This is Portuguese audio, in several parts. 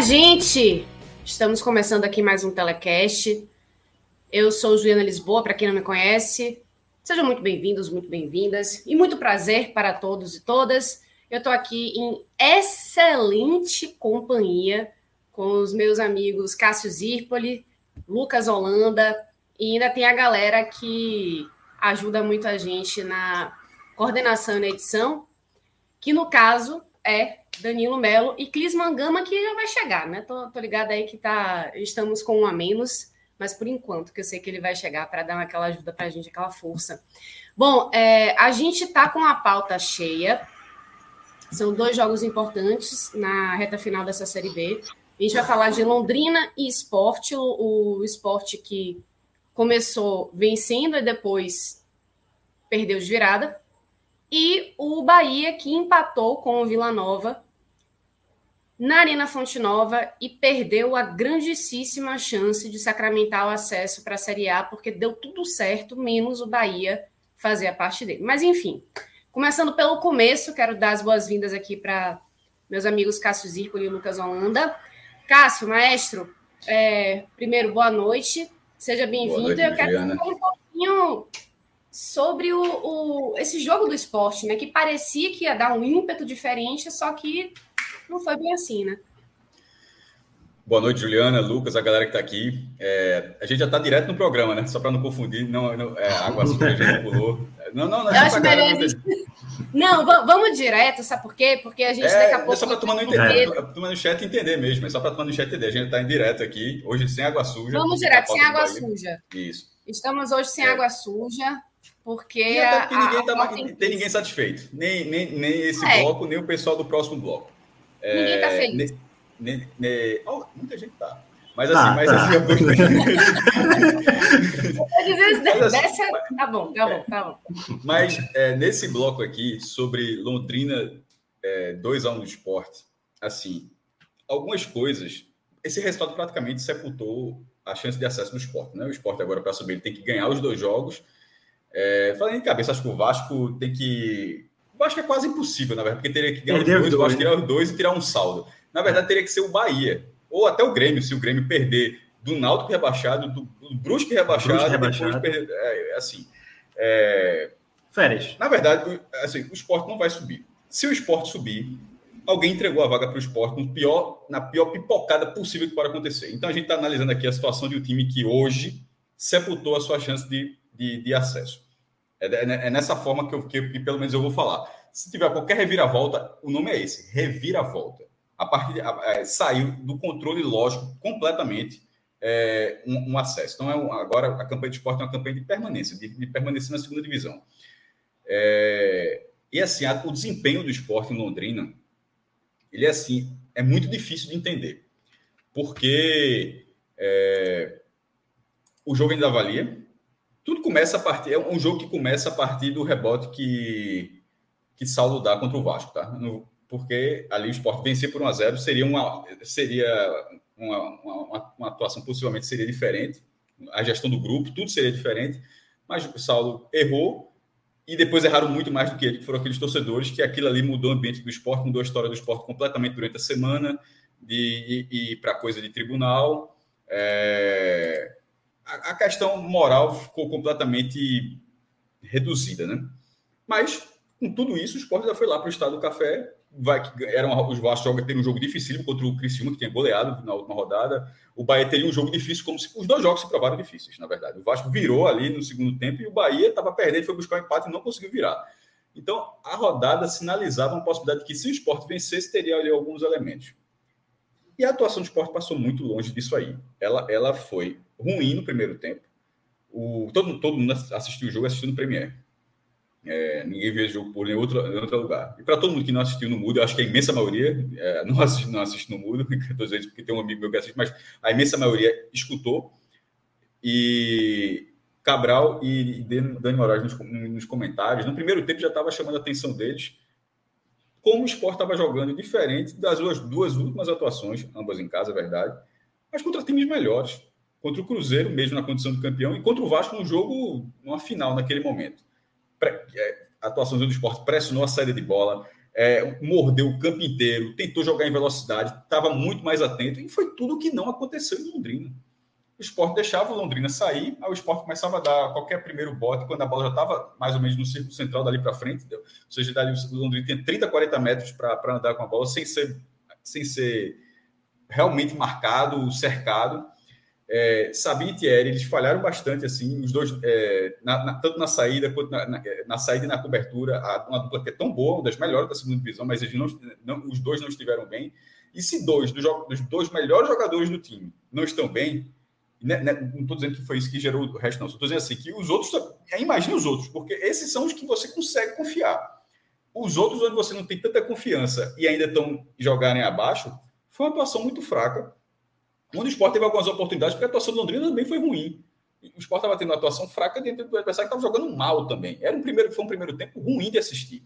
Gente! Estamos começando aqui mais um telecast. Eu sou Juliana Lisboa, para quem não me conhece. Sejam muito bem-vindos, muito bem-vindas. E muito prazer para todos e todas. Eu estou aqui em excelente companhia com os meus amigos Cássio Zirpoli, Lucas Holanda e ainda tem a galera que ajuda muito a gente na coordenação e na edição, que no caso é Danilo Melo e Clis Mangama, que já vai chegar, né? Tô, tô ligada aí que tá, estamos com um a menos, mas por enquanto, que eu sei que ele vai chegar para dar aquela ajuda para a gente, aquela força. Bom, é, a gente tá com a pauta cheia. São dois jogos importantes na reta final dessa Série B. A gente vai falar de Londrina e esporte, o, o esporte que começou vencendo e depois perdeu de virada. E o Bahia, que empatou com o Vila Nova na Arena Fonte Nova e perdeu a grandíssima chance de sacramentar o acesso para a Série A, porque deu tudo certo, menos o Bahia fazer a parte dele. Mas, enfim, começando pelo começo, quero dar as boas-vindas aqui para meus amigos Cássio Zirpoli e Lucas Holanda. Cássio, maestro, é, primeiro, boa noite, seja bem-vindo. Eu quero falar um pouquinho sobre o, o, esse jogo do esporte, né? Que parecia que ia dar um ímpeto diferente, só que não foi bem assim, né? Boa noite, Juliana, Lucas, a galera que está aqui. É, a gente já está direto no programa, né? Só para não confundir, não, não é, água suja a gente pulou. Não, não, não. Eu acho melhor a gente... Não, vamos direto, sabe por quê? Porque a gente é, daqui a pouco. É só para tomar no, entender, no chat entender mesmo, é só para tomar no chat entender. A gente está em direto aqui, hoje sem água suja. Vamos direto, sem água suja. Isso. Estamos hoje sem é. água suja. Porque, e até porque ninguém, tá, tem, tem ninguém satisfeito. Nem, nem, nem esse é. bloco, nem o pessoal do próximo bloco. Ninguém está é, feliz. Ne, ne, oh, muita gente tá. Mas assim, ah, mas tá. assim. Eu... mas, assim, tá bom, tá bom, tá bom. Mas é, nesse bloco aqui, sobre Londrina 2 a 1 um do esporte, assim, algumas coisas. Esse resultado praticamente sepultou a chance de acesso do esporte. Né? O esporte agora, para subir, ele tem que ganhar os dois jogos é, falando em cabeça, acho que o Vasco tem que. Eu acho que é quase impossível, na verdade, porque teria que ganhar os dois, o Vasco tirar os dois e tirar um saldo. Na verdade, teria que ser o Bahia. Ou até o Grêmio, se o Grêmio perder do Náutico rebaixado, do, do Brusque rebaixado, Brusque rebaixado. Perder, é, assim. É... Férias. Na verdade, assim, o esporte não vai subir. Se o esporte subir, alguém entregou a vaga para o esporte no pior, na pior pipocada possível que pode acontecer. Então a gente está analisando aqui a situação de um time que hoje sepultou a sua chance de de, de acesso. É, é, é, nessa forma que, eu, que, que, pelo menos eu vou falar. Se tiver qualquer reviravolta, o nome é esse, reviravolta. A partir é, saiu do controle lógico completamente é, um, um, acesso. Então, é um, agora a campanha de esporte é uma campanha de permanência, de, de permanecer na segunda divisão. É, e assim, a, o desempenho do esporte em Londrina, ele é assim, é muito difícil de entender. Porque o jogo ainda avalia, tudo começa a partir. É um jogo que começa a partir do rebote que, que Saulo dá contra o Vasco, tá? No, porque ali o esporte vencer por 1 a 0 seria uma, seria uma, uma, uma, atuação possivelmente seria diferente. A gestão do grupo, tudo seria diferente. Mas o Saulo errou e depois erraram muito mais do que ele, que foram aqueles torcedores, que aquilo ali mudou o ambiente do esporte, mudou a história do esporte completamente durante a semana, de ir para coisa de tribunal. É a, questão moral ficou completamente reduzida, né? Mas, com tudo isso, o esporte já foi lá para o Estado do Café vai que eram os Vasco joga ter um jogo difícil contra o Criciúma que tinha goleado na última rodada. O Bahia teria um jogo difícil como se os dois jogos se provaram difíceis, na verdade. O Vasco virou ali no segundo tempo e o Bahia estava perdendo, foi buscar um empate e não conseguiu virar. Então, a rodada sinalizava uma possibilidade de que se o esporte vencesse, teria ali alguns elementos. E a atuação do esporte passou muito longe disso aí. Ela, ela foi ruim no primeiro tempo. O, todo, todo mundo assistiu o jogo assistindo no Premier. É, ninguém vê jogo por nenhum outro, outro lugar. E para todo mundo que não assistiu no Mudo, eu acho que a imensa maioria é, não, assiste, não assiste no Mudo, porque tem um amigo meu que assiste, mas a imensa maioria escutou. E Cabral e Dani Moraes nos, nos comentários, no primeiro tempo já estava chamando a atenção deles como o esporte estava jogando diferente das duas, duas últimas atuações, ambas em casa, é verdade, mas contra times melhores. Contra o Cruzeiro, mesmo na condição de campeão, e contra o Vasco no jogo, numa final naquele momento. É, a atuação do esporte pressionou a saída de bola, é, mordeu o campo inteiro, tentou jogar em velocidade, estava muito mais atento, e foi tudo que não aconteceu em Londrina. O esporte deixava o Londrina sair, aí o esporte começava a dar qualquer primeiro bote, quando a bola já estava mais ou menos no círculo central dali para frente, entendeu? ou seja, dali o Londrina tinha 30, 40 metros para andar com a bola sem ser, sem ser realmente marcado, cercado. É, Sabine e Thierry, eles falharam bastante, assim, os dois, é, na, na, tanto na saída quanto na, na, na, saída e na cobertura, a, uma dupla que é tão boa, uma das melhores da segunda divisão, mas eles não, não, os dois não estiveram bem. E se dois dos, dos dois melhores jogadores do time não estão bem, né, né, não estou dizendo que foi isso que gerou o resto, não. Estou dizendo assim que os outros. É, imagine os outros, porque esses são os que você consegue confiar. Os outros, onde você não tem tanta confiança e ainda estão jogarem abaixo, foi uma atuação muito fraca. Onde o esporte teve algumas oportunidades, porque a atuação do Londrina também foi ruim. O esporte estava tendo uma atuação fraca dentro do adversário que estava jogando mal também. Era um primeiro, foi um primeiro tempo ruim de assistir.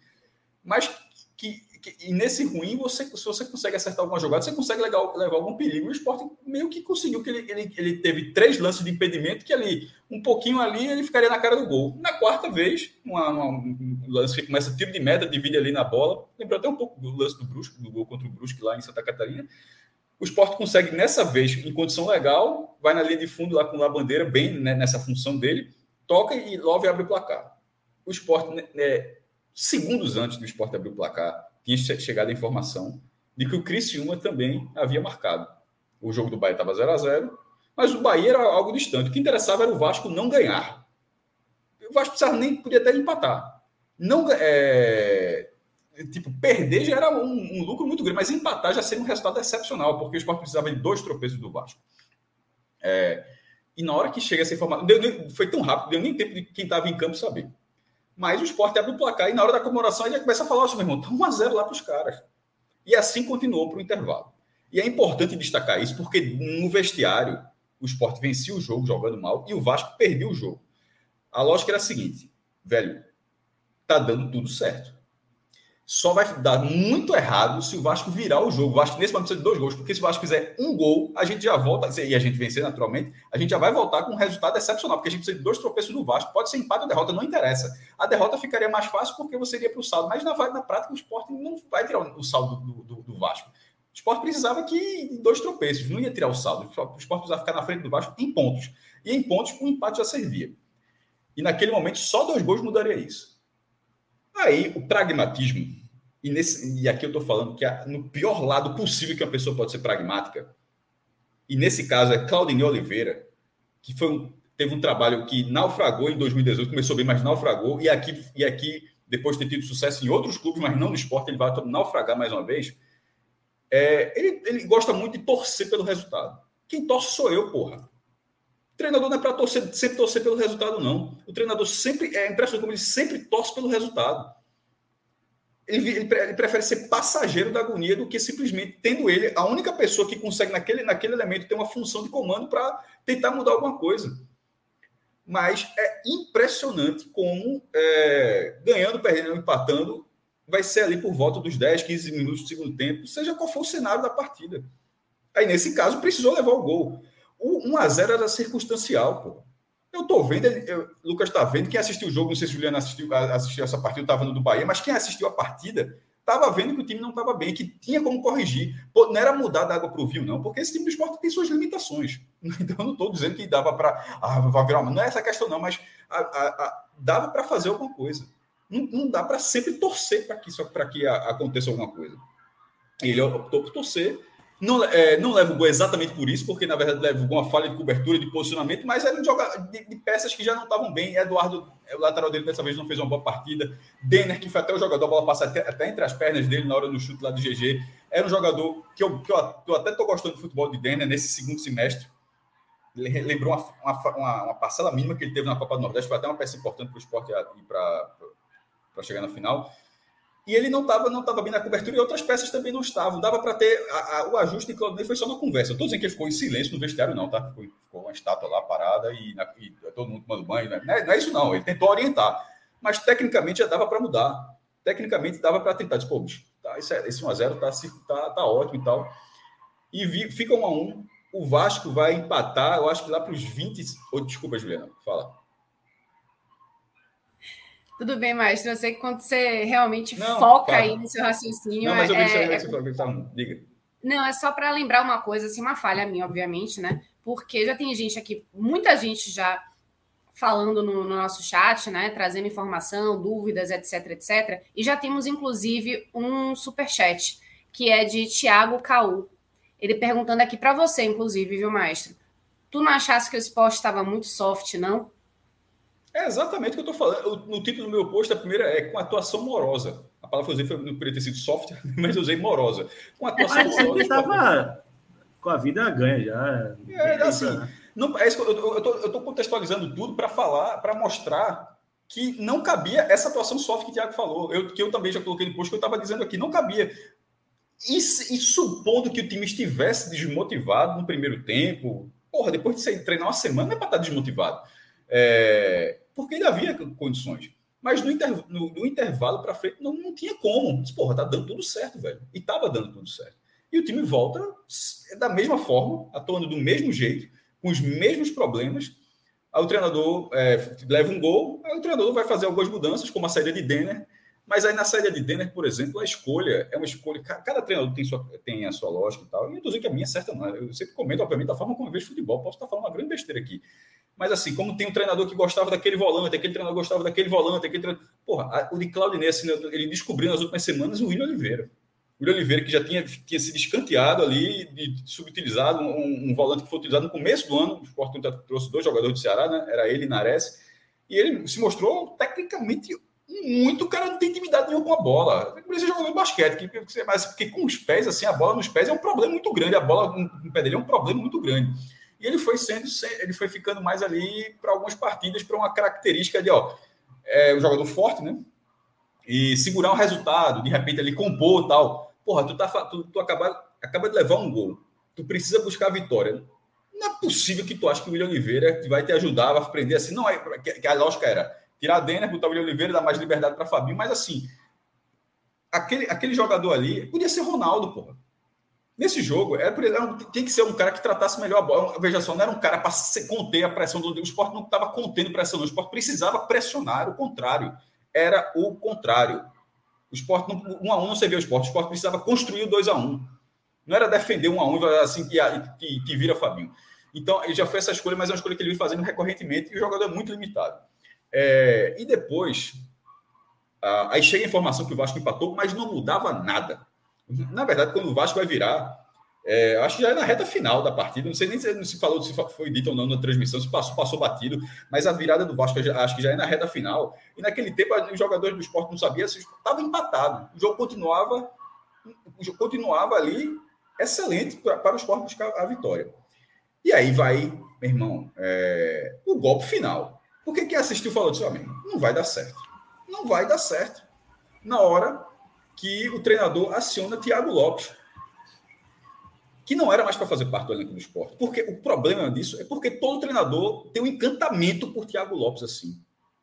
Mas que e nesse ruim, você, se você consegue acertar alguma jogada, você consegue levar, levar algum perigo. O esporte meio que conseguiu, que ele, ele, ele teve três lances de impedimento, que ali, um pouquinho ali, ele ficaria na cara do gol. Na quarta vez, uma, uma, um lance que começa tiro de meta, divide ali na bola. Lembrou até um pouco do lance do Brusque, do gol contra o Brusque lá em Santa Catarina. O esporte consegue, nessa vez, em condição legal, vai na linha de fundo lá com a bandeira, bem né, nessa função dele, toca e Love abre o placar. O esporte, né, né segundos antes do esporte abrir o placar, tinha chegado a informação de que o Criciúma também havia marcado. O jogo do Bahia estava 0 a 0 mas o Bahia era algo distante. O que interessava era o Vasco não ganhar. O Vasco precisava nem, podia até empatar. Não, é, tipo, perder já era um, um, lucro muito grande, mas empatar já seria um resultado excepcional, porque o Sport precisava de dois tropeços do Vasco. É, e na hora que chega essa informação, deu, foi tão rápido, deu nem tempo de quem estava em campo saber. Mas o esporte abre o placar e na hora da comemoração ele começa a falar assim, meu irmão, tá 1x0 lá para os caras. E assim continuou para o intervalo. E é importante destacar isso porque no vestiário o esporte vencia o jogo jogando mal e o Vasco perdeu o jogo. A lógica era a seguinte, velho, tá dando tudo certo só vai dar muito errado se o Vasco virar o jogo. O Vasco nesse momento precisa de dois gols, porque se o Vasco fizer um gol, a gente já volta, e a gente vencer naturalmente, a gente já vai voltar com um resultado excepcional, porque a gente precisa de dois tropeços no Vasco. Pode ser empate ou derrota, não interessa. A derrota ficaria mais fácil porque você iria para o saldo, mas na, na prática o esporte não vai tirar o saldo do, do, do Vasco. O esporte precisava que dois tropeços, não ia tirar o saldo. O esporte precisava ficar na frente do Vasco em pontos. E em pontos, um empate já servia. E naquele momento, só dois gols mudaria isso. Aí, o pragmatismo, e, nesse, e aqui eu estou falando que a, no pior lado possível que uma pessoa pode ser pragmática, e nesse caso é Claudinei Oliveira, que foi um, teve um trabalho que naufragou em 2018, começou bem, mas naufragou, e aqui, e aqui depois de ter tido sucesso em outros clubes, mas não no esporte, ele vai naufragar mais uma vez. É, ele, ele gosta muito de torcer pelo resultado. Quem torce sou eu, porra. O treinador não é para torcer, sempre torcer pelo resultado, não. O treinador sempre é impressionante como ele sempre torce pelo resultado ele, ele, prefere ser passageiro da agonia do que simplesmente tendo ele a única pessoa que consegue naquele, naquele elemento ter uma função de comando para tentar mudar alguma coisa. Mas é impressionante como é, ganhando, perdendo, empatando, vai ser ali por volta dos 10, 15 minutos do segundo tempo, seja qual for o cenário da partida. Aí, nesse caso, precisou levar o gol. O 1x0 era circunstancial, pô. Eu estou vendo, eu, Lucas está vendo, quem assistiu o jogo, não sei se o Juliano assistiu, assistiu essa partida, estava no do Bahia, mas quem assistiu a partida estava vendo que o time não estava bem, que tinha como corrigir. Pô, não era mudar da água para o vinho, não, porque esse time do esporte tem suas limitações. Então, eu não estou dizendo que dava para. Ah, virar uma. Não é essa questão, não, mas a, a, a, dava para fazer alguma coisa. Não, não dá para sempre torcer para que, que aconteça alguma coisa. Ele optou por torcer não, é, não leva o gol exatamente por isso, porque na verdade leva uma falha de cobertura, de posicionamento, mas era um jogo de, de, peças que já não estavam bem. Eduardo, o lateral dele dessa vez não fez uma boa partida. Denner, que foi até o jogador, a bola passa até, até, entre as pernas dele na hora do chute lá do GG. Era um jogador que eu, que eu, eu até estou gostando do futebol de Denner nesse segundo semestre. Lembrou uma, uma, uma, parcela mínima que ele teve na Copa do Nordeste, foi até uma peça importante para o esporte ir para chegar na final e ele não estava não tava bem na cobertura e outras peças também não estavam. Dava para ter. A, a, o ajuste de Claudinei foi só na conversa. Eu estou dizendo que ele ficou em silêncio no vestiário, não, tá? Ficou, ficou uma estátua lá parada e, na, e todo mundo tomando banho. Né? Não, é, não é isso, não. Ele tentou orientar. Mas tecnicamente já dava para mudar. Tecnicamente dava para tentar. Disse, pô, bicho, tá, esse, esse 1x0 tá, tá, tá ótimo e tal. E vi, fica 1x1. O Vasco vai empatar, eu acho que lá para os 20. Oh, desculpa, Juliana, fala. Tudo bem, Maestro. Eu sei que quando você realmente não, foca para. aí no seu raciocínio. Não, mas eu vi é, que você é falou, diga. Não, é só para lembrar uma coisa, assim, uma falha minha, obviamente, né? Porque já tem gente aqui, muita gente já falando no, no, nosso chat, né? Trazendo informação, dúvidas, etc, etc. E já temos, inclusive, um super chat que é de Tiago Caú. Ele perguntando aqui para você, inclusive, viu, Maestro? Tu não achasse que o esporte estava muito soft, não? É exatamente o que eu estou falando. No título do meu post, a primeira é com atuação morosa. A palavra que eu usei foi, não poderia ter sido soft, mas eu usei morosa. Com atuação mas morosa. Estava com a vida ganha já. É, assim, né? não, é isso, eu estou contextualizando tudo para falar, para mostrar que não cabia essa atuação soft que o Thiago falou. Eu, que eu também já coloquei no post que eu estava dizendo aqui, não cabia. E, e, supondo que o time estivesse desmotivado no primeiro tempo, porra, depois de você treinar uma semana, não é para estar desmotivado. É, porque ele havia condições. Mas no, inter, no, no intervalo para frente não, não tinha como. Mas, porra, tá dando tudo certo, velho. E tava dando tudo certo. E o time volta da mesma forma, atuando do mesmo jeito, com os mesmos problemas. Aí o treinador é, leva um gol, aí o treinador vai fazer algumas mudanças, como a saída de Denner. Mas aí na saída de Denner, por exemplo, a escolha é uma escolha. Cada treinador tem, sua, tem a sua lógica e tal. E eu estou dizendo que a minha é certa não. Eu sempre comento, obviamente, da forma como eu vejo futebol. Posso estar falando uma grande besteira aqui. Mas assim, como tem um treinador que gostava daquele volante, aquele treinador gostava daquele volante, aquele treinador... Porra, o de Claudinei, assim, ele descobriu nas últimas semanas o William Oliveira. O William Oliveira, que já tinha, tinha sido escanteado ali, de, subutilizado, um, um, volante que foi utilizado no começo do ano. O Sport trouxe dois jogadores do Ceará, né? Era ele e Nares. E ele se mostrou tecnicamente muito cara não tem intimidade nenhuma com a bola. Precisa jogar no basquete, que, mas porque com os pés, assim, a bola nos pés é um problema muito grande. A bola no pé dele é um problema muito grande. E ele foi sendo, ele foi ficando mais ali para algumas partidas, para uma característica de, ó, é um jogador forte, né? E segurar o resultado, de repente ali compor tal. Porra, tu, tá, tu, tu acaba, acaba de levar um gol. Tu precisa buscar a vitória. Não é possível que tu ache que o William Oliveira vai te ajudar, vai aprender assim. Não, é, que a lógica era tirar a Denner, botar o William Oliveira, dar mais liberdade para Fabinho, mas assim, aquele, aquele jogador ali podia ser Ronaldo, porra. Nesse jogo, era, era, tem que ser um cara que tratasse melhor a bola. Veja só, não era um cara para conter a pressão do. O esporte não estava contendo pressão, não. O esporte precisava pressionar, o contrário. Era o contrário. O esporte, não, um a um não servia o esporte, o esporte precisava construir o 2 a 1 um. Não era defender um a um assim que, que, que vira Fabinho. Então, ele já fez essa escolha, mas é uma escolha que ele vem fazendo recorrentemente e o jogador é muito limitado. É, e depois, aí chega a informação que o Vasco empatou, mas não mudava nada. Na verdade, quando o Vasco vai virar, é, acho que já é na reta final da partida. Não sei nem se, se falou se foi dito ou não na transmissão, se passou, passou batido, mas a virada do Vasco acho que já é na reta final. E naquele tempo, os jogadores do esporte não sabiam se estava empatado. O jogo continuava, o jogo continuava ali excelente para, para o esporte buscar a vitória. E aí vai, meu irmão, é, o golpe final. Porque quem assistiu falou disso, amigo, não vai dar certo. Não vai dar certo. Na hora que o treinador aciona Thiago Lopes, que não era mais para fazer parte do elenco do esporte. Porque o problema disso é porque todo treinador tem um encantamento por Thiago Lopes assim.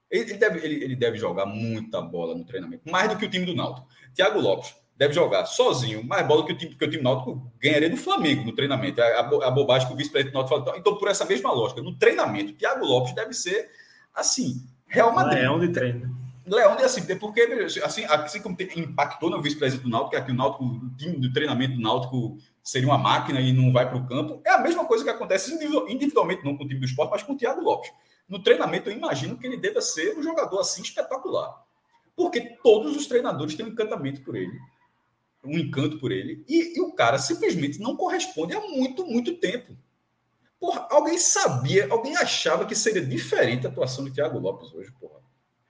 Ele, deve, ele, ele deve jogar muita bola no treinamento, mais do que o time do Náutico. Thiago Lopes deve jogar sozinho mais bola que o time, que o time Náutico ganharia do Flamengo no treinamento. A, a, a bobagem que o vice-presidente do Náutico falou. Então, então, por essa mesma lógica, no treinamento, Thiago Lopes deve ser, assim, Real Madrid. Leão de treino. Leão é assim, porque assim, assim como impactou no vice-presidente do Náutico, que aqui o Náutico, o time do treinamento do Náutico seria uma máquina e não vai para o campo, é a mesma coisa que acontece individualmente, não com o time do esporte, mas com o Thiago Lopes. No treinamento, eu imagino que ele deva ser um jogador assim espetacular. Porque todos os treinadores têm um encantamento por ele, um encanto por ele, e, e o cara simplesmente não corresponde há muito, muito tempo. Porra, alguém sabia, alguém achava que seria diferente a atuação do Thiago Lopes hoje, porra.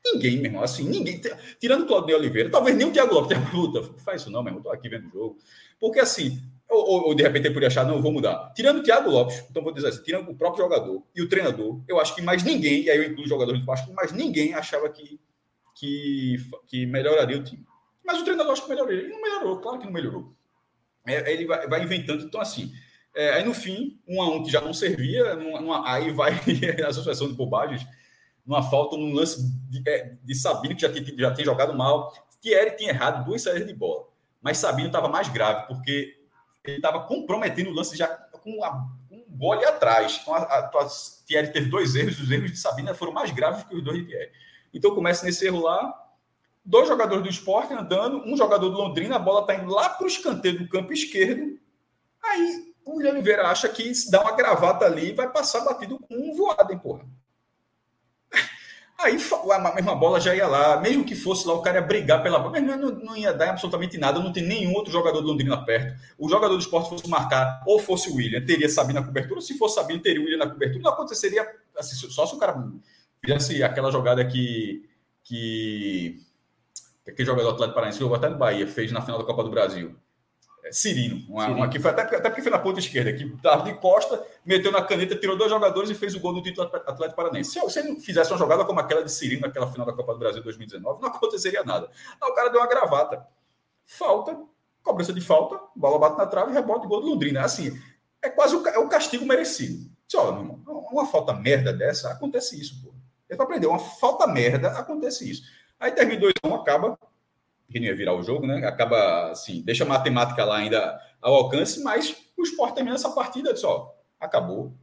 Ninguém, meu irmão, assim, ninguém. Tirando o Claudio Oliveira, talvez nem o Thiago Lopes tenha luta. Faz isso não, meu irmão, tô aqui vendo o jogo. Porque assim, ou, ou, ou, de repente ele poderia achar, não, vou mudar. Tirando o Thiago Lopes, então vou dizer assim, tirando o próprio jogador e o treinador, eu acho que mais ninguém, e aí eu incluo os jogadores do que mais ninguém achava que, que, que melhoraria o time. Mas o treinador acho que melhoraria. Ele não melhorou, claro que não melhorou. É, ele vai, vai inventando, então assim. É, aí no fim, um a um que já não servia, aí vai a associação de bobagens, numa falta, num lance de, é, de Sabino, que já tinha, já tinha jogado mal. Thierry tinha errado duas saídas de bola, mas Sabino estava mais grave, porque ele estava comprometendo o lance já com, a, com um gole atrás. Então, a, a, a, Thierry teve dois erros, os erros de Sabina foram mais graves que os dois de Thierry. Então, começa nesse erro lá, dois jogadores do esporte andando, um jogador do Londrina, a bola está indo lá para o escanteio do campo esquerdo. Aí o William Oliveira acha que se dá uma gravata ali vai passar batido com um voado, hein, porra. Aí a mesma bola já ia lá, mesmo que fosse lá, o cara ia brigar pela bola, mas não, não ia dar absolutamente nada, não tem nenhum outro jogador do Londrina perto. O jogador do esporte fosse marcar, ou fosse o William, teria Sabino na cobertura, se fosse Sabino, teria o William na cobertura. Não aconteceria assim, só se o cara fizesse aquela jogada que, que aquele jogador do Atlético Paranaense, que eu até no Bahia, fez na final da Copa do Brasil. Cirino, uma, Cirino. Uma, que foi até, até porque foi na ponta esquerda, que estava de costa, meteu na caneta, tirou dois jogadores e fez o gol do título Atlético Paranaense. Se, se ele fizesse uma jogada como aquela de Cirino naquela final da Copa do Brasil 2019, não aconteceria nada. Aí o cara deu uma gravata. Falta, cobrança de falta, bola bate na trave, rebote, gol do Londrina. Assim, é quase o, é o castigo merecido. Se, olha, meu irmão, uma falta merda dessa, acontece isso, pô. É para aprender, uma falta merda, acontece isso. Aí termina 2 1 acaba que não ia virar o jogo, né? Acaba assim, deixa a matemática lá ainda ao alcance, mas o esporte termina essa partida só. Acabou.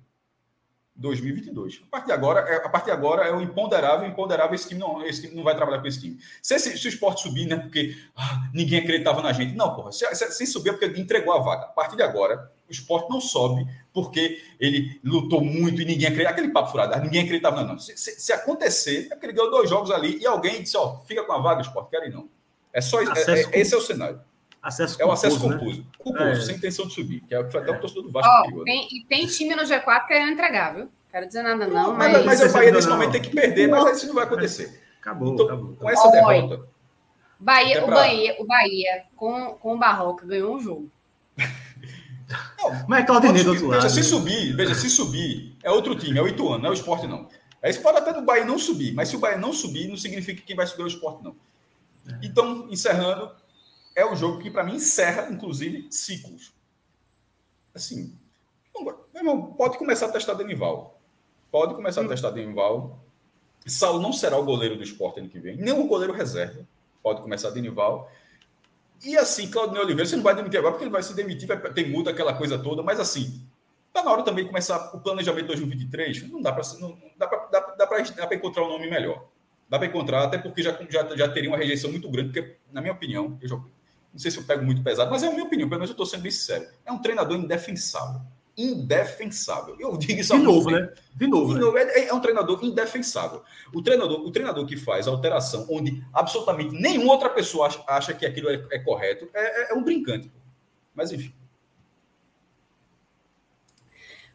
2022. A partir de agora, é, a partir de agora é o imponderável, imponderável esse time não, esse time não vai trabalhar com esse time. Se, se, se o esporte subir, né? Porque ah, ninguém acreditava na gente. Não, porra, se, se, se subir é porque entregou a vaga. A partir de agora, o esporte não sobe porque ele lutou muito e ninguém acreditava. Aquele papo furado, ah, ninguém acreditava, não. não. Se, se, se, acontecer, é porque ele ganhou dois jogos ali e alguém disse, ó, fica com a vaga, o esporte, querem não. É só é, é, esse é o cenário. Acesso é o acesso confuso. Né? É. sem intenção de subir, que é o que foi até o torcedor do Vasco. Oh, tem, e tem time no G4 querendo entregar, viu? Quero dizer nada, não. não mas, mas, mas o Bahia nesse momento tem que perder, mas isso não vai acontecer. Acabou, então, acabou. Com essa derrota. Bahia, o, Bahia, o Bahia, com, com o Barroca, ganhou um jogo. Não, mas é Claudinei do outro lado. Veja, se subir, veja, se subir, é outro time, é o Ituano, não é o esporte, não. Aí você pode até do Bahia não subir, mas se o Bahia não subir, não significa que quem vai subir é o esporte, não. É. Então, encerrando, é o jogo que, para mim, encerra, inclusive, ciclos. Assim, meu irmão, pode começar a testar Denival. Pode começar a hum. testar Denival. Saulo não será o goleiro do esporte ano que vem, nem o goleiro reserva. Pode começar Denival. E assim, Claudio Oliveira, você não vai demitir agora, porque ele vai se demitir, vai ter multa, aquela coisa toda, mas assim, tá na hora também de começar o planejamento 2023. Não dá para não, dá dá, dá encontrar um nome melhor. Dá para encontrar, até porque já, já, já teria uma rejeição muito grande, porque, na minha opinião, eu já, não sei se eu pego muito pesado, mas é a minha opinião, pelo menos eu estou sendo bem sincero. É um treinador indefensável. Indefensável. Eu digo isso De novo, né? De novo. De né? novo é, é, um treinador indefensável. O treinador, o treinador que faz alteração onde absolutamente nenhuma outra pessoa acha, acha que aquilo é, é correto é, é, é um brincante. Mas enfim.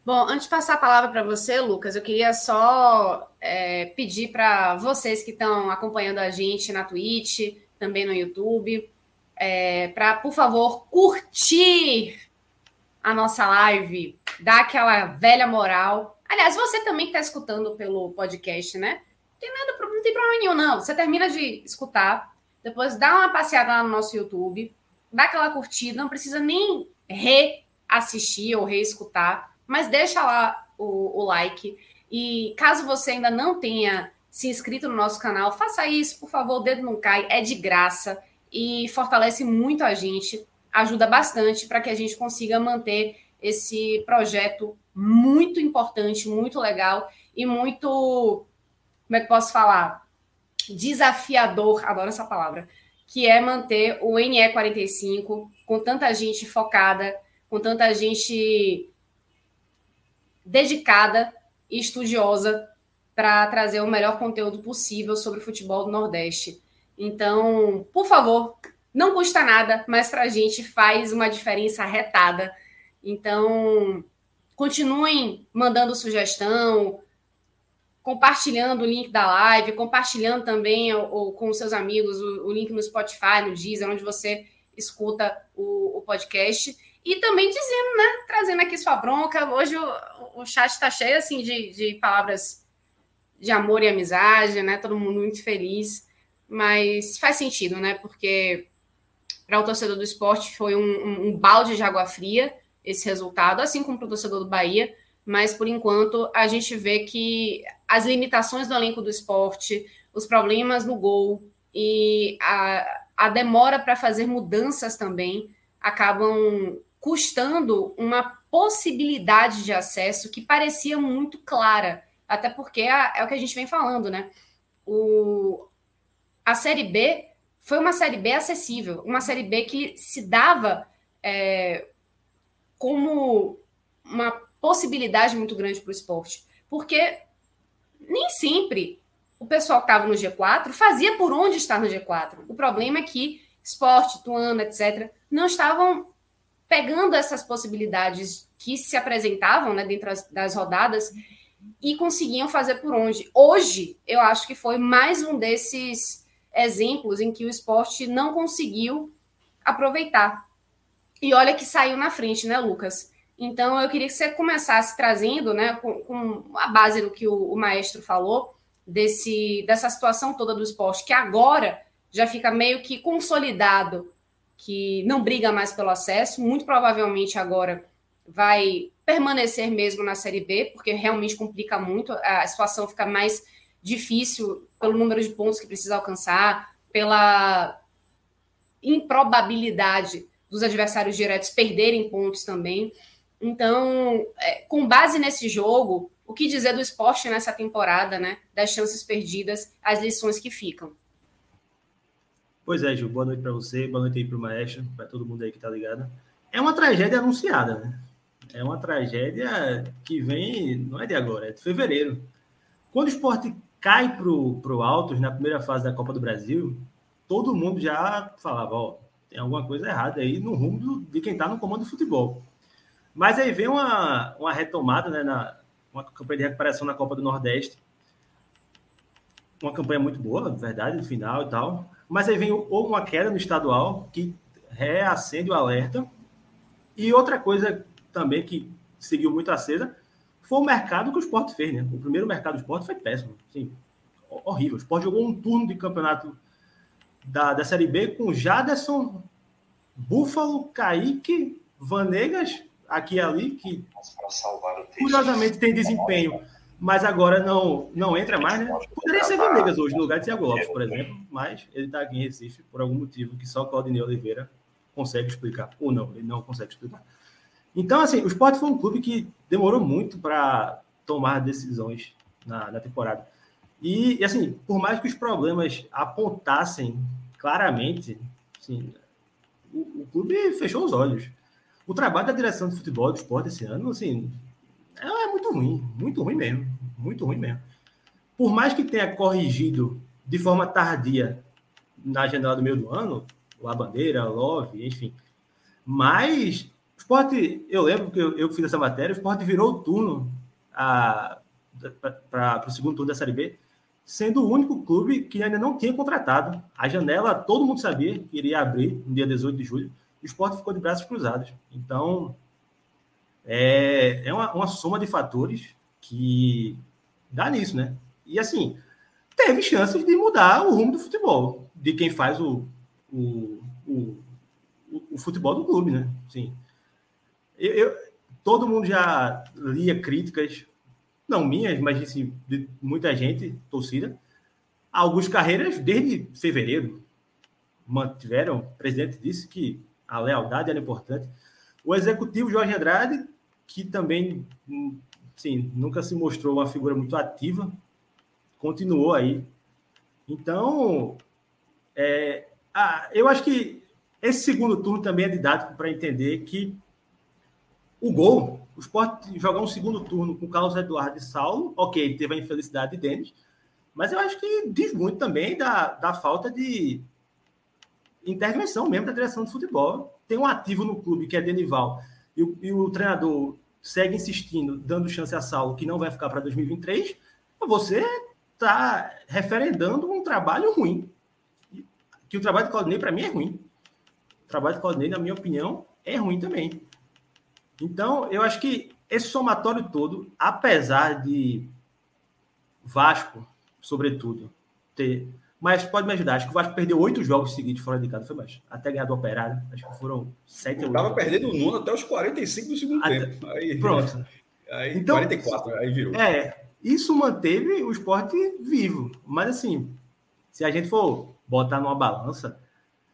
Bom, antes de passar a palavra para você, Lucas, eu queria só é, pedir para vocês que estão acompanhando a gente na Twitch, também no YouTube, é, para, por favor, curtir a nossa live, dar aquela velha moral. Aliás, você também está escutando pelo podcast, né? Não tem nada, não tem problema nenhum, não. Você termina de escutar, depois dá uma passeada lá no nosso YouTube, dá aquela curtida, não precisa nem reassistir ou reescutar mas deixa lá o, o like. E caso você ainda não tenha se inscrito no nosso canal, faça isso, por favor, o dedo não cai, é de graça e fortalece muito a gente, ajuda bastante para que a gente consiga manter esse projeto muito importante, muito legal e muito, como é que posso falar? Desafiador, adoro essa palavra, que é manter o NE45 com tanta gente focada, com tanta gente dedicada e estudiosa para trazer o melhor conteúdo possível sobre o futebol do Nordeste. Então, por favor, não custa nada, mas para a gente faz uma diferença arretada. Então, continuem mandando sugestão, compartilhando o link da live, compartilhando também ou, com seus amigos o, o, link no Spotify, no Deezer, onde você escuta o, o podcast. E também dizendo, né? Trazendo aqui sua bronca. Hoje o, o chat está cheio assim de, de palavras de amor e amizade, né? Todo mundo muito feliz. Mas faz sentido, né? Porque para o torcedor do esporte foi um, um, um balde de água fria esse resultado, assim como para o torcedor do Bahia. Mas por enquanto a gente vê que as limitações do elenco do esporte, os problemas no gol e a, a demora para fazer mudanças também acabam custando uma possibilidade de acesso que parecia muito clara, até porque é, é o que a gente vem falando, né? O, a Série B foi uma Série B acessível, uma Série B que se dava é, como uma possibilidade muito grande para o esporte, porque nem sempre o pessoal que estava no G4 fazia por onde estar no G4. O problema é que esporte, Tuano, etc., não estavam pegando essas possibilidades que se apresentavam né, dentro das rodadas e conseguiam fazer por onde. Hoje, eu acho que foi mais um desses exemplos em que o esporte não conseguiu aproveitar. E olha que saiu na frente, né, Lucas? Então, eu queria que você começasse trazendo, né, com, com a base do que o, o maestro falou, desse, dessa situação toda do esporte, que agora já fica meio que consolidado que não briga mais pelo acesso, muito provavelmente agora vai permanecer mesmo na Série B, porque realmente complica muito, a situação fica mais difícil pelo número de pontos que precisa alcançar, pela improbabilidade dos adversários diretos perderem pontos também. Então, é, com base nesse jogo, o que dizer do esporte nessa temporada, né? Das chances perdidas, as lições que ficam. Pois é, Gil, boa noite para você, boa noite aí para o Maestro, para todo mundo aí que tá ligado. É uma tragédia anunciada, né? É uma tragédia que vem, não é de agora, é de fevereiro. Quando o esporte cai para o Altos na primeira fase da Copa do Brasil, todo mundo já falava, ó, tem alguma coisa errada aí no rumo de quem está no comando do futebol. Mas aí vem uma, uma retomada, né, na, uma campanha de recuperação na Copa do Nordeste. Uma campanha muito boa, verdade, no final e tal. Mas aí vem ou uma queda no estadual, que reacende o alerta. E outra coisa também que seguiu muito acesa foi o mercado que o esporte fez, né? O primeiro mercado do esporte foi péssimo. Assim, horrível. O esporte jogou um turno de campeonato da, da Série B com Jaderson, Búfalo, Kaique, Vanegas, aqui e ali, que curiosamente tem desempenho mas agora não, não entra mais, né? Poderia ser Venegas hoje, no lugar de Thiago Lopes, por exemplo, mas ele está aqui em Recife por algum motivo que só Claudinei Oliveira consegue explicar, ou não, ele não consegue explicar. Então, assim, o Sport foi um clube que demorou muito para tomar decisões na, na temporada. E, e, assim, por mais que os problemas apontassem claramente, assim, o, o clube fechou os olhos. O trabalho da direção de futebol do esporte esse ano, assim, é, é muito ruim, muito ruim mesmo, muito ruim mesmo. Por mais que tenha corrigido de forma tardia na janela do meio do ano, a Bandeira, Love, enfim, mas o esporte, eu lembro que eu, eu fiz essa matéria, o esporte virou o turno para o segundo turno da Série B, sendo o único clube que ainda não tinha contratado. A janela, todo mundo sabia que iria abrir no dia 18 de julho, o esporte ficou de braços cruzados. Então, é, é uma, uma soma de fatores que dá nisso, né? E assim, teve chances de mudar o rumo do futebol, de quem faz o, o, o, o futebol do clube, né? Sim. Eu, eu, todo mundo já lia críticas, não minhas, mas assim, de muita gente, torcida. Alguns carreiras, desde fevereiro, mantiveram. O presidente disse que a lealdade era importante. O executivo Jorge Andrade que também, sim, nunca se mostrou uma figura muito ativa, continuou aí. Então, é, ah, eu acho que esse segundo turno também é didático para entender que o gol, o Sport jogar um segundo turno com Carlos Eduardo e Saulo, ok, teve a infelicidade de Denis, Mas eu acho que diz muito também da, da falta de intervenção mesmo da direção de futebol. Tem um ativo no clube que é Denival, e o, e o treinador segue insistindo, dando chance a Saulo, que não vai ficar para 2023. Você está referendando um trabalho ruim. Que o trabalho de Claudinei, para mim, é ruim. O trabalho de Claudinei, na minha opinião, é ruim também. Então, eu acho que esse somatório todo, apesar de Vasco, sobretudo, ter. Mas pode me ajudar. Acho que o Vasco perdeu oito jogos seguidos fora de casa. Foi mais. Até ganhar do Operário. Acho que foram sete ou oito. Estava perdendo o nono até os 45 do segundo até... tempo. Aí, Pronto. Aí, então, 44, aí virou. É, isso manteve o esporte vivo. Mas assim, se a gente for botar numa balança,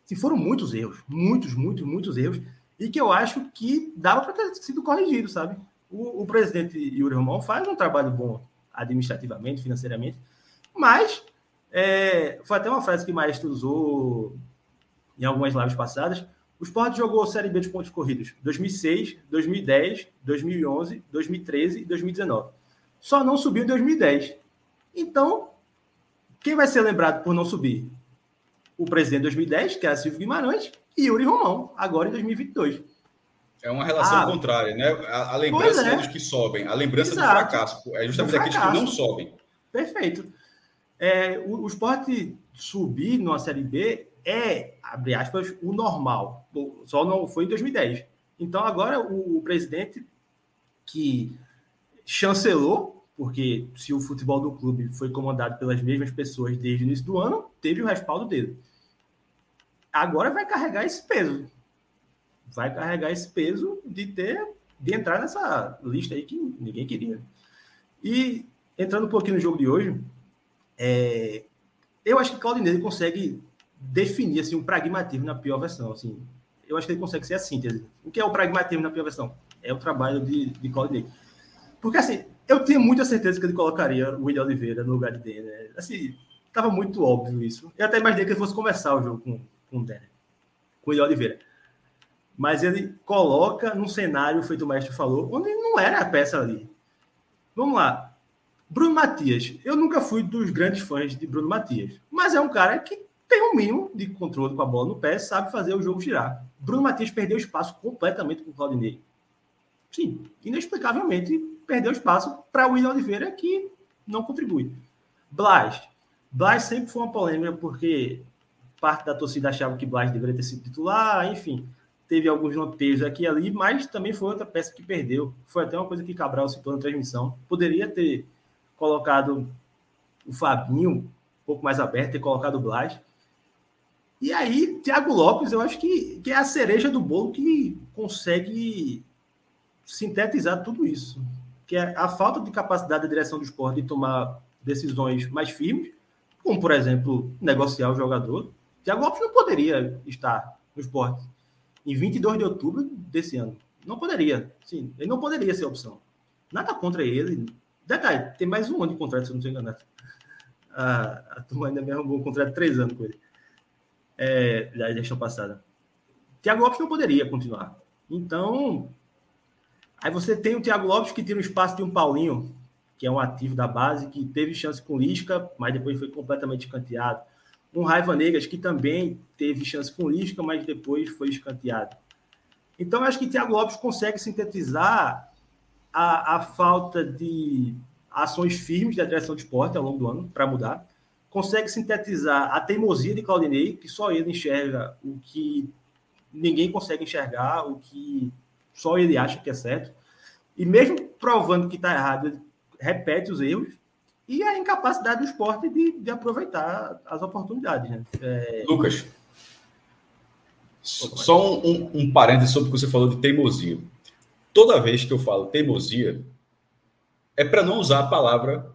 se foram muitos erros, muitos, muitos, muitos erros, e que eu acho que dava para ter sido corrigido, sabe? O, o presidente Yuri Romão faz um trabalho bom administrativamente, financeiramente, mas é, foi até uma frase que o Maestro usou em algumas lives passadas. O Sport jogou Série B de pontos corridos 2006, 2010, 2011, 2013 e 2019. Só não subiu em 2010. Então, quem vai ser lembrado por não subir? O presidente de 2010, que era Silvio Guimarães, e Yuri Romão, agora em 2022. É uma relação ah, contrária, né? A, a lembrança é. dos que sobem, a lembrança Exato. do fracasso. É justamente aqueles que não sobem. Perfeito. É, o, o esporte subir numa Série B é, abre aspas, o normal. Só não foi em 2010. Então, agora o, o presidente que chancelou, porque se o futebol do clube foi comandado pelas mesmas pessoas desde o início do ano, teve o respaldo dele. Agora vai carregar esse peso. Vai carregar esse peso de ter de entrar nessa lista aí que ninguém queria. E entrando um pouquinho no jogo de hoje, é, eu acho que Claudinei consegue definir assim, um pragmatismo na pior versão. Assim, eu acho que ele consegue ser a síntese. O que é o pragmatismo na pior versão? É o trabalho de, de Claudinei. Porque assim, eu tinha muita certeza que ele colocaria o William Oliveira no lugar de Denner. Assim, estava muito óbvio isso. Eu até imaginei que ele fosse começar o jogo com, com o Denner, com o William Oliveira. Mas ele coloca num cenário, feito o mestre falou, onde não era a peça ali. Vamos lá. Bruno Matias, eu nunca fui dos grandes fãs de Bruno Matias, mas é um cara que tem um mínimo de controle com a bola no pé, sabe fazer o jogo girar. Bruno Matias perdeu espaço completamente com o Claudinei. Sim, inexplicavelmente perdeu espaço para o William Oliveira, que não contribui. Blas. Blas sempre foi uma polêmica, porque parte da torcida achava que Blas deveria ter sido titular, enfim. Teve alguns lampejos aqui e ali, mas também foi outra peça que perdeu. Foi até uma coisa que Cabral citou na transmissão. Poderia ter colocado o Fabinho um pouco mais aberto, ter colocado o Blas. E aí, Thiago Lopes, eu acho que, que é a cereja do bolo que consegue sintetizar tudo isso. Que é a falta de capacidade da direção do esporte de tomar decisões mais firmes, como, por exemplo, negociar o jogador. Thiago Lopes não poderia estar no esporte em 22 de outubro desse ano. Não poderia. Sim, ele não poderia ser opção. Nada contra ele, Detalhe, tem mais um ano de contrato, se eu não estou enganado. A, a turma ainda me arrumou um contrato de três anos com ele. É, da gestão passada. Thiago Lopes não poderia continuar. Então, aí você tem o Thiago Lopes que tira o espaço de um Paulinho, que é um ativo da base, que teve chance com Lisca, mas depois foi completamente escanteado. Um Raiva Negras, que também teve chance com Lisca, mas depois foi escanteado. Então, acho que Thiago Lopes consegue sintetizar a, a falta de ações firmes da direção de esporte ao longo do ano para mudar, consegue sintetizar a teimosia de Claudinei, que só ele enxerga o que ninguém consegue enxergar, o que só ele acha que é certo, e mesmo provando que está errado, ele repete os erros, e a incapacidade do esporte de, de aproveitar as oportunidades. Né? É... Lucas, só um, um, um parênteses sobre o que você falou de teimosia toda vez que eu falo teimosia, é para não usar a palavra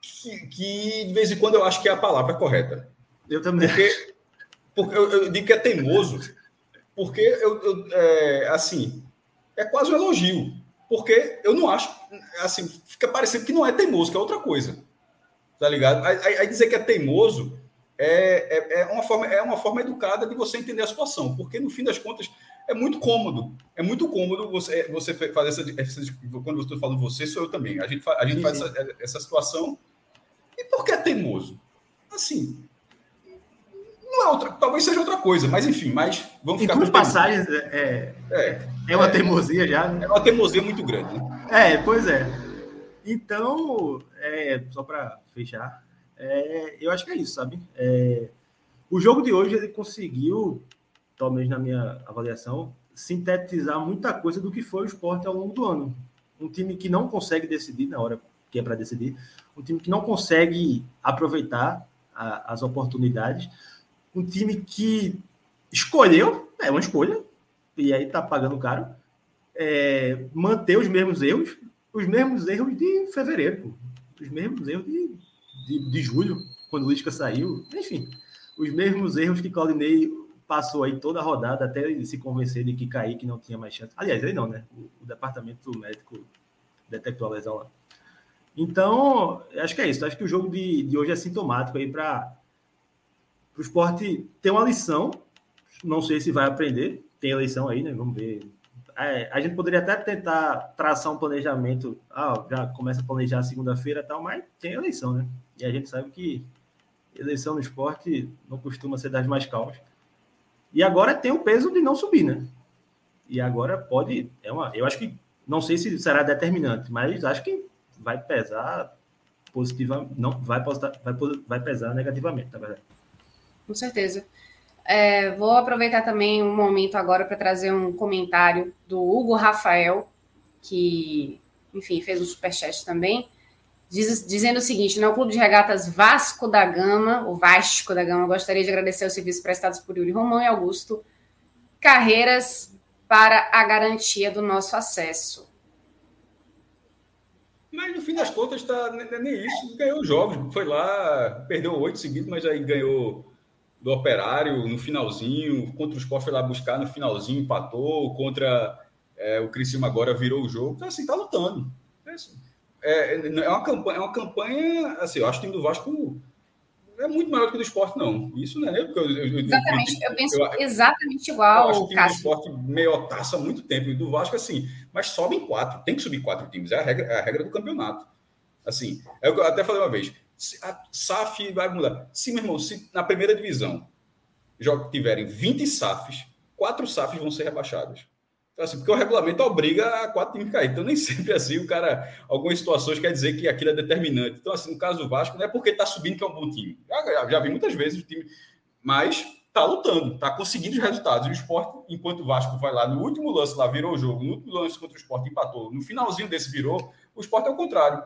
que, que, de vez em quando eu acho que é a palavra correta. Eu também. Porque, porque eu, eu digo que é teimoso, porque eu, eu é, assim é quase um elogio, porque eu não acho assim fica parecendo que não é teimoso, que é outra coisa, tá ligado? Aí, aí dizer que é teimoso é, é, é, uma forma é uma forma educada de você entender a situação, porque no fim das contas é muito cômodo. É muito cômodo você, você fazer essa, essa Quando eu estou falando você, sou eu também. A gente, a gente faz essa, essa situação E por que é teimoso? Assim, não é outra, talvez seja outra coisa, mas enfim, mas vamos ficar. Em passagens é, é, é, uma é, teimosia já. Né? É uma teimosia muito grande. Né? É, pois é. Então, é, só para fechar, é, eu acho que é isso, sabe? É, o jogo de hoje ele conseguiu, talvez na minha avaliação, sintetizar muita coisa do que foi o esporte ao longo do ano. Um time que não consegue decidir na hora que é para decidir, um time que não consegue aproveitar a, as oportunidades, um time que escolheu, é uma escolha, e aí tá pagando caro, é, manter os mesmos erros, os mesmos erros de fevereiro, os mesmos erros de, de, de julho, quando o Lisca saiu, enfim, os mesmos erros que Claudinei passou aí toda a rodada até ele se convencer de que Kaique não tinha mais chance. Aliás, ele não, né? O, o departamento médico detectou a lesão lá. Então, acho que é isso. Acho que o jogo de, de hoje é sintomático aí para o esporte ter uma lição. Não sei se vai aprender. Tem eleição aí, né? Vamos ver. É, a gente poderia até tentar traçar um planejamento. Ah, já começa a planejar segunda-feira tal, mas tem eleição, né? E a gente sabe que eleição no esporte não costuma ser das mais calmas. E agora tem o peso de não subir, né? E agora pode. É uma, eu acho que. Não sei se será determinante, mas acho que vai pesar positivamente. Não, vai, postar, vai, vai pesar negativamente, na verdade. Com certeza. É, vou aproveitar também um momento agora para trazer um comentário do Hugo Rafael, que, enfim, fez um superchat também, diz, dizendo o seguinte: no Clube de Regatas Vasco da Gama, o Vasco da Gama, gostaria de agradecer os serviços prestados por Yuri Romão e Augusto Carreiras para a garantia do nosso acesso. Mas no fim das contas, tá, é nem isso. Ganhou jogos, foi lá, perdeu oito seguidos, mas aí ganhou do Operário no finalzinho. Contra o Sport foi lá buscar no finalzinho, empatou. Contra é, o Criciúma agora virou o jogo. Então, assim, tá lutando. É, assim, é, é, uma campanha, é uma campanha, assim, eu acho que o time do Vasco é muito maior do que o do esporte, não. Isso não é nem porque eu, eu, Exatamente, eu, eu penso eu, exatamente igual. Eu acho que o esporte meio taça há muito tempo, e do Vasco, assim, mas sobem quatro, tem que subir quatro times, é a regra, é a regra do campeonato. Assim, é eu até falei uma vez, a SAF vai mudar. Se, meu irmão, se na primeira divisão tiverem 20 SAFs, quatro SAFs vão ser rebaixadas. Então, assim, porque o regulamento obriga a quatro times cair. Então, nem sempre assim, o cara, algumas situações quer dizer que aquilo é determinante. Então, assim, no caso do Vasco, não é porque está subindo que é um bom time. Já, já, vi muitas vezes o time, mas está lutando, está conseguindo os resultados. E o esporte, enquanto o Vasco vai lá no último lance, lá virou o jogo, no último lance contra o esporte empatou, no finalzinho desse virou, o esporte é o contrário.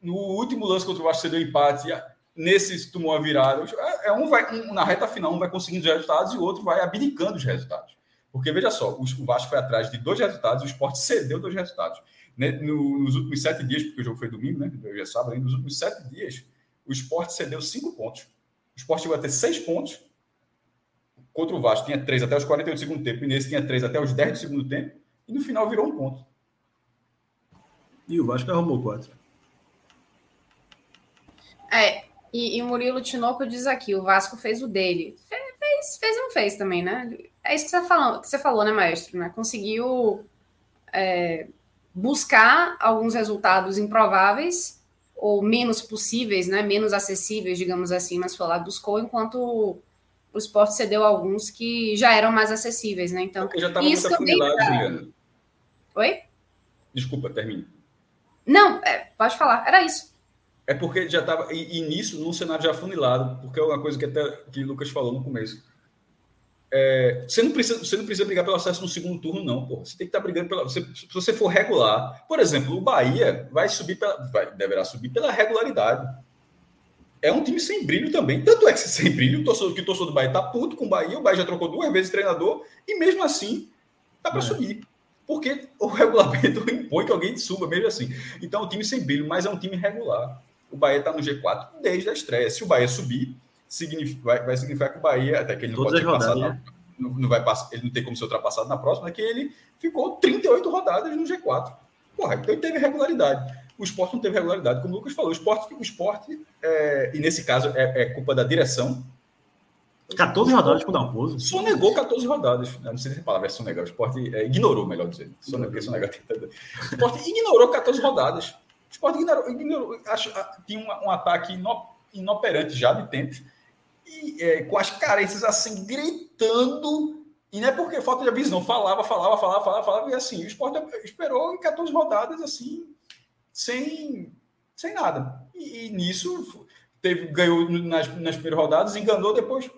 No último lance contra o Vasco, você deu empate, nesse tomou a virada. É, é um vai, um, na reta final, um vai conseguindo os resultados e o outro vai abdicando os resultados. Porque, veja só, o Vasco foi atrás de dois resultados, o esporte cedeu dois resultados. Né, nos últimos sete dias, porque o jogo foi domingo, né? Hoje é sábado, nos últimos sete dias, o esporte cedeu cinco pontos. O esporte chegou a ter seis pontos. Contra o Vasco tinha três até os 48 do segundo tempo, e nesse tinha três até os 10 do segundo tempo, e no final virou um ponto. E o Vasco arrumou quatro. É, e, e o Murilo Tinoco diz aqui: o Vasco fez o dele. Fez, fez e não fez também, né? É isso que você, falou, que você falou, né, maestro? Né? Conseguiu é, buscar alguns resultados improváveis ou menos possíveis, né? Menos acessíveis, digamos assim, mas foi lá buscou, enquanto o esporte cedeu alguns que já eram mais acessíveis, né? Então, Eu já estava muito afunilado, tá... Juliana. Oi? Desculpa, termine. Não, é, pode falar, era isso. É porque já estava. E, e, nisso, num cenário já afunilado, porque é uma coisa que até que o Lucas falou no começo. É, você, não precisa, você não precisa brigar pelo acesso no segundo turno, não, pô. Você tem que estar tá brigando pela. Você, se você for regular, por exemplo, o Bahia vai subir pela. Vai, deverá subir pela regularidade. É um time sem brilho também. Tanto é que sem brilho, o torcedor, que o torcedor do Bahia tá puto com o Bahia, o Bahia já trocou duas vezes treinador, e mesmo assim tá para é. subir. Porque o regulamento impõe que alguém suba, mesmo assim. Então é um time sem brilho, mas é um time regular. O Bahia está no G4 desde a estreia. Se o Bahia subir, significa, vai, vai, significar que o Bahia, até que ele não Todas pode ser passado, né? não, não, vai passar, ele não tem como ser ultrapassado na próxima, é que ele ficou 38 rodadas no G4. Porra, então ele teve regularidade. O esporte não teve regularidade, como o Lucas falou. O esporte, o esporte é, e nesse caso é, é, culpa da direção. 14 rodadas com o Dalpozo. Sonegou 14 rodadas. Não sei se a palavra é sonegar. O esporte é, ignorou, melhor dizer. Sonegar, sonegar. O esporte ignorou 14 rodadas. O Sport ignorou, ignorou acho, tinha um, um ataque ino, inoperante já de tempos, e é, com as carências assim, gritando. E não é porque falta de aviso, não. Falava, falava, falava, falava, falava, e assim, o Sport esperou em 14 rodadas, assim, sem, sem nada. E, e nisso teve, ganhou nas, nas primeiras rodadas, enganou, depois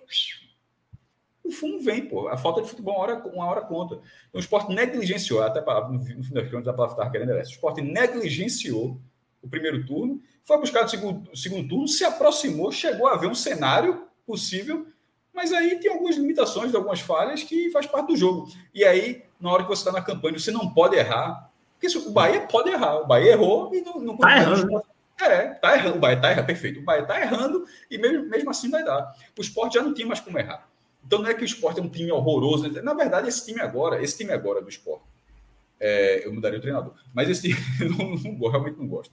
o fumo vem, pô. A falta de futebol uma hora, uma hora conta. Então, o esporte negligenciou, até no fim das contas a palavra estava querendo essa. O esporte negligenciou o primeiro turno, foi buscar o segundo, segundo turno, se aproximou, chegou a ver um cenário possível, mas aí tem algumas limitações, algumas falhas que faz parte do jogo. E aí, na hora que você está na campanha, você não pode errar. Porque o Bahia pode errar. O Bahia errou e não, não tá errando. É, tá errando. O Bahia tá errando, perfeito. O Bahia tá errando e mesmo, mesmo assim vai dar. O esporte já não tinha mais como errar. Então não é que o esporte é um time horroroso. Né? Na verdade, esse time agora, esse time agora do esporte, é, eu mudaria o treinador. Mas esse time, não, não, realmente não gosto.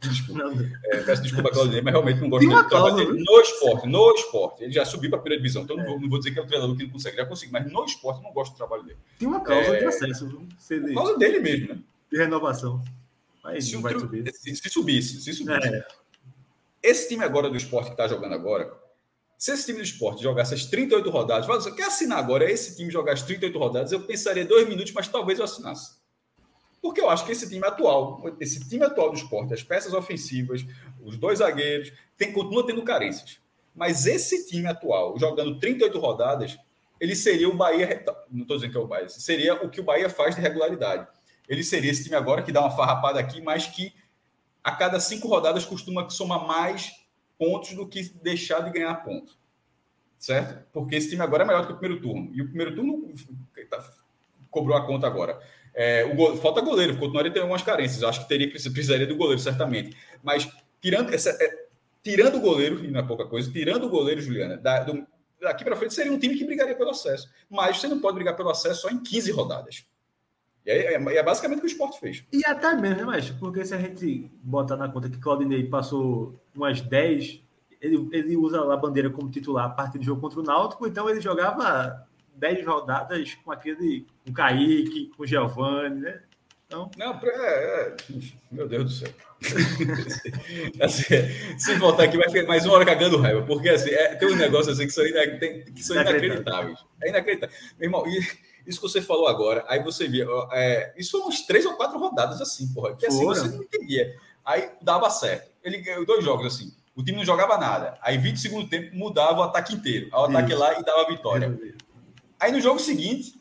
Desculpa. Não. É, peço desculpa a Claudinei, mas realmente não gosto dele. Causa, no esporte, no esporte. Ele já subiu para a primeira divisão, então é. não, vou, não, vou, dizer que é o treinador que não consegue, já consigo, mas no esporte eu não gosto do trabalho dele. Tem uma causa é, de acesso. Por causa dele mesmo, né? De renovação. Mas se, vai subir. Se, se subisse, se subisse. É. Esse time agora do esporte que está jogando agora, se esse time do esporte jogasse as 38 rodadas, você quer assinar agora esse time jogar as 38 rodadas, eu pensaria dois minutos, mas talvez eu assinasse. Porque eu acho que esse time atual, esse time atual do esporte, as peças ofensivas, os dois zagueiros, tem, continua tendo carências. Mas esse time atual, jogando 38 rodadas, ele seria o Bahia. Não estou dizendo que é o Bahia, seria o que o Bahia faz de regularidade. Ele seria esse time agora que dá uma farrapada aqui, mas que a cada cinco rodadas costuma somar mais pontos do que deixar de ganhar pontos. Certo? Porque esse time agora é maior do que o primeiro turno. E o primeiro turno tá, cobrou a conta agora. É, o go... Falta goleiro, continuaria tendo algumas carências. Acho que teria precisaria do goleiro, certamente. Mas tirando, essa, é, tirando o goleiro, e não é pouca coisa, tirando o goleiro, Juliana, da, do, daqui para frente seria um time que brigaria pelo acesso. Mas você não pode brigar pelo acesso só em 15 rodadas. E é, é, é, basicamente o que o esporte fez. E até mesmo, né, mas porque se a gente botar na conta que Claudinei passou umas 10, ele, ele usa a bandeira como titular a partir do jogo contra o Náutico, então ele jogava 10 rodadas com aquele, com o Kaique, com o Giovanni, né? Então... Não, é, é, meu Deus do céu. assim, se voltar aqui, vai ficar mais uma hora cagando raiva, porque assim, é, tem um negócio assim que são, que são inacreditáveis. É inacreditável. Meu irmão, e isso que você falou agora, aí você via. É, isso foram uns três ou quatro rodadas assim, porra. Que assim você não entendia. Aí dava certo. Ele ganhou dois jogos assim. O time não jogava nada. Aí, 20 segundo tempo, mudava o ataque inteiro. Aí o ataque isso. lá e dava vitória. Aí no jogo seguinte,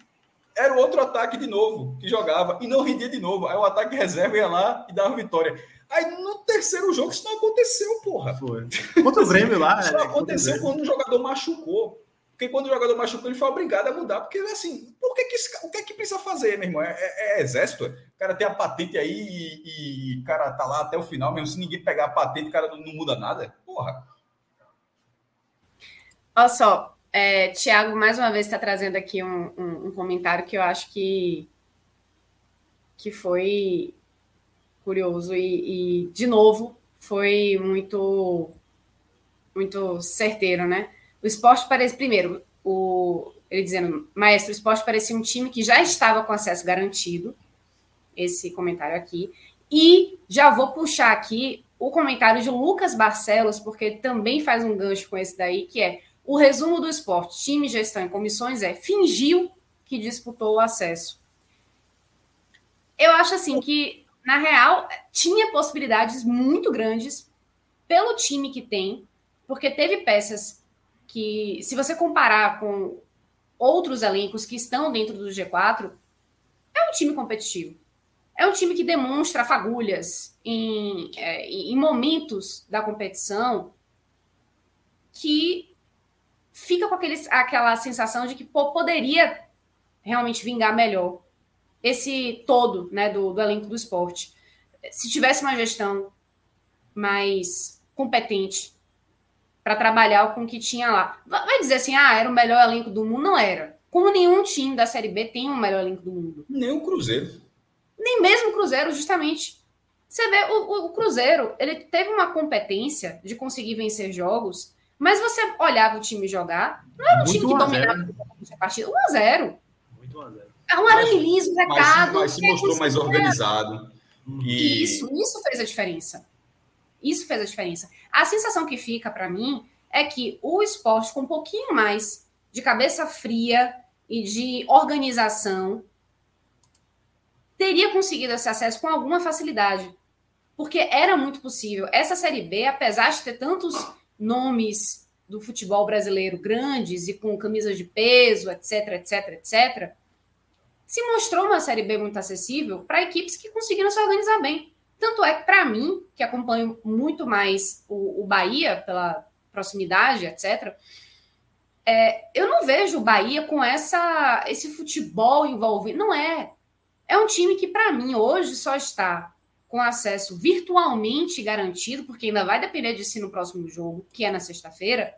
era o outro ataque de novo que jogava e não rendia de novo. Aí o ataque reserva ia lá e dava vitória. Aí no terceiro jogo isso não aconteceu, porra. Foi. Contra o Grêmio lá. Isso é, aconteceu quando um jogador machucou. Porque quando o jogador machucou, ele foi obrigado a mudar. Porque, assim, por que que esse, o que é que precisa fazer, meu irmão? É, é, é exército? O cara tem a patente aí e, o cara tá lá até o final, mesmo se ninguém pegar a patente, o cara não, não muda nada? Porra. Olha só, é, Tiago, mais uma vez, está trazendo aqui um, um, um, comentário que eu acho que, que foi curioso e, e, de novo, foi muito, muito certeiro, né? O esporte parece, primeiro, o, ele dizendo, maestro, o esporte parecia um time que já estava com acesso garantido, esse comentário aqui, e já vou puxar aqui o comentário de Lucas Barcelos, porque também faz um gancho com esse daí, que é o resumo do esporte, time, gestão e comissões é fingiu que disputou o acesso. Eu acho assim que, na real, tinha possibilidades muito grandes pelo time que tem, porque teve peças que, se você comparar com outros elencos que estão dentro do G4, é um time competitivo. É um time que demonstra fagulhas em, é, em momentos da competição que fica com aquele, aquela sensação de que pô, poderia realmente vingar melhor esse todo né, do, do elenco do esporte. Se tivesse uma gestão mais competente, para trabalhar com o que tinha lá. Vai dizer assim, ah, era o melhor elenco do mundo? Não era. Como nenhum time da Série B tem o um melhor elenco do mundo. Nem o Cruzeiro. Nem mesmo o Cruzeiro, justamente. Você vê, o, o, Cruzeiro, ele teve uma competência de conseguir vencer jogos, mas você olhava o time jogar, não era um Muito time que dominava a partida. 1x0. Muito 1x0. É um aramilismo, recado. Mas, mas se mostrou mais organizado Uhum. E isso, isso fez a diferença. Isso fez a diferença. A sensação que fica para mim é que o esporte com um pouquinho mais de cabeça fria e de organização teria conseguido esse acesso com alguma facilidade. Porque era muito possível. Essa Série B, apesar de ter tantos nomes do futebol brasileiro grandes e com camisas de peso, etc, etc, etc, se mostrou uma Série B muito acessível para equipes que conseguiram se organizar bem. Tanto é que, para mim, que acompanho muito mais o, o Bahia, pela proximidade, etc., é, eu não vejo o Bahia com essa, esse futebol envolvido. Não é. É um time que, para mim, hoje só está com acesso virtualmente garantido, porque ainda vai depender de si no próximo jogo, que é na sexta-feira,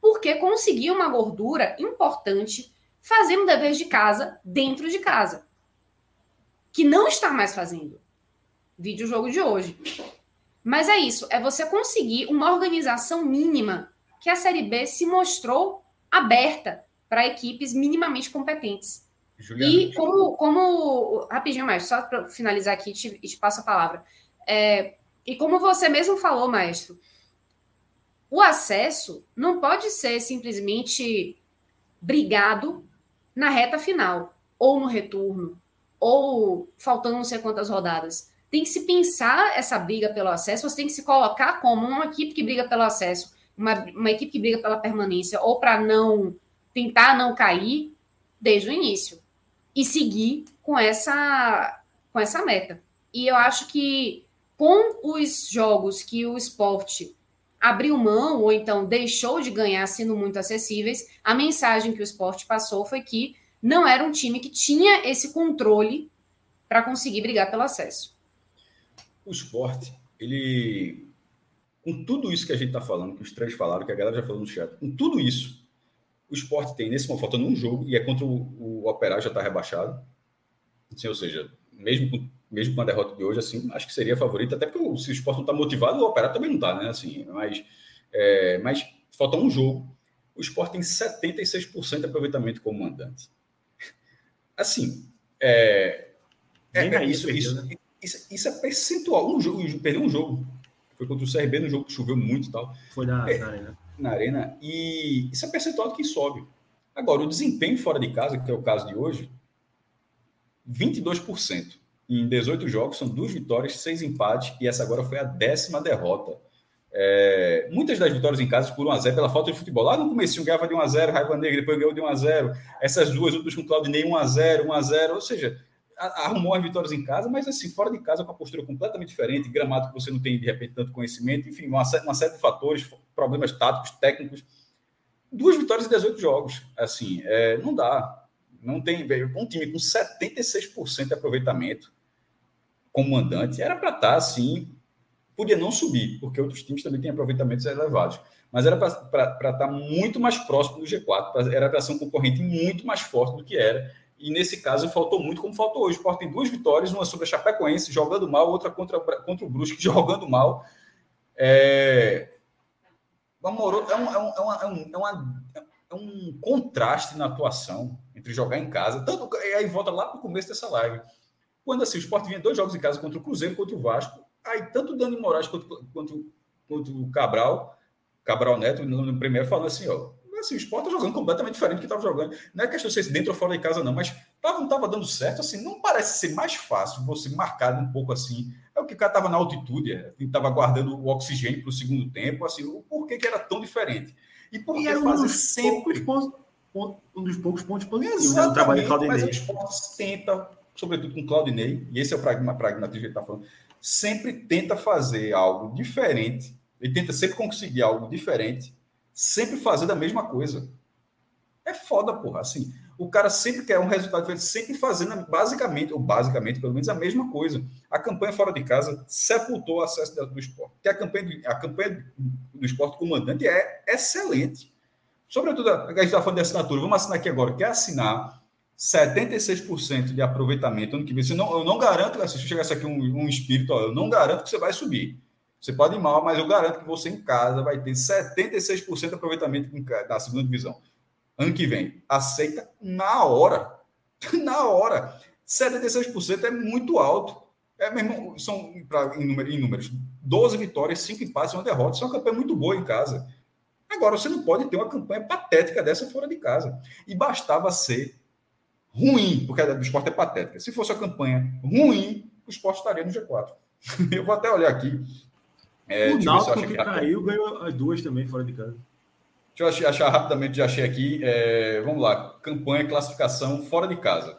porque conseguiu uma gordura importante fazendo dever de casa dentro de casa. Que não está mais fazendo. Vídeo jogo de hoje. Mas é isso, é você conseguir uma organização mínima que a Série B se mostrou aberta para equipes minimamente competentes. Juliana. E como, como. Rapidinho mais, só para finalizar aqui, te, te passo a palavra. É, e como você mesmo falou, maestro, o acesso não pode ser simplesmente brigado na reta final, ou no retorno, ou faltando não sei quantas rodadas. Tem que se pensar essa briga pelo acesso, você tem que se colocar como uma equipe que briga pelo acesso, uma, uma equipe que briga pela permanência, ou para não tentar não cair desde o início e seguir com essa com essa meta. E eu acho que com os jogos que o esporte abriu mão ou então deixou de ganhar sendo muito acessíveis, a mensagem que o esporte passou foi que não era um time que tinha esse controle para conseguir brigar pelo acesso. O esporte, ele. Com tudo isso que a gente está falando, que os três falaram, que a galera já falou no chat, com tudo isso, o esporte tem nesse momento faltando um jogo e é contra o, o Operário já está rebaixado. Assim, ou seja, mesmo com, mesmo com a derrota de hoje, assim, acho que seria favorito, até porque se o esporte não está motivado, o Operário também não está, né? Assim, mas, é, mas falta um jogo. O esporte tem 76% de aproveitamento como mandante. Assim, é, é, é isso, isso, né? isso, isso, é percentual. Um jogo, perdeu um jogo. Foi contra o CRB no jogo que choveu muito e tal. Foi na, é, na arena. Na arena. E isso é percentual que sobe. Agora, o desempenho fora de casa, que é o caso de hoje, 22%. Em 18 jogos, são duas vitórias, seis empates, e essa agora foi a décima derrota. É, muitas das vitórias em casa por 1x0 pela falta de futebol. Lá no começo ganhava de 1x0, Raiva Negra, depois ganhou de 1x0. Essas duas outras com Claudinei 1x0, 1x0. Ou seja, arrumou as vitórias em casa, mas assim, fora de casa com a postura completamente diferente, gramado que você não tem de repente tanto conhecimento, enfim, uma, uma série de fatores, problemas táticos, técnicos. Duas vitórias em 18 jogos. Assim, é, não dá. Não tem, velho, um time com 76% de aproveitamento como mandante, era para estar tá, assim, podia não subir, porque outros times também têm aproveitamentos elevados. Mas era para estar tá muito mais próximo do G4, era para ser um concorrente muito mais forte do que era. E nesse caso faltou muito, como faltou hoje. O Sport tem duas vitórias, uma sobre a Chapecoense, jogando mal, outra contra, contra o Brusque, jogando mal. É, é, um, é, um, é, uma, é, um, é, uma, é um contraste na atuação entre jogar em casa, tanto aí volta lá para o começo dessa live. Quando assim, o Sport vinha dois jogos em casa contra o Cruzeiro, contra o Vasco, Aí, tanto o Dani Moraes quanto, quanto, quanto o Cabral, Cabral Neto, no primeiro, falando assim: ó, assim, o Sport tá jogando completamente diferente do que estava jogando. Não é questão de ser dentro ou fora de casa, não, mas tava, não estava dando certo. Assim, não parece ser mais fácil você marcar um pouco assim. É o que o cara estava na altitude, estava é, guardando o oxigênio para o segundo tempo. Assim, o porquê que era tão diferente? E por que fazer sempre. Pontos, um dos poucos pontos positivos né, do trabalho de Claudinei. Mas o Sport tenta, sobretudo com Claudinei, e esse é o pragmatismo que ele está falando sempre tenta fazer algo diferente, ele tenta sempre conseguir algo diferente, sempre fazer a mesma coisa. É foda, porra. Assim, o cara sempre quer um resultado diferente, sempre fazendo basicamente, ou basicamente, pelo menos, a mesma coisa. A campanha fora de casa sepultou o acesso do esporte. Porque a campanha, a campanha do esporte comandante é excelente. Sobretudo, a gente está falando de assinatura. Vamos assinar aqui agora. Quer assinar 76% de aproveitamento ano que vem. Não, eu não garanto, assim, se chegasse aqui um, um espírito, ó, eu não garanto que você vai subir. Você pode ir mal, mas eu garanto que você em casa vai ter 76% de aproveitamento na segunda divisão. Ano que vem. Aceita na hora. na hora. 76% é muito alto. É, mesmo, são, pra, em, número, em números, 12 vitórias, 5 empates e uma derrota. Isso é uma campanha muito boa em casa. Agora, você não pode ter uma campanha patética dessa fora de casa. E bastava ser ruim, porque a do esporte é patética. Se fosse uma campanha ruim, o esporte estaria no G4. Eu vou até olhar aqui. É, o Náutico que caiu ganhou as duas também fora de casa. Deixa eu achar rapidamente, já achei aqui. É, vamos lá, campanha, classificação fora de casa.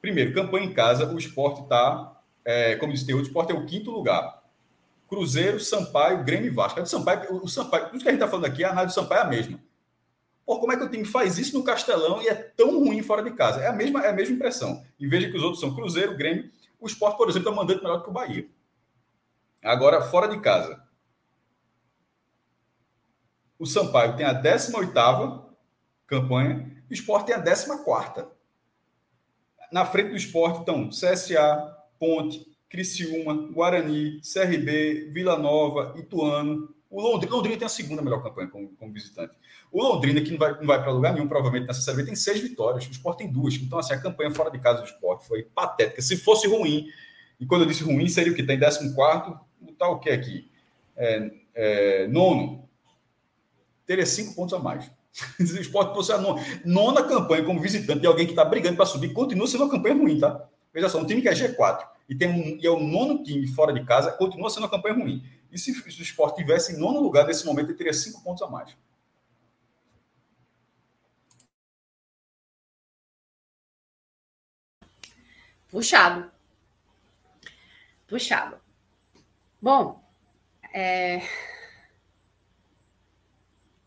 Primeiro, campanha em casa, o esporte está, é, como disse o esporte é o quinto lugar. Cruzeiro, Sampaio, Grêmio e Vasco. A Sampaio, o Sampaio, tudo que a gente está falando aqui, a análise do Sampaio é a mesma. Pô, como é que o time faz isso no Castelão e é tão ruim fora de casa? É a mesma, é a mesma impressão. E veja que os outros são Cruzeiro, Grêmio. O esporte, por exemplo, é mandante melhor que o Bahia. Agora, fora de casa. O Sampaio tem a 18 campanha, o esporte tem a 14. Na frente do esporte estão CSA, Ponte, Criciúma, Guarani, CRB, Vila Nova, Ituano. O Londrina, Londrina tem a segunda melhor campanha como, como visitante. O Londrina, que não vai, vai para lugar nenhum, provavelmente nessa série tem seis vitórias. O Sport tem duas. Então, assim, a campanha fora de casa do Sport foi patética. Se fosse ruim, e quando eu disse ruim, seria o que? Tem 14, tá o que aqui? É, é, nono. Teria cinco pontos a mais. o Sport fosse a nona, nona campanha como visitante de alguém que está brigando para subir, continua sendo uma campanha ruim, tá? Veja só, um time que é G4 e, tem um, e é o nono time fora de casa, continua sendo uma campanha ruim. E se, se o esporte tivesse em nono lugar nesse momento, ele teria cinco pontos a mais. Puxado. Puxado. Bom, é...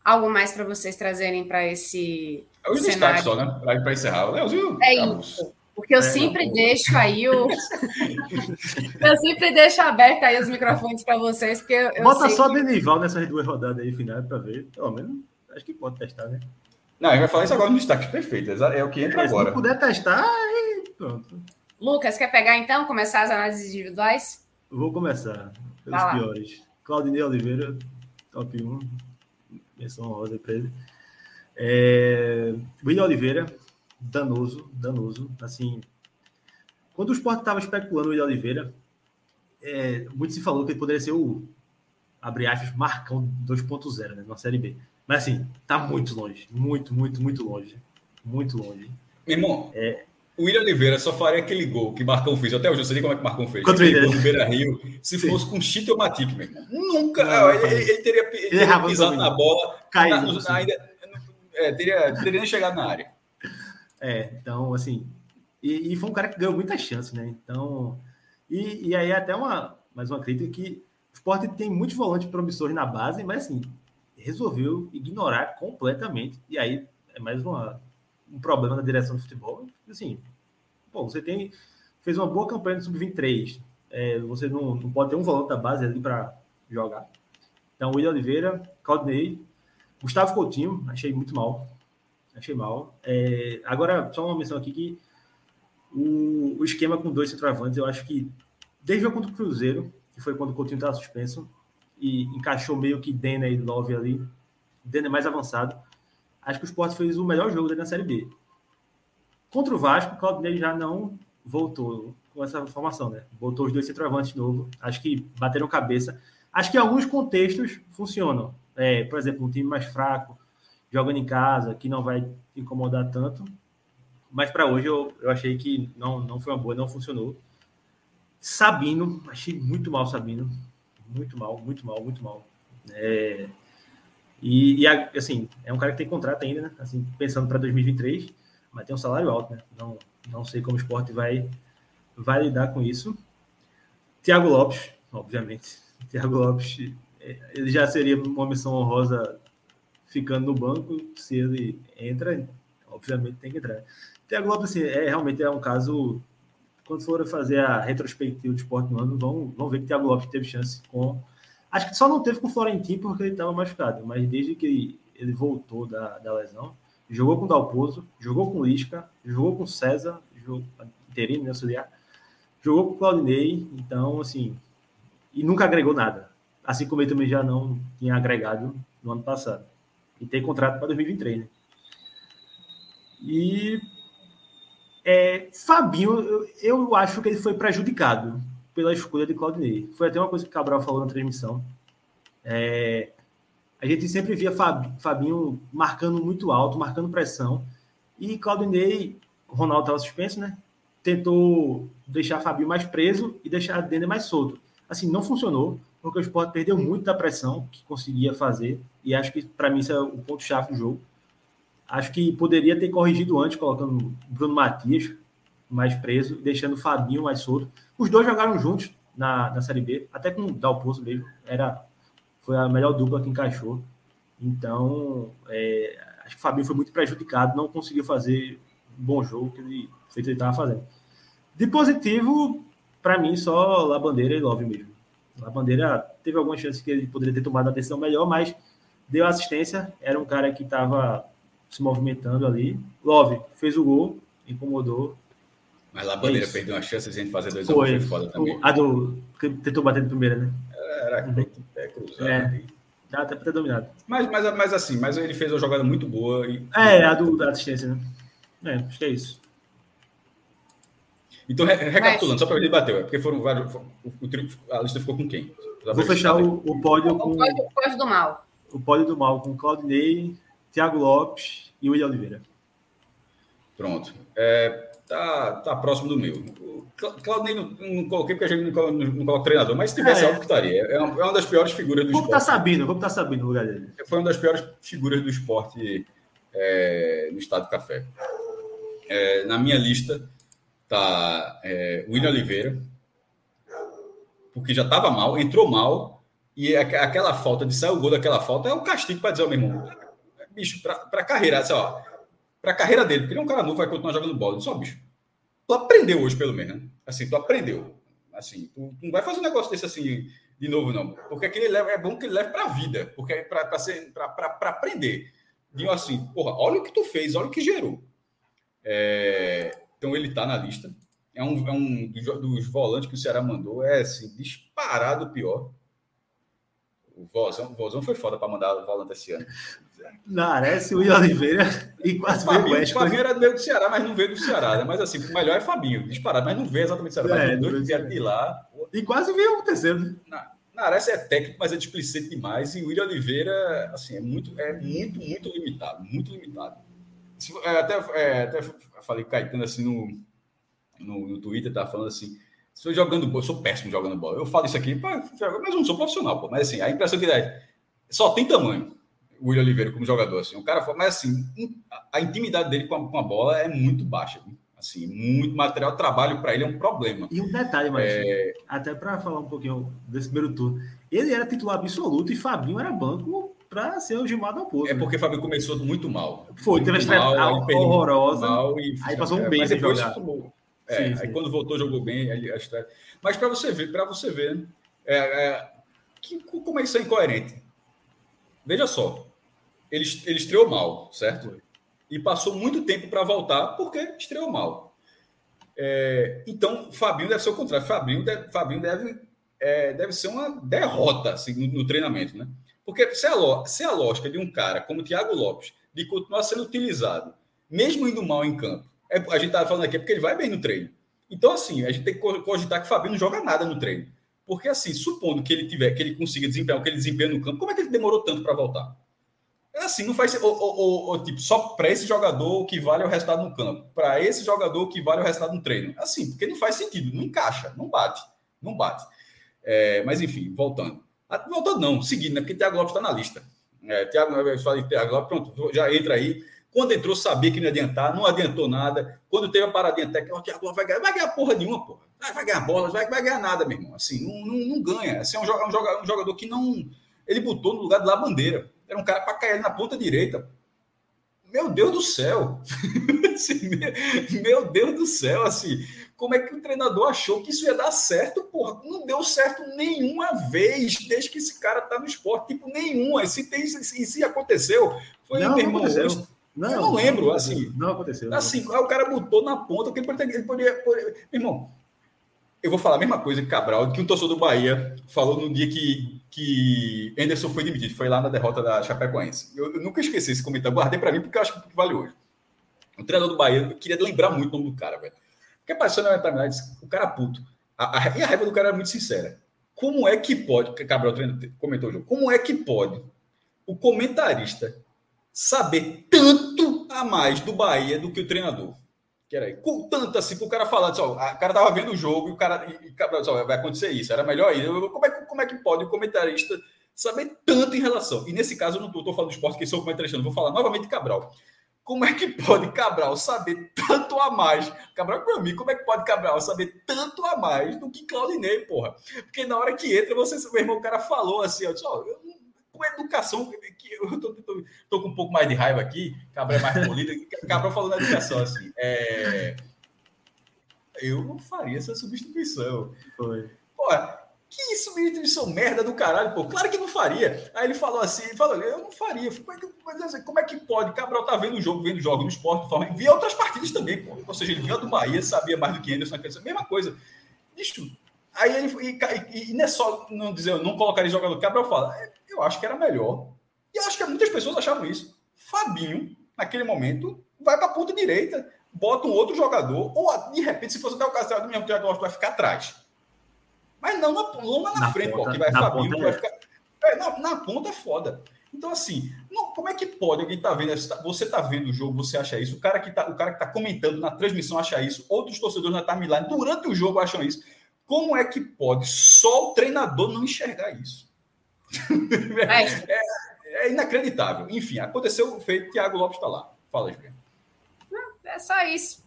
algo mais para vocês trazerem para esse. É cenário só, né? Para encerrar. Leozinho, é isso. Porque eu é, sempre não. deixo aí o. eu sempre deixo aberto aí os microfones para vocês. Porque eu Bota só que... Denival nessas duas rodadas aí final para ver. Pelo menos acho que pode testar, né? Não, a gente vai falar isso agora no destaque perfeito. É o que entra é, agora. Se puder testar, aí pronto. Lucas, quer pegar então, começar as análises individuais? Vou começar pelos piores. Claudinei Oliveira, top 1. Menção rosa para ele. É... William Oliveira, danoso, danoso. Assim, quando o Sport estava especulando o William Oliveira, é, muito se falou que ele poderia ser o, abre aspas, Marcão 2.0, né, na Série B. Mas assim, tá muito longe, muito, muito, muito longe. Muito longe. Meu irmão, é, o William Oliveira só faria aquele gol que Marcão fez. Até hoje eu sei como é que Marcão fez. Contra aquele gol do Beira Rio. Se Sim. fosse com Chito ou Matip, meu irmão. Nunca. Não, ele, ele, ele, teria, ele teria pisado na bola. Caído. Na, ainda, é, teria, teria nem chegado na área. É, então, assim. E, e, foi um cara que ganhou muita chance, né? Então. E, e aí, até uma, mais uma crítica que o Sport tem muitos volantes promissores na base, mas assim, resolveu ignorar completamente. E aí é mais uma, um problema na direção do futebol. Assim, pô, você tem fez uma boa campanha no sub-23. É, você não, não pode ter um volante da base ali para jogar. Então, William Oliveira, Claudinei, Gustavo Coutinho, achei muito mal. Achei mal. É, agora, só uma menção aqui que o, o esquema com dois centroavantes, eu acho que desde o contra o Cruzeiro, que foi quando o Coutinho estava suspenso, e encaixou meio que Dena e Love ali, Dena é mais avançado, acho que o Sport fez o melhor jogo da Série B. Contra o Vasco, o Claudinei já não voltou com essa formação, né? Botou os dois centroavantes de novo. Acho que bateram cabeça. Acho que em alguns contextos funcionam. É, por exemplo, um time mais fraco, jogando em casa, que não vai incomodar tanto. Mas para hoje eu, eu achei que não, não foi uma boa, não funcionou. Sabino, achei muito mal Sabino. Muito mal, muito mal, muito mal. É, e, e, assim, é um cara que tem contrato ainda, né? Assim, pensando para 2023, mas tem um salário alto, né? Não, não sei como o esporte vai, vai lidar com isso. Tiago Lopes, obviamente. Tiago Lopes, é, ele já seria uma missão honrosa ficando no banco. Se ele entra, obviamente tem que entrar. Tiago Lopes, assim, é, realmente é um caso. Quando for fazer a retrospectiva do esporte no ano, vão, vão ver que Tiago Lopes teve chance com Acho que só não teve com o Florentino porque ele estava machucado, mas desde que ele voltou da, da lesão, jogou com o Dalpozo, jogou com o Lisca, jogou com o César, jogou, interino, né, auxiliar, jogou com o Claudinei, então, assim, e nunca agregou nada. Assim como ele também já não tinha agregado no ano passado. E tem contrato para 2023, né? E é, Fabinho, eu, eu acho que ele foi prejudicado pela escolha de Claudinei. Foi até uma coisa que Cabral falou na transmissão. É, a gente sempre via Fabinho marcando muito alto, marcando pressão. E Claudinei, Ronaldo estava suspenso, né? Tentou deixar Fabinho mais preso e deixar Dender mais solto. Assim, não funcionou, porque o Sport perdeu muito da pressão que conseguia fazer. E acho que, para mim, isso é o ponto-chave do jogo. Acho que poderia ter corrigido antes, colocando Bruno Matias mais preso, deixando o Fabinho mais solto. Os dois jogaram juntos na, na Série B, até com o Dalpozo mesmo. Era, foi a melhor dupla que encaixou. Então, é, acho que o Fabinho foi muito prejudicado, não conseguiu fazer um bom jogo que ele feito estava fazendo. De positivo, para mim, só La Bandeira e Love mesmo. La Bandeira teve algumas chances que ele poderia ter tomado a decisão melhor, mas deu assistência. Era um cara que estava se movimentando ali. Love fez o gol, incomodou. Mas lá a bandeira é perdeu uma chance de a gente fazer dois foi, foi foda também. A do. que tentou bater de primeira, né? Era uhum. pé cruzado. É. Já até pra ter dominado. Mas, mas, mas assim, mas ele fez uma jogada muito boa. E... É, a do, da assistência, né? É, acho que é isso. Então, recapitulando, mas... só para ele bateu, é porque foram vários. O, o, a lista ficou com quem? Vou fechar o, o pódio com. O pódio, o pódio do mal. O pódio do mal com Claudinei, Thiago Lopes e William Oliveira. Pronto. É, tá, tá próximo do meu. Claudinei não, não coloquei porque a gente não, não, não coloca treinador, mas se tivesse é. algo que estaria. É uma, é uma das piores figuras do tá esporte. Como tá sabendo? Como tá sabendo no lugar dele? Foi uma das piores figuras do esporte é, no estado do café. É, na minha lista tá é, William Oliveira, porque já estava mal, entrou mal, e aquela falta de sair o gol daquela falta é o castigo para dizer ao meu irmão bicho, para a carreira, assim, ó, para a carreira dele, porque ele é um cara novo, vai continuar jogando bola. Só, bicho, tu aprendeu hoje, pelo menos, né? Assim, tu aprendeu. Assim, tu, não vai fazer um negócio desse assim de novo, não. Porque aquele leva, é bom que ele leve para a vida, porque para aprender. Digo assim, porra, olha o que tu fez, olha o que gerou. É, então ele está na lista. É um, é um dos volantes que o Ceará mandou, é assim, disparado pior. O Vozão, o Vozão foi foda para mandar o volante esse ano. Nares, o Oliveira e quase veio o West. Fabinho era do Ceará, mas não veio do Ceará, né? Mas assim, o melhor é Fabinho, disparado, mas não veio exatamente do Ceará. É, dois vieram de lá. E quase veio o terceiro. Né? Nares é técnico, mas é displicente demais. E o William Oliveira, assim, é muito, é muito, muito limitado. Muito limitado. É, até, é, até falei Caetano assim no, no, no Twitter, tá falando assim. Estou jogando bola, eu sou péssimo jogando bola. Eu falo isso aqui, mas eu não sou profissional, pô. Mas assim, a impressão que dá é, só tem tamanho o William Oliveira como jogador. Assim. O cara, mas assim, a intimidade dele com a, com a bola é muito baixa. Assim, muito material, trabalho para ele é um problema. E um detalhe, mas é... até para falar um pouquinho desse primeiro turno, ele era titular absoluto e Fabinho era banco para ser o Gilmar da Porra. É porque Fabinho começou muito mal. Foi, teve uma estreia horrorosa. Mal e, aí passou um é, mês sem jogar. É, sim, aí sim. quando voltou, jogou bem. A estreia. Mas para você ver, para você ver, é, é, que, como é isso é incoerente. Veja só, ele, ele estreou mal, certo? E passou muito tempo para voltar porque estreou mal. É, então, Fabinho deve ser o contrário. Fabinho deve, Fabinho deve, é, deve ser uma derrota assim, no, no, treinamento, né? Porque se a, se a lógica de um cara como o Thiago Lopes de continuar sendo utilizado, mesmo indo mal em campo, é, a gente estava falando aqui é porque ele vai bem no treino. Então, assim, a gente tem que cogitar que o Fabinho não joga nada no treino. Porque, assim, supondo que ele tiver, que ele consiga desempenhar o que ele desempenha no campo, como é que ele demorou tanto para voltar? É assim, não faz ou, ou, ou, tipo, só para esse jogador que vale é o resultado no campo, para esse jogador que vale é o resultado no treino. É assim, porque não faz sentido, não encaixa, não bate, não bate. É, mas enfim, voltando. Ah, voltando não, seguindo, né? Porque Thiago Lopes está na lista. É, Thiago, eu falei Thiago Lopes, pronto, já entra aí. Quando entrou, sabia que não ia adiantar, não adiantou nada. Quando teve a paradinha técnica, o Thiago Lopes vai ganhar, vai ganhar porra nenhuma, porra. Vai, ganhar bola, vai, vai ganhar nada, meu irmão. Assim, não, não, não ganha. Assim, é um jogador, um jogador que não. Ele botou no lugar de lá bandeira. Era um cara para cair na ponta direita. Meu Deus do céu! Meu Deus do céu, assim, como é que o treinador achou que isso ia dar certo? Porra, não deu certo nenhuma vez desde que esse cara tá no esporte, tipo, nenhuma. Se, tem, se, se aconteceu, foi não, meu irmão. Não, eu não lembro, não assim. Não aconteceu. Não assim, aconteceu. o cara botou na ponta que ele poderia, ele poderia, poderia. Meu irmão, eu vou falar a mesma coisa que Cabral, que um torcedor do Bahia falou no dia que, que Anderson foi demitido, foi lá na derrota da Chapecoense. Eu, eu nunca esqueci esse comentário, guardei para mim porque eu acho que vale hoje. O treinador do Bahia, eu queria lembrar muito o nome do cara, velho. Porque apareceu na metade, o cara puto. A, a, e a raiva do cara era muito sincera. Como é que pode, Cabral comentou o jogo, como é que pode o comentarista saber tanto a mais do Bahia do que o treinador? Que era com tanto assim, o cara falando, o cara tava vendo o jogo e o cara, e, Cabral disse, vai acontecer isso, era melhor ainda. Como é, como é que pode o comentarista saber tanto em relação? E nesse caso, eu não estou falando do esporte, que sou comentarista, não vou falar novamente Cabral. Como é que pode Cabral saber tanto a mais? Cabral para mim, como é que pode Cabral saber tanto a mais do que Claudinei, porra? Porque na hora que entra, você, meu irmão, o cara falou assim, eu disse, ó, com educação, que eu tô, tô, tô, com um pouco mais de raiva aqui, Cabral é mais polido, Cabral falou na educação assim, é, eu não faria essa substituição. Foi. Porra, que isso, ministro, merda do caralho, pô. Claro que não faria. Aí ele falou assim, ele falou, eu não faria. Como é que, como que pode? Cabral tá vendo o jogo, vendo jogo no esporte, forma, via outras partidas também, pô. Ou seja, ele vinha do Bahia, sabia mais do que Anderson, mesma coisa. Bicho, aí ele, e, e, e não é só não dizer, não colocaria jogador, Cabral fala, é, acho que era melhor. E eu acho que muitas pessoas achavam isso. Fabinho, naquele momento, vai para a ponta direita, bota um outro jogador, ou de repente, se fosse até o caso do mesmo Thiago vai ficar atrás mas não na, não lá na, na frente, ponta, pô, que vai Fabinho, que vai é. ficar. É, na, na, ponta é foda. Então, assim, não, como é que pode alguém tá vendo? Você tá vendo o jogo, você acha isso, o cara que tá, o cara que tá comentando na transmissão acha isso, outros torcedores na timeline durante o jogo acham isso. Como é que pode só o treinador não enxergar isso? É, é, é inacreditável. Enfim, aconteceu o feito, Thiago Lopes está lá. Fala, Juliano. É só isso.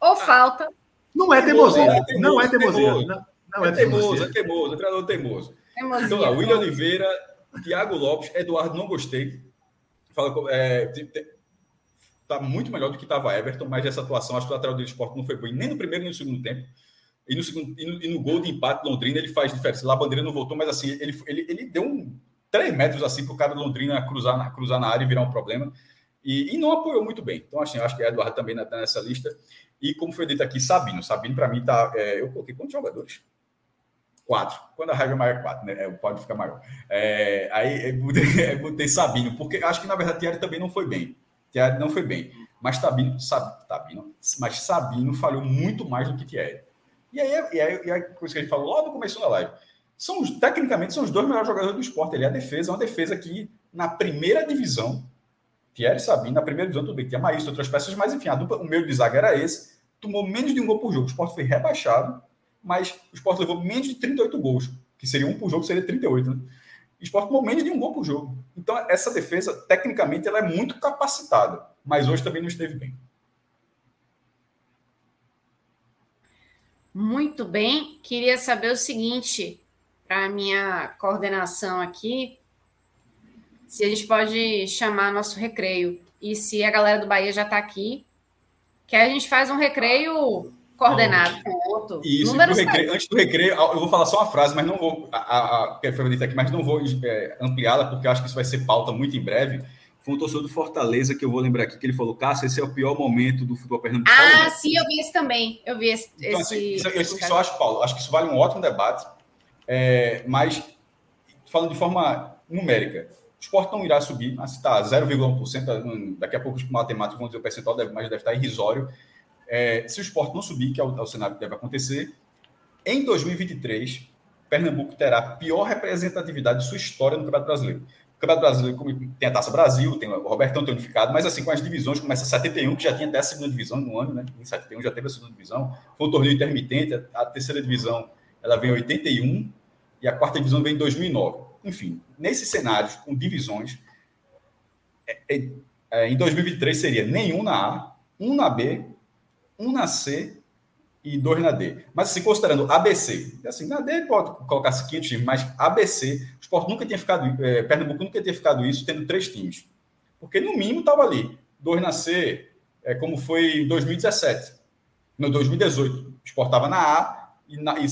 Ou ah, falta. Não é teimosia. Não é teimosia. Não, é, é teimoso, é teimoso, é treinador teimoso. Teimosia, então, lá, William Oliveira, Thiago Lopes, Eduardo, não gostei. Fala, é, tá muito melhor do que estava Everton, mas essa atuação, acho que o lateral do esporte não foi bom nem no primeiro nem no segundo tempo. E no, segundo, e no, e no gol de empate Londrina ele faz diferença. Lá a bandeira não voltou, mas assim, ele, ele, ele deu um 3 metros assim para o cara do Londrina cruzar na, cruzar na área e virar um problema. E, e não apoiou muito bem. Então, assim, acho que Eduardo também está nessa lista. E como foi dito aqui, Sabino. Sabino, para mim, tá. É, eu coloquei quantos jogadores? Quatro. Quando a raiva é maior, quatro, né? É, o pode ficar maior. É, aí eu botei, botei, Sabino, porque acho que na verdade Thierry também não foi bem. Thierry não foi bem. Mas Sabino, Sabino, mas Sabino falhou muito mais do que Thierry. E aí, e aí, e aí coisa que a gente falou logo no começo da live. São tecnicamente, são os dois melhores jogadores do esporte. Ele é a defesa, uma defesa que na primeira divisão, Thierry Sabino, na primeira divisão, tudo bem, tinha mais outras peças, mas enfim, dupla, o meio de zaga era esse. Tomou menos de um gol por jogo. O esporte foi rebaixado mas o Sport levou menos de 38 gols, que seria um por jogo, seria 38, né? O Sport tomou menos de um gol por jogo. Então, essa defesa, tecnicamente, ela é muito capacitada, mas hoje também não esteve bem. Muito bem. Queria saber o seguinte, para a minha coordenação aqui, se a gente pode chamar nosso recreio. E se a galera do Bahia já está aqui, que a gente faz um recreio Coordenado, ponto. Isso, do recreio, antes do recreio, eu vou falar só uma frase, mas não vou, a, a, que foi dita aqui, mas não vou é, ampliá-la, porque eu acho que isso vai ser pauta muito em breve. Foi um torcedor do Fortaleza que eu vou lembrar aqui, que ele falou, Cássio, esse é o pior momento do futebol pernambucano. Ah, sim, eu vi esse também. Eu vi esse. Então, assim, isso, isso, isso eu acho, Paulo, acho que isso vale um ótimo debate, é, mas falando de forma numérica, o esporte não irá subir, mas está 0,1%, daqui a pouco os matemáticos vão dizer o percentual, mas deve estar irrisório é, se o esporte não subir, que é o, é o cenário que deve acontecer, em 2023, Pernambuco terá a pior representatividade de sua história no Campeonato Brasileiro. Campeonato Brasileiro tem a Taça Brasil, tem o Robertão tem unificado, mas assim, com as divisões, começa 71, que já tinha até a segunda divisão no ano, né? Em 71 já teve a segunda divisão. Foi um torneio intermitente, a terceira divisão ela vem em 81 e a quarta divisão vem em 2009. Enfim, nesses cenários com divisões, é, é, é, em 2023 seria nenhum na A, um na B um na C e dois na D. Mas assim, considerando ABC, assim, na D pode colocar 500 times, mas ABC, o Sport nunca tinha ficado, é, Pernambuco nunca tinha ficado isso, tendo três times. Porque no mínimo estava ali, dois na C, é, como foi em 2017. No 2018, o Sport estava na A e, na, e,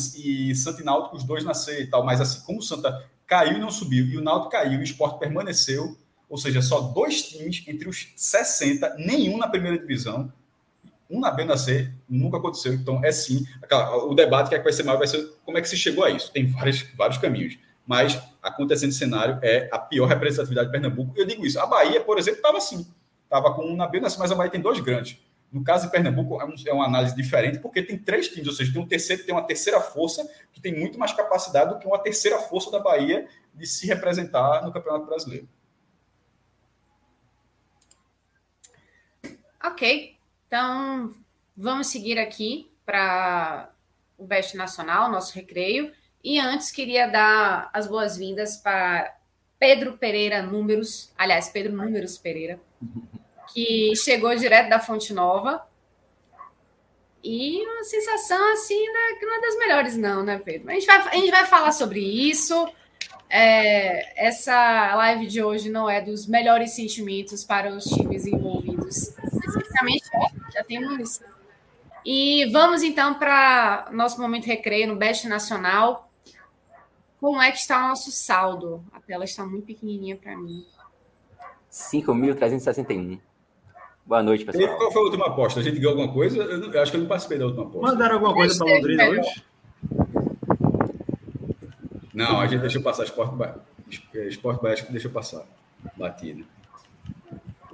e Santa e Náutico, os dois na C e tal. Mas assim, como o Santa caiu e não subiu, e o Náutico caiu e o Sport permaneceu, ou seja, só dois times entre os 60, nenhum na primeira divisão, um na B na C nunca aconteceu. Então, é sim. O debate que, é que vai ser maior vai ser como é que se chegou a isso. Tem vários, vários caminhos. Mas acontecendo esse cenário é a pior representatividade de Pernambuco. Eu digo isso. A Bahia, por exemplo, estava assim. Estava com um na B na C, mas a Bahia tem dois grandes. No caso de Pernambuco, é, um, é, uma análise diferente, porque tem três times, ou seja, tem um terceiro, tem uma terceira força que tem muito mais capacidade do que uma terceira força da Bahia de se representar no Campeonato Brasileiro. Ok, então vamos seguir aqui para o Best Nacional, nosso recreio. E antes queria dar as boas-vindas para Pedro Pereira Números, aliás, Pedro Números Pereira, que chegou direto da Fonte Nova. E uma sensação assim, né, que não é das melhores, não, né, Pedro? A gente vai, a gente vai falar sobre isso. É, essa live de hoje não é dos melhores sentimentos para os times envolvidos. Especificamente, já temos. E vamos então para nosso momento recreio no Best Nacional. Como é que está o nosso saldo? A tela está muito pequenininha para mim. 5.361. Boa noite, pessoal. E qual foi a última aposta? A gente ganhou alguma coisa? Eu, eu acho que eu não participei da última aposta. Mandaram alguma coisa para Londrina hoje? Não, a gente deixou passar Esporte Esporte Básico deixou passar. Batida.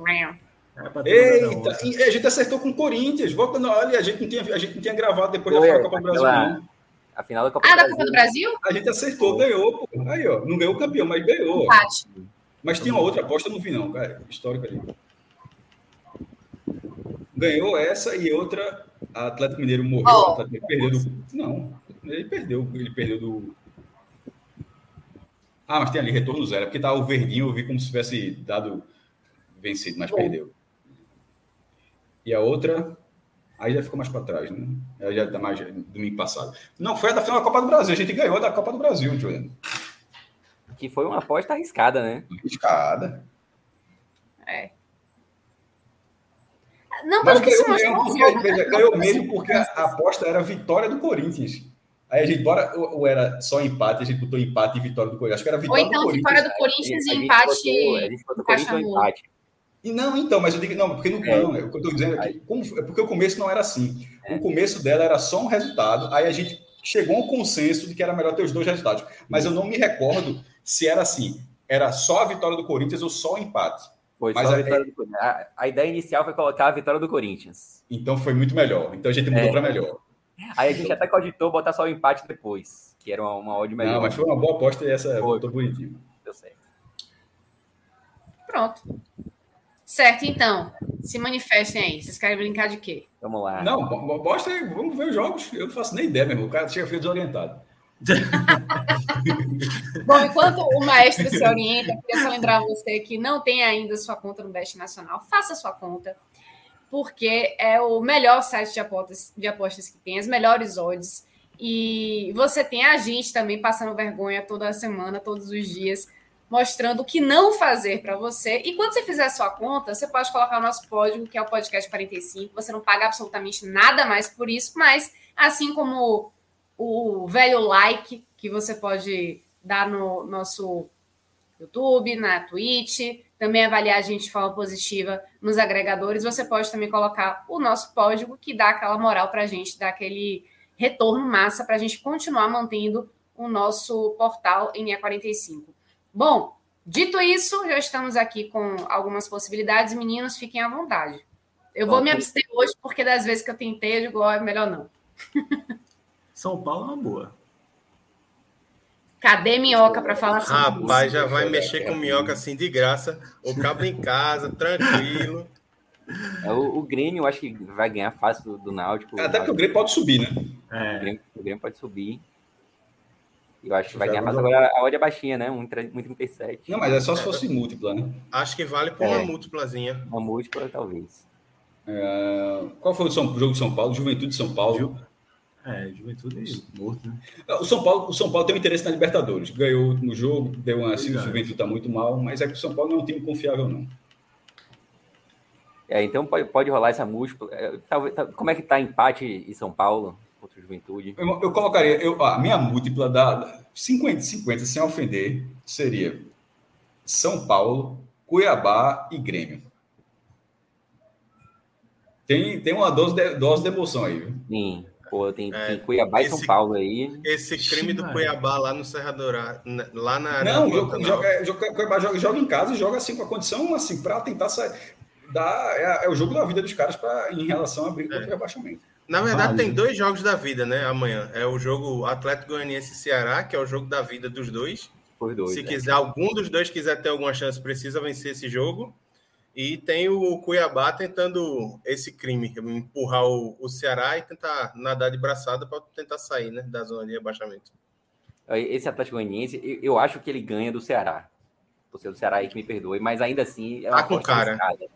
É Eita, a gente acertou com o Corinthians. Volta, olha, a gente não tinha, a gente não tinha gravado depois Foi, da Copa do Brasil. Não. A final da Copa ah, do Brasil. da Copa do Brasil? A gente acertou, ganhou, pô. Aí, ó. Não ganhou o campeão, mas ganhou. Empate. Mas tinha uma outra aposta, não vi, não, cara. Histórica ali. Ganhou essa e outra. A Atlético Mineiro morreu. Oh. Atlético perdeu do. Não, ele perdeu. Ele perdeu do. Ah, mas tem ali retorno zero. Porque tá o verdinho, eu vi como se tivesse dado vencido, mas Bom. perdeu. E a outra. Aí já ficou mais para trás, né? Aí já está mais domingo passado. Não, foi a da final da Copa do Brasil. A gente ganhou da Copa do Brasil, Juliano. Que foi uma aposta arriscada, né? Arriscada. É. Não, mas ganhou mesmo, porque, veja, ganhou mesmo porque a, aposta era vitória do Corinthians. Aí a gente, bora, ou, ou, era só empate, a gente botou empate e vitória do Corinthians. Acho que era vitória ou então, do Corinthians. vitória do Corinthians e empate. Botou, a gente botou Corinthians ou empate. E não, então, mas eu digo, não, porque não, é. não, é o que eu estou dizendo aqui, como, é porque o começo não era assim. É. O começo dela era só um resultado, aí a gente chegou a um consenso de que era melhor ter os dois resultados. Mas eu não me recordo se era assim, era só a vitória do Corinthians ou só o empate. Foi mas a, vitória do Corinthians. A, a, ideia inicial foi colocar a vitória do Corinthians. Então foi muito melhor. Então a gente mudou é. para melhor. Aí a gente até cogitou botar só o empate depois, que era uma, uma odd melhor. Não, mas foi uma boa aposta e essa foi bonitinho. Deu certo. Pronto. Certo, então. Se manifestem aí. Vocês querem brincar de quê? Vamos lá. Não, mostra aí. Vamos ver os jogos. Eu não faço nem ideia, meu irmão. O cara chega feio desorientado. Bom, enquanto o maestro se orienta, queria só lembrar você que não tem ainda sua conta no Best Nacional, faça sua conta, porque é o melhor site de apostas, de apostas que tem, as melhores odds. E você tem a gente também passando vergonha toda semana, todos os dias mostrando o que não fazer para você. E quando você fizer a sua conta, você pode colocar o nosso código, que é o podcast 45. Você não paga absolutamente nada mais por isso, mas assim como o velho like que você pode dar no nosso YouTube, na Twitch, também avaliar a gente de forma positiva nos agregadores, você pode também colocar o nosso código que dá aquela moral para a gente, dá aquele retorno massa para a gente continuar mantendo o nosso portal em E45. Bom, dito isso, já estamos aqui com algumas possibilidades. Meninos, fiquem à vontade. Eu vou me abster hoje, porque das vezes que eu tentei, eu digo, é melhor não. São Paulo é uma boa. Cadê minhoca para falar sobre Rapaz, isso? já vai mexer com minhoca assim de graça. O cabo em casa, tranquilo. É, o, o Grêmio, eu acho que vai ganhar fácil do, do Náutico. Até porque o Grêmio pode subir, né? É. O, Grêmio, o Grêmio pode subir. Eu acho que vai ganhar fácil agora a odd é baixinha, né? 1,37. Não, mas é só se fosse múltipla, né? Acho que vale por é. uma múltiplazinha. Uma múltipla, talvez. É... Qual foi o, São... o jogo de São Paulo? Juventude de São Paulo. Ju... É, Juventude morto, né? O São Paulo, o São Paulo tem um interesse na Libertadores. Ganhou o último jogo, deu uma assim, o Juventude está muito mal, mas é que o São Paulo não é um time confiável, não. É, então pode, pode rolar essa múltipla. É, talvez, tá, como é que tá empate em São Paulo? Contra o Juventude? Eu, eu colocaria, eu, a minha múltipla da 50-50, sem ofender, seria São Paulo, Cuiabá e Grêmio. Tem, tem uma dose de, dose de emoção aí, viu? Sim. Pô, tem, é, tem Cuiabá esse, e São Paulo aí. Esse crime do Cuiabá lá no Serra Dourada, lá na. Não, joga, joga, joga, joga, joga em casa e joga assim com a condição assim para tentar sair dá, é, é o jogo da vida dos caras pra, em relação a briga contra o rebaixamento. Na verdade, Vale. tem dois jogos da vida, né? Amanhã. É o jogo Atlético Goianiense Ceará, que é o jogo da vida dos dois. Dois. Se né? quiser, algum dos dois quiser ter alguma chance, precisa vencer esse jogo. E tem o Cuiabá tentando esse crime, empurrar o, o Ceará e tentar nadar de braçada para tentar sair né, da zona de rebaixamento. Esse Atlético Goianiense, eu, eu acho que ele ganha do Ceará. Você do Ceará aí que me perdoe, mas ainda assim é uma Tá com cara. arriscada.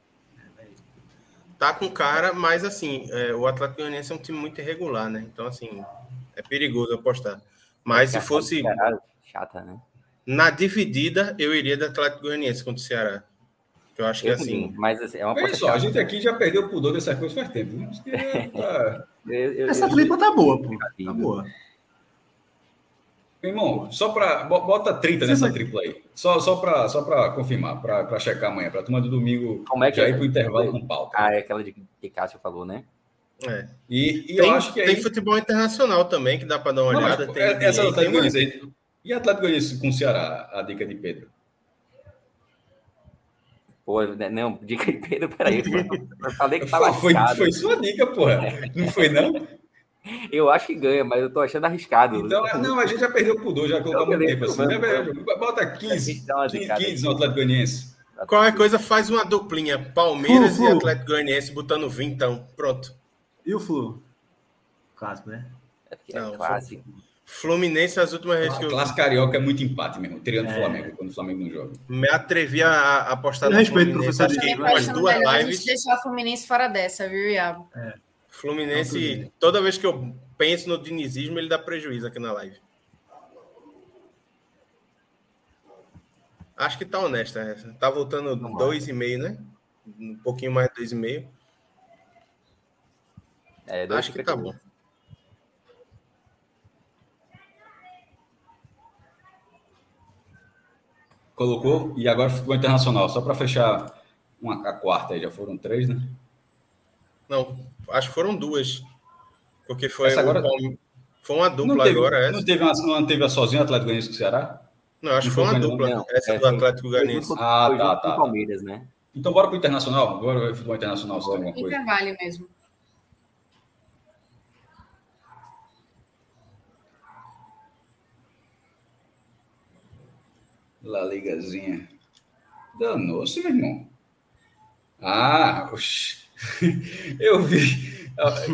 Tá com cara, mas assim, é, o Atlético Goianiense é um time muito irregular, né? Então, assim, é perigoso apostar. Mas se Porque a fosse é chata, né? na dividida, eu iria do Atlético Goianiense contra o Ceará. Eu acho que Eu assim. mas assim, é uma Olha só, a chata. gente aqui já perdeu o pudor dessas coisas faz tempo. Isso que tá- Eu- eu- Essa tripla tá boa, pô. Tá boa. Meu irmão, só para. Bota 30 Você nessa tripla aí. Só, só para só pra confirmar, para checar amanhã, para turma do domingo Como é que já é? ir para o intervalo com pauta. Ah, é aquela de que Cássio falou, né? É. E, e Tem, eu acho que aí. tem futebol internacional também, que dá para dar uma Não, mas, olhada. tem é- NBA, essa é tem Goianiense aí. E Atlético Goianiense com o Ceará, a dica de Pedro. Pô, né, não, dica de Pedro, peraí. Eu falei que tava Foi, foi sua dica, porra. Não foi, não? Eu acho que ganha, mas eu tô achando arriscado. Então, não, a gente já perdeu o pudor, já colocamos muito beleza, tempo assim. vamos, né? Bota 15, Dá uma 15, zicada 15 no Atlético Goianiense. Qualquer coisa faz uma duplinha. Palmeiras Flu, e. Atlético Goianiense botando vintão. Pronto. E o Flu? Clássico, né? É é Não, clássico. Fluminense, as últimas vezes que eu Clássico Carioca é muito empate mesmo. Tirando o É. Flamengo, quando o Flamengo não joga. me atrevi a a apostar Eu no respeito o Fluminense, professor acho que umas duas melhor a gente lives. deixar o Fluminense fora dessa, viu, Iago? Fluminense, toda vez que eu penso no dinizismo, ele dá prejuízo aqui na live. Acho que tá honesta essa. Tá voltando Vamos lá. dois e meio, né? Um pouquinho mais de dois e meio. É, dois Acho que tá bom. Colocou e agora ficou internacional. Só para fechar uma, a quarta aí, já foram três, né? Não, acho que foram duas. Porque foi, Essa agora- o Palme- foi uma dupla não teve, agora. Essa. Não teve, uma, não teve a sozinha Atlético Goianiense com o Ceará? Não, acho que foi uma dupla. Não, essa é, do Atlético Goianiense. Ah, foi tá, tá. o Palmeiras, né? Então bora pro Internacional. Agora vai futebol internacional, se tem alguma coisa. Intervale mesmo. La Ligazinha. Danou-se, meu irmão. Ah, oxi. eu vi.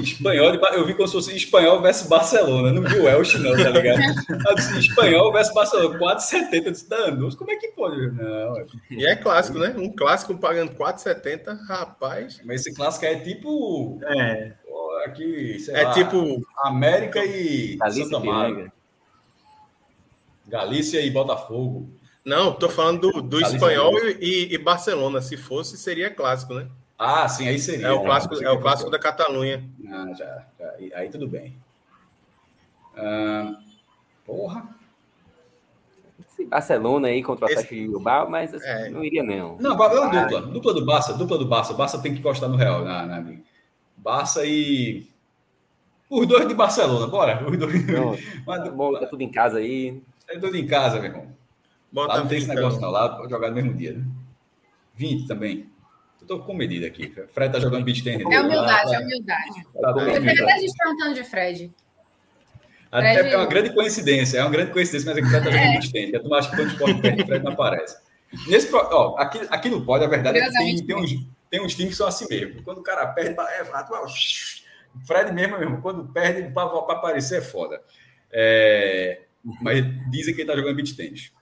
Espanhol, eu vi como se fosse espanhol versus Barcelona. Não vi o Elche, não, tá ligado? Eu disse, espanhol versus Barcelona, 4,70. Eu disse, danou como é que pode? Não, é- E é clássico, né? Um clássico pagando 4,70, rapaz. mas esse clássico é tipo. É. pô, Aqui, sei É lá, tipo, América e Galícia Santa Maria. Galícia e Botafogo. não, tô falando do, do espanhol e, e Barcelona. Se fosse, seria clássico, né? Ah, sim, aí seria. É o né? clássico, é o clássico da Catalunha. Ah, já, já. Aí- tudo bem. Ah, porra. Esse Barcelona aí contra o Esse- Atlético de Bilbao, mas assim, É. não iria não. Não, vai- vai Vai. dupla. Dupla do Barça, dupla do Barça. Barça tem que encostar no Real, na, na. Barça e. Os dois de Barcelona, bora. Os dois. Não, Mas, tá bom, tá tudo em casa aí. é tudo em casa, meu irmão. Bota Lá não tem esse negócio, não. Lá pode jogar no mesmo dia, né? 20 também. Eu tô com medida aqui. Fred tá jogando beat tennis. É humildade, Tá- é humildade. tá- tá- Eu vi até a gente perguntando de Fred. Até Fred- é uma grande coincidência, é uma grande coincidência, mas é que o Fred tá jogando beat tennis. A turma acha que quando o esporte perde, o Fred não aparece. Nesse, ó, aqui, aqui no pódio, a verdade é que tem, tem, uns, tem uns times que são assim mesmo. Quando o cara perde, é, Fred mesmo, mesmo, quando perde, para aparecer é foda. É, mas dizem que ele tá jogando beat tennis.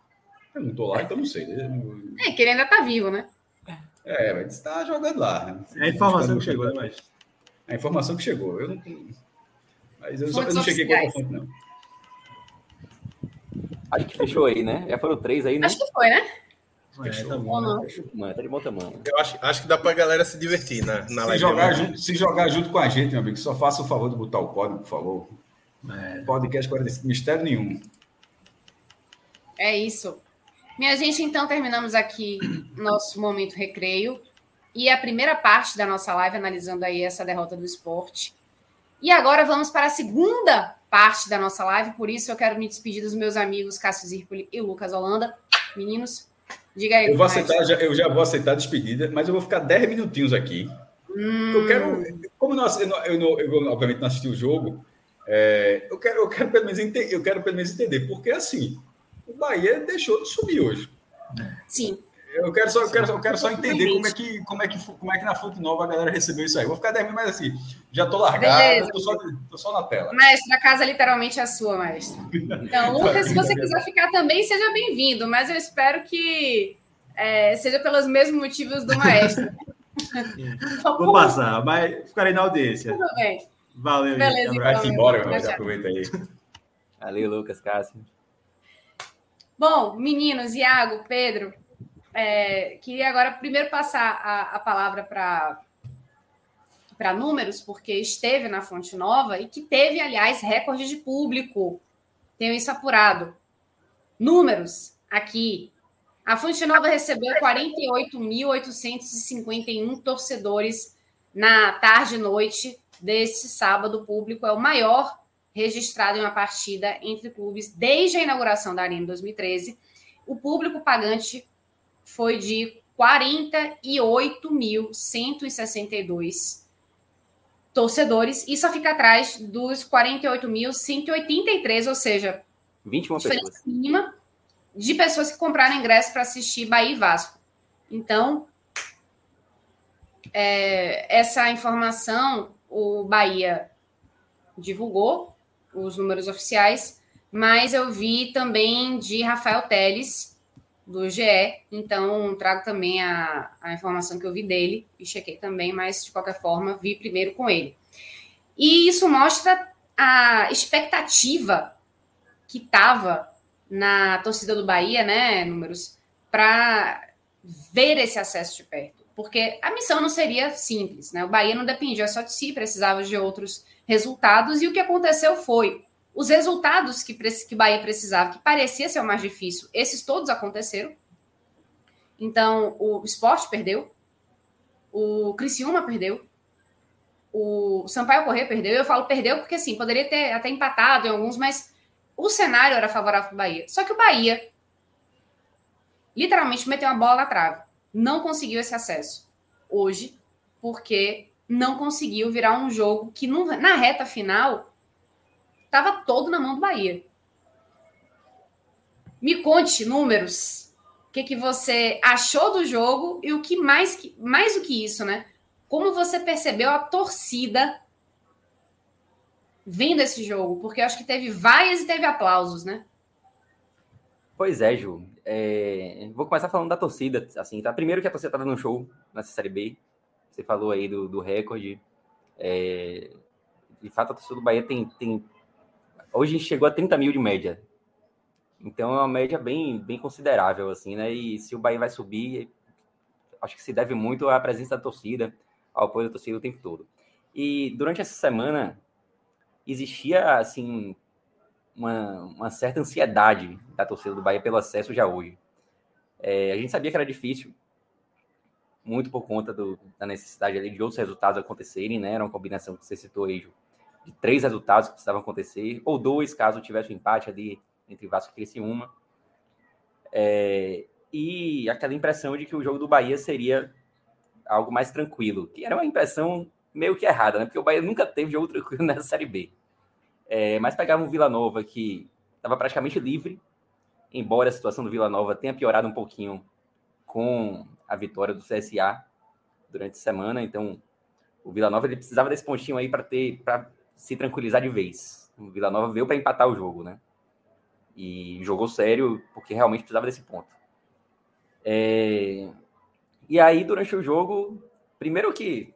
Eu não tô lá, então não sei. É, que ele ainda tá vivo, né? É, mas tá jogando lá. né? É a informação que chegou, né, mas. A informação que chegou. Eu não. Mas eu, só, eu não cheguei com a fonte, não. Acho que fechou aí, né? Já foram três aí, né? Acho que foi, né? É, tá bom. né? Mano, tá de bom tamanho. Eu acho, acho que dá pra galera se divertir na, na Se live. jogar, hoje. junto, se jogar junto com a gente, meu amigo, só faça o favor de botar o código, por favor. É. Podcast 45, mistério nenhum. É isso. Minha gente, então terminamos aqui nosso momento recreio e a primeira parte da nossa live analisando aí essa derrota do esporte. E agora vamos para a segunda parte da nossa live, por isso eu quero me despedir dos meus amigos Cássio Zirpoli e Lucas Holanda. Meninos, Diga aí. Eu, vou aceitar, já, eu já vou aceitar a despedida, mas eu vou ficar 10 minutinhos aqui. Hum. Eu quero. Como não, eu, não, eu, não, eu, obviamente não assisti o jogo, é, eu, quero, eu, quero pelo menos entender, eu quero pelo menos entender, porque assim, o Bahia deixou de subir hoje. Sim. Eu quero só, eu quero, eu quero só entender como é, que, como, é que, como é que na Fonte Nova a galera recebeu isso aí. Vou ficar 10 minutos, mas assim, já tô largado, tô só, tô só na tela. Mestre, a casa literalmente é sua, mestre. Então, Lucas, se você quiser ficar também, seja bem-vindo, mas eu espero que é, seja pelos mesmos motivos do maestro. Vou passar, mas ficarei na audiência. Tudo bem. Valeu, Beleza, gente. Vai-se embora, meu, já aproveita aí. Valeu, Lucas, Cássio. Bom, meninos, Iago, Pedro, é, queria agora primeiro passar a, a palavra para para números, porque esteve na Fonte Nova e que teve, aliás, recorde de público. Tenho isso apurado. Números aqui. A Fonte Nova recebeu 48.851 torcedores na tarde e noite desse sábado. O público é o maior registrado em uma partida entre clubes desde a inauguração da Arena em 2013. O público pagante foi de 48.162 torcedores e só fica atrás dos 48.183, ou seja, 21 pessoas. mínima de pessoas que compraram ingresso para assistir Bahia e Vasco. Então, é, essa informação o Bahia divulgou, os números oficiais, mas eu vi também de Rafael Teles, do GE, então trago também a, a informação que eu vi dele e chequei também, mas de qualquer forma vi primeiro com ele. E isso mostra a expectativa que estava na torcida do Bahia, né, números, para ver esse acesso de perto. Porque a missão não seria simples, né? O Bahia não dependia só de si, precisava de outros resultados, e o que aconteceu foi os resultados que, que Bahia precisava, que parecia ser o mais difícil, esses todos aconteceram. Então, o esporte perdeu, o Criciúma perdeu, o Sampaio Corrêa perdeu. Eu falo perdeu porque, assim, poderia ter até empatado em alguns, mas o cenário era favorável para o Bahia. Só que o Bahia literalmente meteu uma bola na trave. Não conseguiu esse acesso hoje, porque não conseguiu virar um jogo que, na reta final, estava todo na mão do Bahia. Me conte números. O que, que você achou do jogo e o que mais, mais do que isso, né? Como você percebeu a torcida vendo esse jogo? Porque eu acho que teve vaias e teve aplausos, né? Pois é, Ju. É... Vou começar falando da torcida, assim, tá? Primeiro que a torcida estava no show nessa Série B. Você falou aí do, do recorde. É... De fato, a torcida do Bahia tem, tem Hoje chegou a 30 mil de média. Então é uma média bem, bem considerável, assim, né? E se o Bahia vai subir, acho que se deve muito à presença da torcida, ao apoio da torcida o tempo todo. E durante essa semana existia, assim, uma, uma certa ansiedade da torcida do Bahia pelo acesso já hoje. É, a gente sabia que era difícil, muito por conta do, da necessidade ali de outros resultados acontecerem, né? Era uma combinação que você citou aí, de três resultados que precisavam acontecer, ou dois, caso tivesse um empate ali entre Vasco e Criciúma. É, e aquela impressão de que o jogo do Bahia seria algo mais tranquilo, que era uma impressão meio que errada, né? Porque o Bahia nunca teve jogo tranquilo nessa Série B. É, mas pegava um Vila Nova que estava praticamente livre, embora a situação do Vila Nova tenha piorado um pouquinho com a vitória do CSA durante a semana. Então, o Vila Nova ele precisava desse pontinho aí para ter para se tranquilizar de vez. O Vila Nova veio para empatar o jogo, né? E jogou sério, porque realmente precisava desse ponto. É... E aí, durante o jogo, primeiro que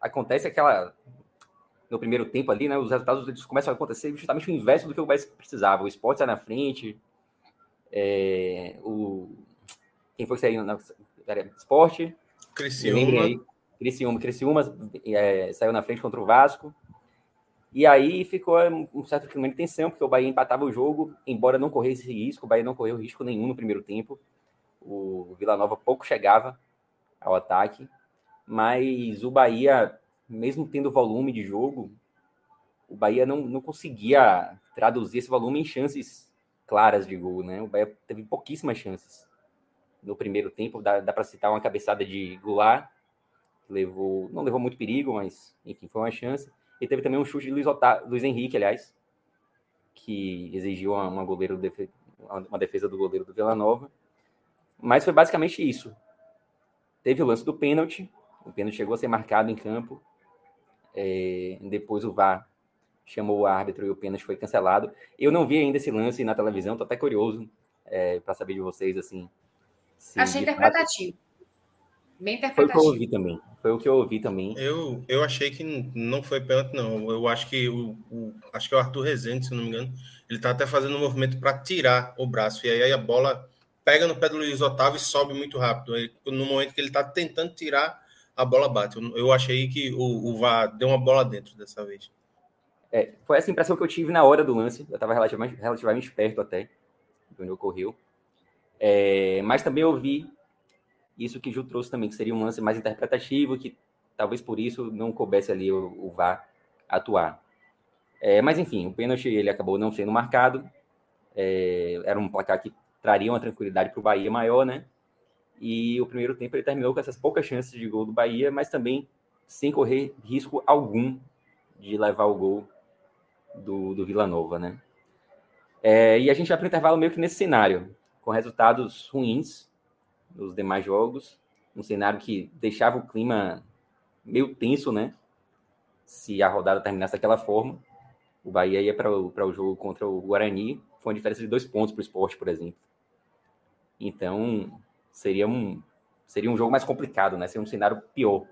acontece aquela. No primeiro tempo ali, né? Os resultados eles começam a acontecer justamente o inverso do que o Bahia precisava. O esporte sai na frente. É... O... Quem foi que saiu na. Esporte. Criciúma. Criciúma, Criciúma é, saiu na frente contra o Vasco. E aí ficou um certo clima de tensão, porque o Bahia empatava o jogo, embora não corresse risco, o Bahia não correu risco nenhum no primeiro tempo. O Vila Nova pouco chegava ao ataque, mas o Bahia, mesmo tendo volume de jogo, o Bahia não, não conseguia traduzir esse volume em chances claras de gol, né? O Bahia teve pouquíssimas chances. no primeiro tempo. Dá, dá para citar uma cabeçada de Goulart, levou, não levou muito perigo, mas enfim, foi uma chance. E teve também um chute de Luiz, Otá, Luiz Henrique, aliás, que exigiu uma, uma, goleiro uma defesa do goleiro do Vila Nova. Mas foi basicamente isso. Teve o lance do pênalti, o pênalti chegou a ser marcado em campo. É, depois o VAR chamou o árbitro e o pênalti foi cancelado. Eu não vi ainda esse lance na televisão, tô até curioso é, para saber de vocês assim. Achei interpretativo. Fato... Bem interpretativo. Foi o que eu ouvi também. Foi o que eu ouvi também. Eu, eu achei que não foi pênalti, não. Eu acho que o, o, acho que é o Arthur Rezende, se não me engano, ele tá até fazendo um movimento para tirar o braço. E aí a bola pega no pé do Luiz Otávio e sobe muito rápido. Ele, no momento que ele tá tentando tirar, a bola bate. Eu, eu achei que o, o VAR deu uma bola dentro dessa vez. É, foi essa impressão que eu tive na hora do lance. Eu estava relativamente, relativamente perto até de onde ocorreu. É, mas também ouvi isso que Ju trouxe também, que seria um lance mais interpretativo, que talvez por isso não coubesse ali o, o VAR atuar. É, mas enfim, o pênalti ele acabou não sendo marcado. É, era um placar que traria uma tranquilidade para o Bahia maior, né? E o primeiro tempo ele terminou com essas poucas chances de gol do Bahia, mas também sem correr risco algum de levar o gol do, do Vila Nova, né? É, e a gente vai para o intervalo meio que nesse cenário, com resultados ruins nos demais jogos, um cenário que deixava o clima meio tenso, né? Se a rodada terminasse daquela forma, o Bahia ia para o, o jogo contra o Guarani, foi uma diferença de dois pontos para o esporte, por exemplo. Então, seria um, seria um jogo mais complicado, né? Seria um cenário pior.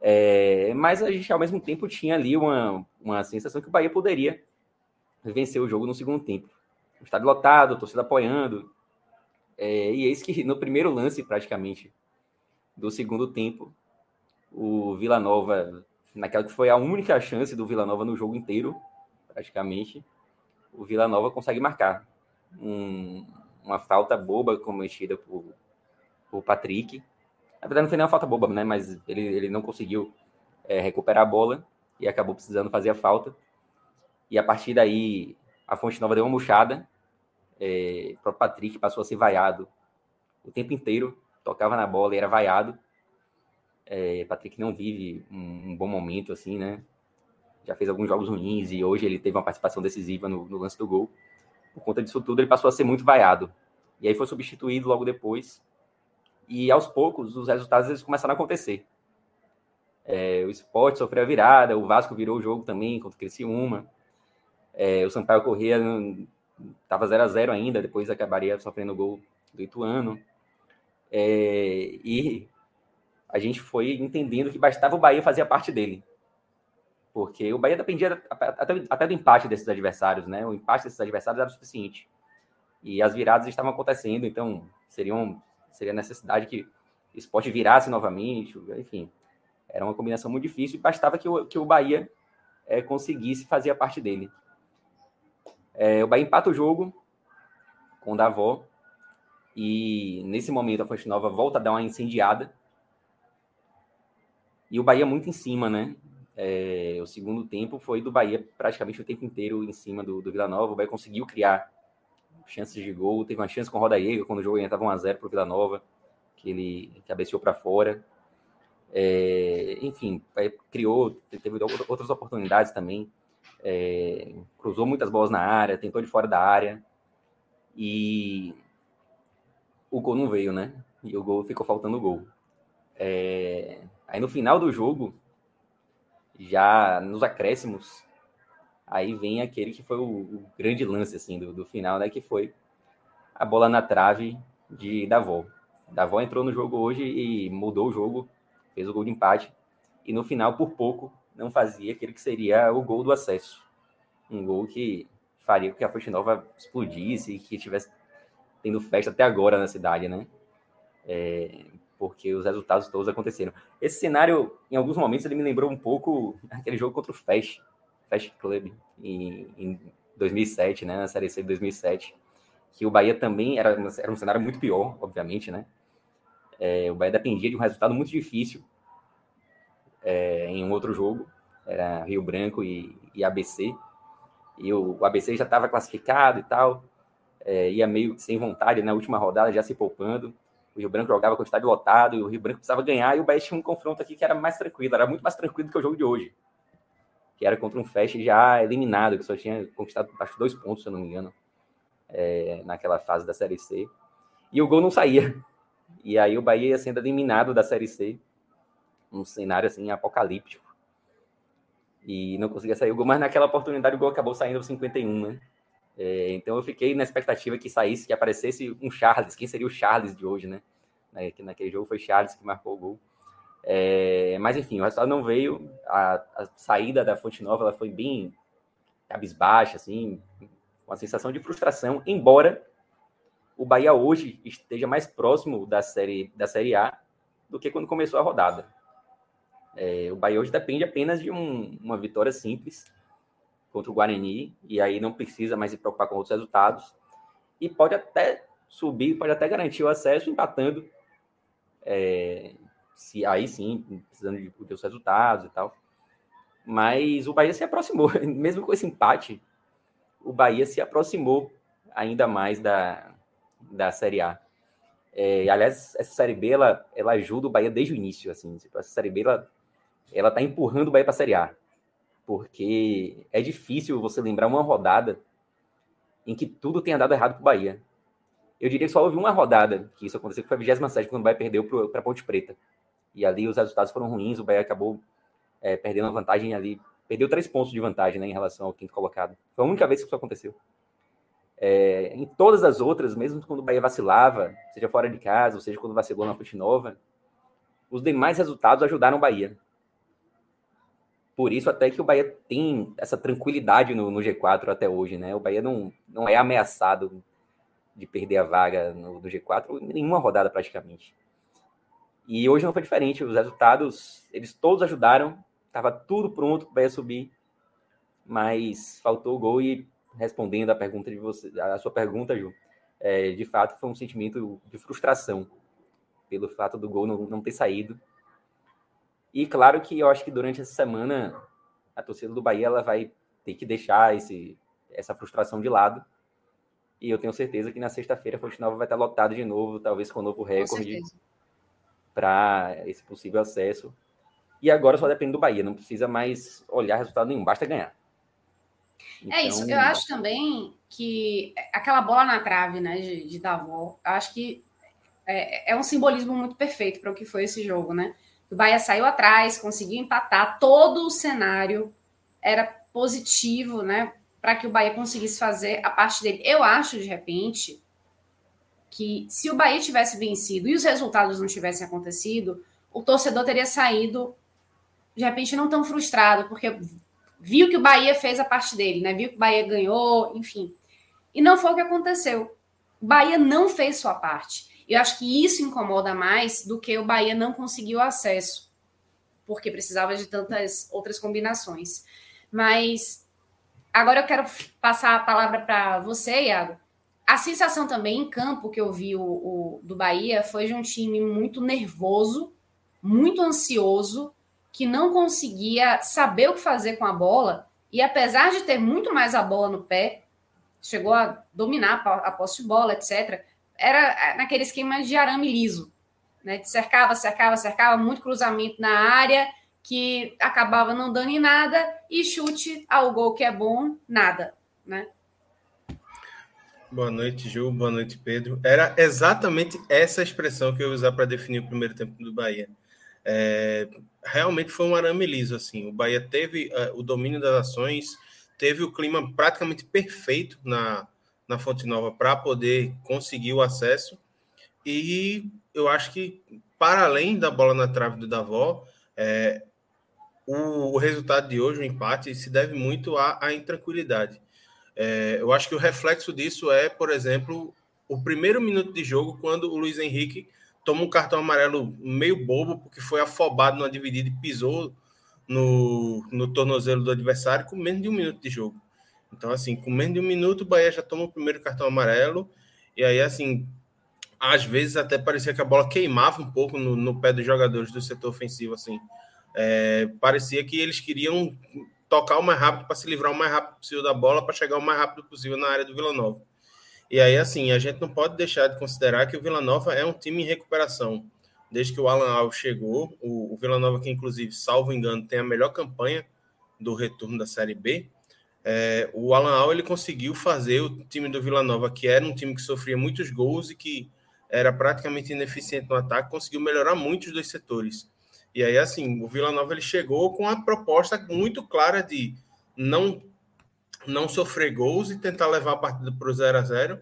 É, mas a gente, ao mesmo tempo, tinha ali uma, uma sensação que o Bahia poderia vencer o jogo no segundo tempo. O estádio lotado, torcida apoiando, é, e eis que no primeiro lance, praticamente, do segundo tempo, o Vila Nova, naquela que foi a única chance do Vila Nova no jogo inteiro, praticamente, o Vila Nova consegue marcar. Um, uma falta boba cometida por, por Patrick. Na verdade, não foi nem uma falta boba, né? Mas ele, ele não conseguiu é, recuperar a bola e acabou precisando fazer a falta. E a partir daí, a Fonte Nova deu uma murchada é, o próprio Patrick passou a ser vaiado o tempo inteiro, tocava na bola e era vaiado. É, Patrick não vive um, um, bom momento assim, né? Já fez alguns jogos ruins e hoje ele teve uma participação decisiva no, no lance do gol. Por conta disso tudo, ele passou a ser muito vaiado. E aí foi substituído logo depois. E aos poucos, os resultados eles começaram a acontecer. É, o Sport sofreu a virada, o Vasco virou o jogo também contra o Criciúma. É, o Sampaio Corrêa Tava 0 a 0 ainda, depois acabaria sofrendo o gol do Ituano. É, e a gente foi entendendo que bastava o Bahia fazer a parte dele. Porque o Bahia dependia até, até do empate desses adversários, né? O empate desses adversários era o suficiente. E as viradas estavam acontecendo, então seria necessidade que o esporte virasse novamente, enfim. Era uma combinação muito difícil e bastava que o, que o Bahia é, conseguisse fazer a parte dele. É, o Bahia empata o jogo com o Davó. E nesse momento a Fonte Nova volta a dar uma incendiada. E o Bahia muito em cima, né? É, o segundo tempo foi do Bahia praticamente o tempo inteiro em cima do, do Vila Nova. O Bahia conseguiu criar chances de gol. Teve uma chance com o Roda Rodaega quando o jogo estava 1x0 para o Vila Nova, que ele cabeceou para fora. É, enfim, criou, teve outras oportunidades também é, cruzou muitas bolas na área, tentou de fora da área e o gol não veio, né? E o gol ficou faltando o gol. É, aí no final do jogo, já nos acréscimos, aí vem aquele que foi o, o grande lance assim do, do, final, né? Que foi a bola na trave de Davó. Davó entrou no jogo hoje e mudou o jogo, fez o gol de empate e no final por pouco não fazia aquele que seria o gol do acesso. Um gol que faria com que a Fonte Nova explodisse e que tivesse tendo festa até agora na cidade, né? É, porque os resultados todos aconteceram. Esse cenário, em alguns momentos, ele me lembrou um pouco aquele jogo contra o Fast, Fast Club, em, em 2007, né? Na Série C de 2007, que o Bahia também era, era um cenário muito pior, obviamente, né? É, o Bahia dependia de um resultado muito difícil é, em um outro jogo, era Rio Branco e, e ABC, e o, o, ABC já estava classificado e tal, é, ia meio sem vontade na última rodada, já se poupando, o Rio Branco jogava com o estádio lotado, e o Rio Branco precisava ganhar, e o Bahia tinha um confronto aqui que era mais tranquilo, era muito mais tranquilo do que o jogo de hoje. Que era contra um Fest já eliminado, que só tinha conquistado acho dois pontos, se eu não me engano, é, naquela fase da Série C. E o gol não saía. E aí o Bahia ia sendo eliminado da Série C. Um cenário assim apocalíptico. E não conseguia sair o gol, mas naquela oportunidade o gol acabou saindo aos 51, né? É, então eu fiquei na expectativa que saísse, que aparecesse um Charles. Quem seria o Charles de hoje, né? Que naquele jogo foi Charles que marcou o gol. É, mas enfim, o resultado não veio. A, a, saída da Fonte Nova ela foi bem cabisbaixa, assim, com a sensação de frustração, embora o Bahia hoje esteja mais próximo da série, da série A do que quando começou a rodada. É, o Bahia hoje depende apenas de um, uma vitória simples contra o Guarani, e aí não precisa mais se preocupar com outros resultados. E pode até subir, pode até garantir o acesso empatando. É, se aí sim, precisando de, de os resultados e tal. Mas o Bahia se aproximou, mesmo com esse empate, o Bahia se aproximou ainda mais da, da Série A. É, aliás, essa Série B, ela, ela ajuda o Bahia desde o início, assim. Tipo, essa Série B, ela, ela tá empurrando o Bahia para a Série A porque é difícil você lembrar uma rodada em que tudo tenha dado errado para o Bahia. Eu diria que só houve uma rodada que isso aconteceu, que foi a 27 quando o Bahia perdeu para a Ponte Preta. E ali os resultados foram ruins, o Bahia acabou é, perdendo a vantagem ali. Perdeu três pontos de vantagem né, em relação ao quinto colocado. Foi a única vez que isso aconteceu. É, em todas as outras, mesmo quando o Bahia vacilava, seja fora de casa, ou seja quando vacilou na Ponte Nova, os demais resultados ajudaram o Bahia. Por isso até que o Bahia tem essa tranquilidade no, no G4 até hoje, né? O Bahia não, não é ameaçado de perder a vaga no, no G4 em nenhuma rodada praticamente. E hoje não foi diferente. Os resultados, eles todos ajudaram. Tava tudo pronto para o Bahia subir, mas faltou o gol e respondendo a pergunta de você, a sua pergunta, Ju, é, de fato foi um sentimento de frustração pelo fato do gol não, não ter saído e claro que eu acho que durante essa semana a torcida do Bahia ela vai ter que deixar esse, essa frustração de lado. E eu tenho certeza que na sexta-feira a Fonte Nova vai estar lotada de novo, talvez com um novo recorde para esse possível acesso. E agora só depende do Bahia, não precisa mais olhar resultado nenhum, basta ganhar. Então... É isso, eu então, acho também que aquela bola na trave, né, de, de Davó, acho que é, é um simbolismo muito perfeito para o que foi esse jogo, né? O Bahia saiu atrás, conseguiu empatar, todo o cenário era positivo, né? Para que o Bahia conseguisse fazer a parte dele. Eu acho, de repente, que se o Bahia tivesse vencido e os resultados não tivessem acontecido, o torcedor teria saído, de repente, não tão frustrado, porque viu que o Bahia fez a parte dele, né? Viu que o Bahia ganhou, enfim. E não foi o que aconteceu. O Bahia não fez sua parte. Eu acho que isso incomoda mais do que o Bahia não conseguiu acesso, porque precisava de tantas outras combinações. Mas agora eu quero passar a palavra para você, Iago. A sensação também em campo que eu vi o, o, do Bahia foi de um time muito nervoso, muito ansioso, que não conseguia saber o que fazer com a bola. E apesar de ter muito mais a bola no pé, chegou a dominar a posse de bola, etc era é, naquele esquema de arame liso, né? De cercava, cercava, cercava, muito cruzamento na área, que acabava não dando em nada, e chute ao gol que é bom, nada, né? Boa noite, Ju. Boa noite, Pedro. Era exatamente essa expressão que eu ia usar para definir o primeiro tempo do Bahia. É, realmente foi um arame liso, assim. O Bahia teve uh, o domínio das ações, teve o clima praticamente perfeito na, na Fonte Nova para poder conseguir o acesso. E eu acho que, para além da bola na trave do Davó, é, o, o, resultado de hoje, o empate, se deve muito à, à intranquilidade. É, eu acho que o reflexo disso é, por exemplo, o primeiro minuto de jogo, quando o Luiz Henrique toma um cartão amarelo meio bobo, porque foi afobado numa dividida e pisou no, no tornozelo do adversário com menos de um minuto de jogo. Então, assim, com menos de um minuto, o Bahia já toma o primeiro cartão amarelo. E aí, assim, às vezes até parecia que a bola queimava um pouco no, no pé dos jogadores do setor ofensivo, assim. É, parecia que eles queriam tocar o mais rápido para se livrar o mais rápido possível da bola, para chegar o mais rápido possível na área do Vila Nova. E aí, assim, a gente não pode deixar de considerar que o Vila Nova é um time em recuperação. Desde que o Alan Alves chegou, o, o Vila Nova, que inclusive, salvo engano, tem a melhor campanha do retorno da Série B, é, o Alan Al ele conseguiu fazer o time do Vila Nova, que era um time que sofria muitos gols e que era praticamente ineficiente no ataque, conseguiu melhorar muito os dois setores. E aí, assim, o Vila Nova ele chegou com a proposta muito clara de não não sofrer gols e tentar levar a partida para o 0 a 0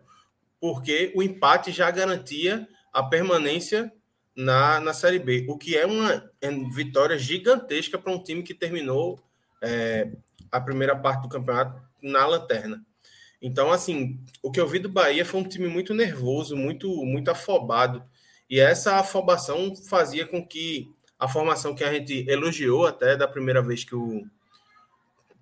porque o empate já garantia a permanência na, na Série B, o que é uma vitória gigantesca para um time que terminou é, a primeira parte do campeonato na lanterna. Então, assim, o que eu vi do Bahia foi um time muito nervoso, muito, muito afobado. E essa afobação fazia com que a formação que a gente elogiou até da primeira vez que o,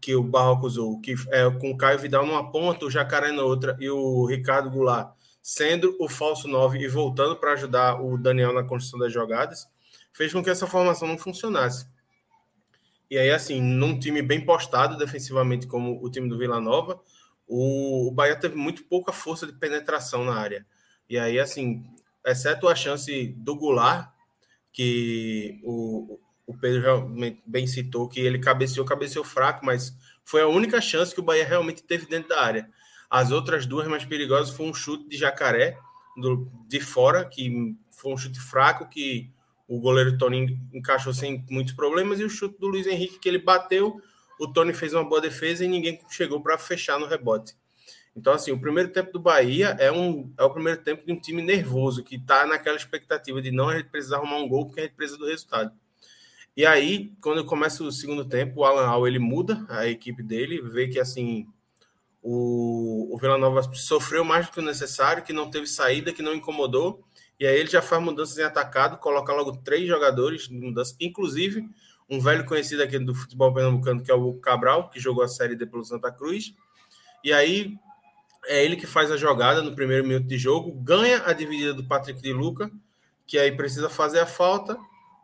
que o Barroco usou, que é com o Caio Vidal numa ponta, o Jacaré na outra e o Ricardo Goulart sendo o falso 9 e voltando para ajudar o Daniel na construção das jogadas, fez com que essa formação não funcionasse. E aí, assim, num time bem postado defensivamente, como o time do Vila Nova, o, o Bahia teve muito pouca força de penetração na área. E aí, assim, exceto a chance do Goulart, que o, o Pedro realmente bem citou, que ele cabeceou, cabeceou fraco, mas foi a única chance que o Bahia realmente teve dentro da área. As outras duas mais perigosas foi um chute de jacaré do, de fora, que foi um chute fraco, que o goleiro Tony encaixou sem muitos problemas, e o chute do Luiz Henrique, que ele bateu, o Tony fez uma boa defesa e ninguém chegou para fechar no rebote. Então, assim, o primeiro tempo do Bahia é, um, é o primeiro tempo de um time nervoso, que está naquela expectativa de não a gente precisar arrumar um gol, porque a gente precisa do resultado. E aí, quando começa o segundo tempo, o Alan Al, ele muda a equipe dele, vê que, assim, o, o Vila Nova sofreu mais do que o necessário, que não teve saída, que não incomodou, e aí ele já faz mudanças em atacado, coloca logo três jogadores de mudança, inclusive um velho conhecido aqui do futebol pernambucano, que é o Cabral, que jogou a Série D pelo Santa Cruz. E aí é ele que faz a jogada no primeiro minuto de jogo, ganha a dividida do Patrick de Luca, que aí precisa fazer a falta.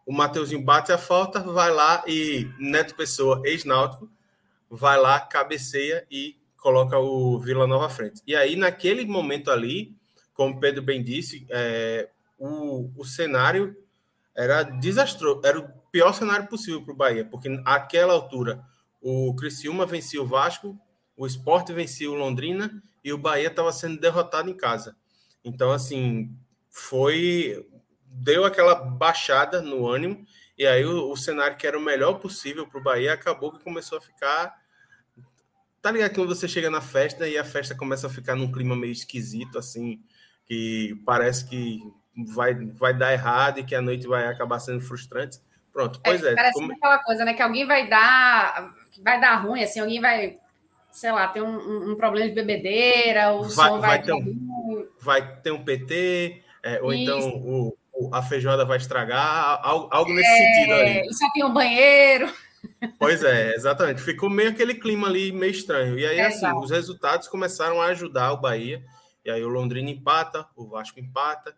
O Mateuzinho bate a falta, vai lá e Neto Pessoa, ex-náutico, vai lá, cabeceia e coloca o Vila Nova à frente. E aí, naquele momento ali, como Pedro bem disse, é, o, o cenário era desastroso, era o pior cenário possível para o Bahia, porque naquela altura o Criciúma vencia o Vasco, o Sport vencia o Londrina e o Bahia estava sendo derrotado em casa. Então, assim, foi. deu aquela baixada no ânimo, e aí o, o cenário que era o melhor possível para o Bahia acabou que começou a ficar. Tá ligado quando você chega na festa e a festa começa a ficar num clima meio esquisito, assim, que parece que vai, vai dar errado e que a noite vai acabar sendo frustrante. Pronto, pois é. é parece como... aquela coisa, né? Que alguém vai dar, vai dar ruim, assim, alguém vai, sei lá, ter um, um problema de bebedeira, o vai, som vai, vai ter um, vai ter um PT, é, ou então isso. então o, o, a feijoada vai estragar, algo, algo nesse é, sentido ali. Só tem um banheiro. Pois é, exatamente. Ficou meio aquele clima ali meio estranho. E aí, é, assim, os resultados começaram a ajudar o Bahia e aí o Londrina empata, o Vasco empata,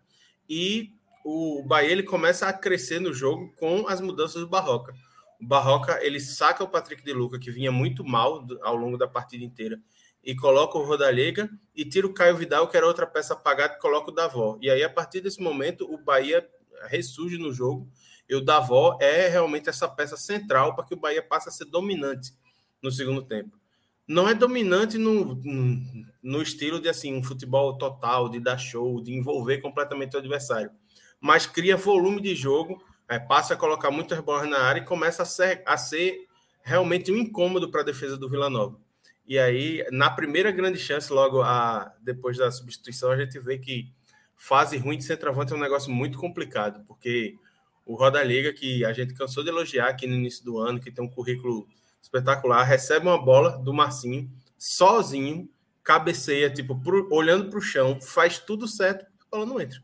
e o Bahia ele começa a crescer no jogo com as mudanças do Barroca. O Barroca ele saca o Patrick de Luca, que vinha muito mal ao longo da partida inteira, e coloca o Rodalega e tira o Caio Vidal, que era outra peça apagada, e coloca o Davó. E aí, a partir desse momento, o Bahia ressurge no jogo, e o Davó é realmente essa peça central para que o Bahia passe a ser dominante no segundo tempo não é dominante no, no, estilo de assim um futebol total, de dar show, de envolver completamente o adversário, mas cria volume de jogo, é, passa a colocar muitas bolas na área e começa a ser, a ser realmente um incômodo para a defesa do Vila Nova. E aí, na primeira grande chance, logo a, depois da substituição, a gente vê que fase ruim de centroavante é um negócio muito complicado, porque o Roda Liga, que a gente cansou de elogiar aqui no início do ano, que tem um currículo espetacular, recebe uma bola do Marcinho, sozinho, cabeceia, tipo, pro, olhando para o chão, faz tudo certo, a bola não entra.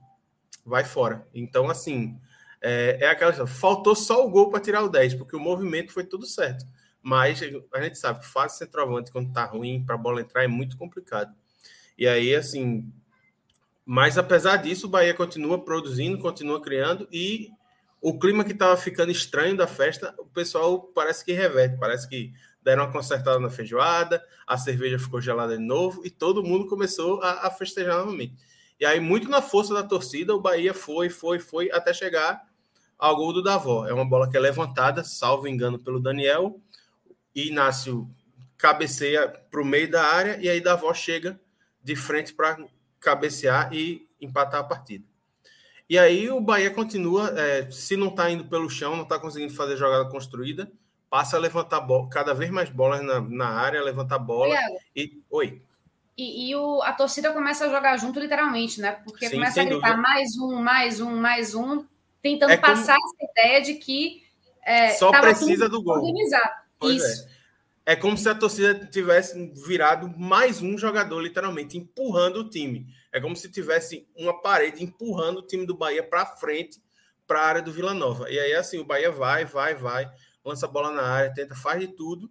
Vai fora. Então, assim, é, é aquela. Faltou só o gol para tirar o 10, porque o movimento foi tudo certo. Mas a gente sabe que fase centroavante, quando tá ruim, para a bola entrar, é muito complicado. E aí, assim. Mas apesar disso, o Bahia continua produzindo, continua criando e o clima que estava ficando estranho da festa, o pessoal parece que reverte, parece que deram uma consertada na feijoada, a cerveja ficou gelada de novo e todo mundo começou a, a festejar novamente. E aí, muito na força da torcida, o Bahia foi, foi, foi, até chegar ao gol do Davó. É uma bola que é levantada, salvo engano, pelo Daniel. E Inácio cabeceia para o meio da área e aí Davó chega de frente para cabecear e empatar a partida. E aí o Bahia continua, é, se não está indo pelo chão, não está conseguindo fazer jogada construída, passa a levantar bola, cada vez mais bolas na, na área, levantar bola. E, oi. E, e o, a torcida começa a jogar junto, literalmente, né? Porque Sim, começa a gritar dúvida. mais um, mais um, mais um, tentando é passar como... essa ideia de que é, só precisa do gol. Pois Isso. É. É como se a torcida tivesse virado mais um jogador, literalmente, empurrando o time. É como se tivesse uma parede empurrando o time do Bahia para frente, para a área do Vila Nova. E aí, assim, o Bahia vai, vai, vai, lança a bola na área, tenta, faz de tudo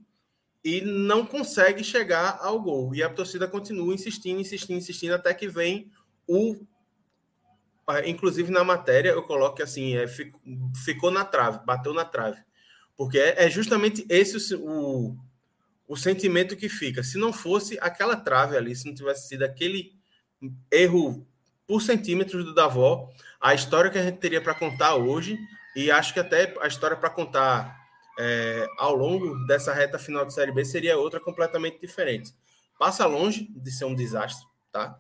e não consegue chegar ao gol. E a torcida continua insistindo, insistindo, insistindo, até que vem o. Ah, inclusive na matéria, eu coloco assim, é, ficou na trave, bateu na trave. Porque é, é justamente esse o, o sentimento que fica. Se não fosse aquela trave ali, se não tivesse sido aquele erro por centímetros do Davó, a história que a gente teria para contar hoje, e acho que até a história para contar é, ao longo dessa reta final de Série B seria outra completamente diferente. Passa longe de ser um desastre, tá?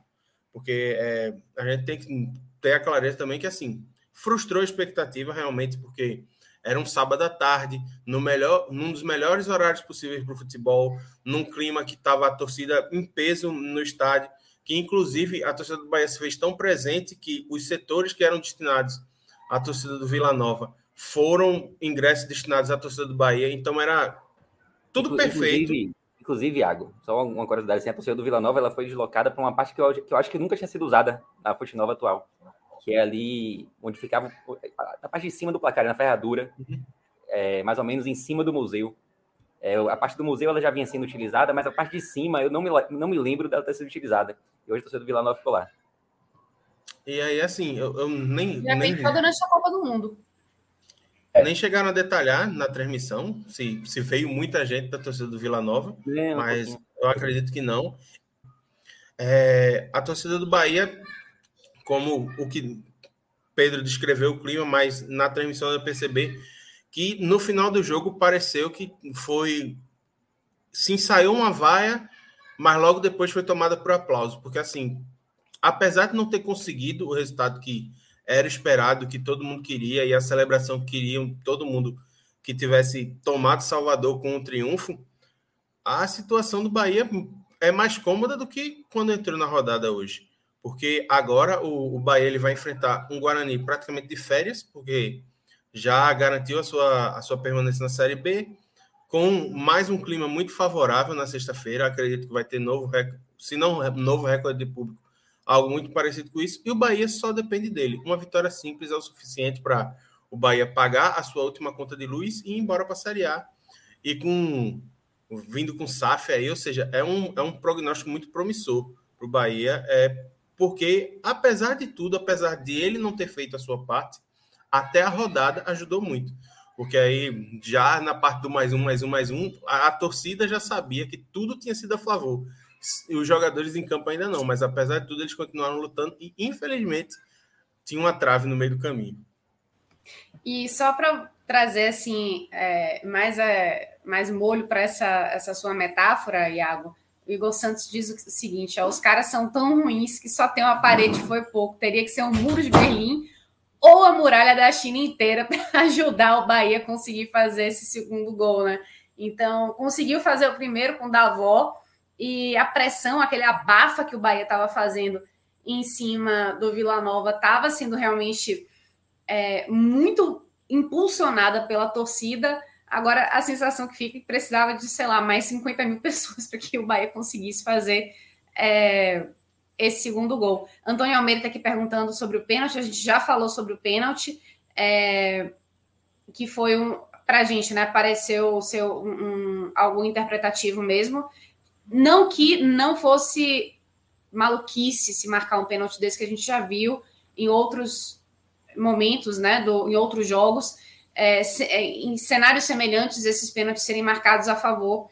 Porque é, a gente tem que ter a clareza também que, assim, frustrou a expectativa realmente, porque era um sábado à tarde, no melhor, num dos melhores horários possíveis para o futebol, num clima que estava a torcida em peso no estádio, que inclusive a torcida do Bahia se fez tão presente que os setores que eram destinados à torcida do Vila Nova foram ingressos destinados à torcida do Bahia, então era tudo inclusive, perfeito. Inclusive, Iago, só uma curiosidade, assim, a torcida do Vila Nova ela foi deslocada para uma parte que eu, que eu acho que nunca tinha sido usada na Fonte Nova atual que é ali onde ficava a parte de cima do placar, na ferradura, uhum. é, mais ou menos em cima do museu. É, a parte do museu ela já vinha sendo utilizada, mas a parte de cima eu não me, não me lembro dela ter sido utilizada. E hoje estou sendo Vila Nova ficou lá. E aí, assim, eu, eu nem. Já nem... pensou durante a Copa do Mundo. É. Nem chegaram a detalhar na transmissão se, se veio muita gente da torcida do Vila Nova, é, mas um eu acredito que não. É, a torcida do Bahia como o que Pedro descreveu o clima, mas na transmissão eu percebi que no final do jogo pareceu que foi se ensaiou uma vaia, mas logo depois foi tomada por aplauso, porque assim, apesar de não ter conseguido o resultado que era esperado, que todo mundo queria e a celebração que queriam todo mundo que tivesse tomado Salvador com um triunfo, a situação do Bahia é mais cômoda do que quando entrou na rodada hoje. Porque agora o, o Bahia ele vai enfrentar um Guarani praticamente de férias, porque já garantiu a sua, a sua permanência na Série B, com mais um clima muito favorável na sexta-feira. Acredito que vai ter novo recorde, se não novo recorde de público, algo muito parecido com isso. E o Bahia só depende dele. Uma vitória simples é o suficiente para o Bahia pagar a sua última conta de luz e ir embora para a Série A. E com vindo com SAF aí, ou seja, é um, é um prognóstico muito promissor para o Bahia. É, porque, apesar de tudo, apesar de ele não ter feito a sua parte, até a rodada ajudou muito. Porque aí, já na parte do mais um, mais um, mais um, a, a torcida já sabia que tudo tinha sido a favor. E os jogadores em campo ainda não, mas apesar de tudo, eles continuaram lutando e, infelizmente, tinha uma trave no meio do caminho. E só para trazer assim é, mais, é, mais molho para essa, essa sua metáfora, Iago, o Igor Santos diz o seguinte: ó, os caras são tão ruins que só tem uma parede foi pouco. Teria que ser um muro de Berlim ou a muralha da China inteira para ajudar o Bahia a conseguir fazer esse segundo gol, né? Então, conseguiu fazer o primeiro com o Davó e a pressão, aquele abafa que o Bahia estava fazendo em cima do Vila Nova estava sendo realmente é, muito impulsionada pela torcida Agora, a sensação que fica é que precisava de, sei lá, mais 50 mil pessoas para que o Bahia conseguisse fazer é, esse segundo gol. Antônio Almeida está aqui perguntando sobre o pênalti. A gente já falou sobre o pênalti, é, que foi um. Para a gente, né? Pareceu ser um, um, algo interpretativo mesmo. Não que não fosse maluquice se marcar um pênalti desse que a gente já viu em outros momentos, né? Do, em outros jogos é, é, em cenários semelhantes, esses pênaltis serem marcados a favor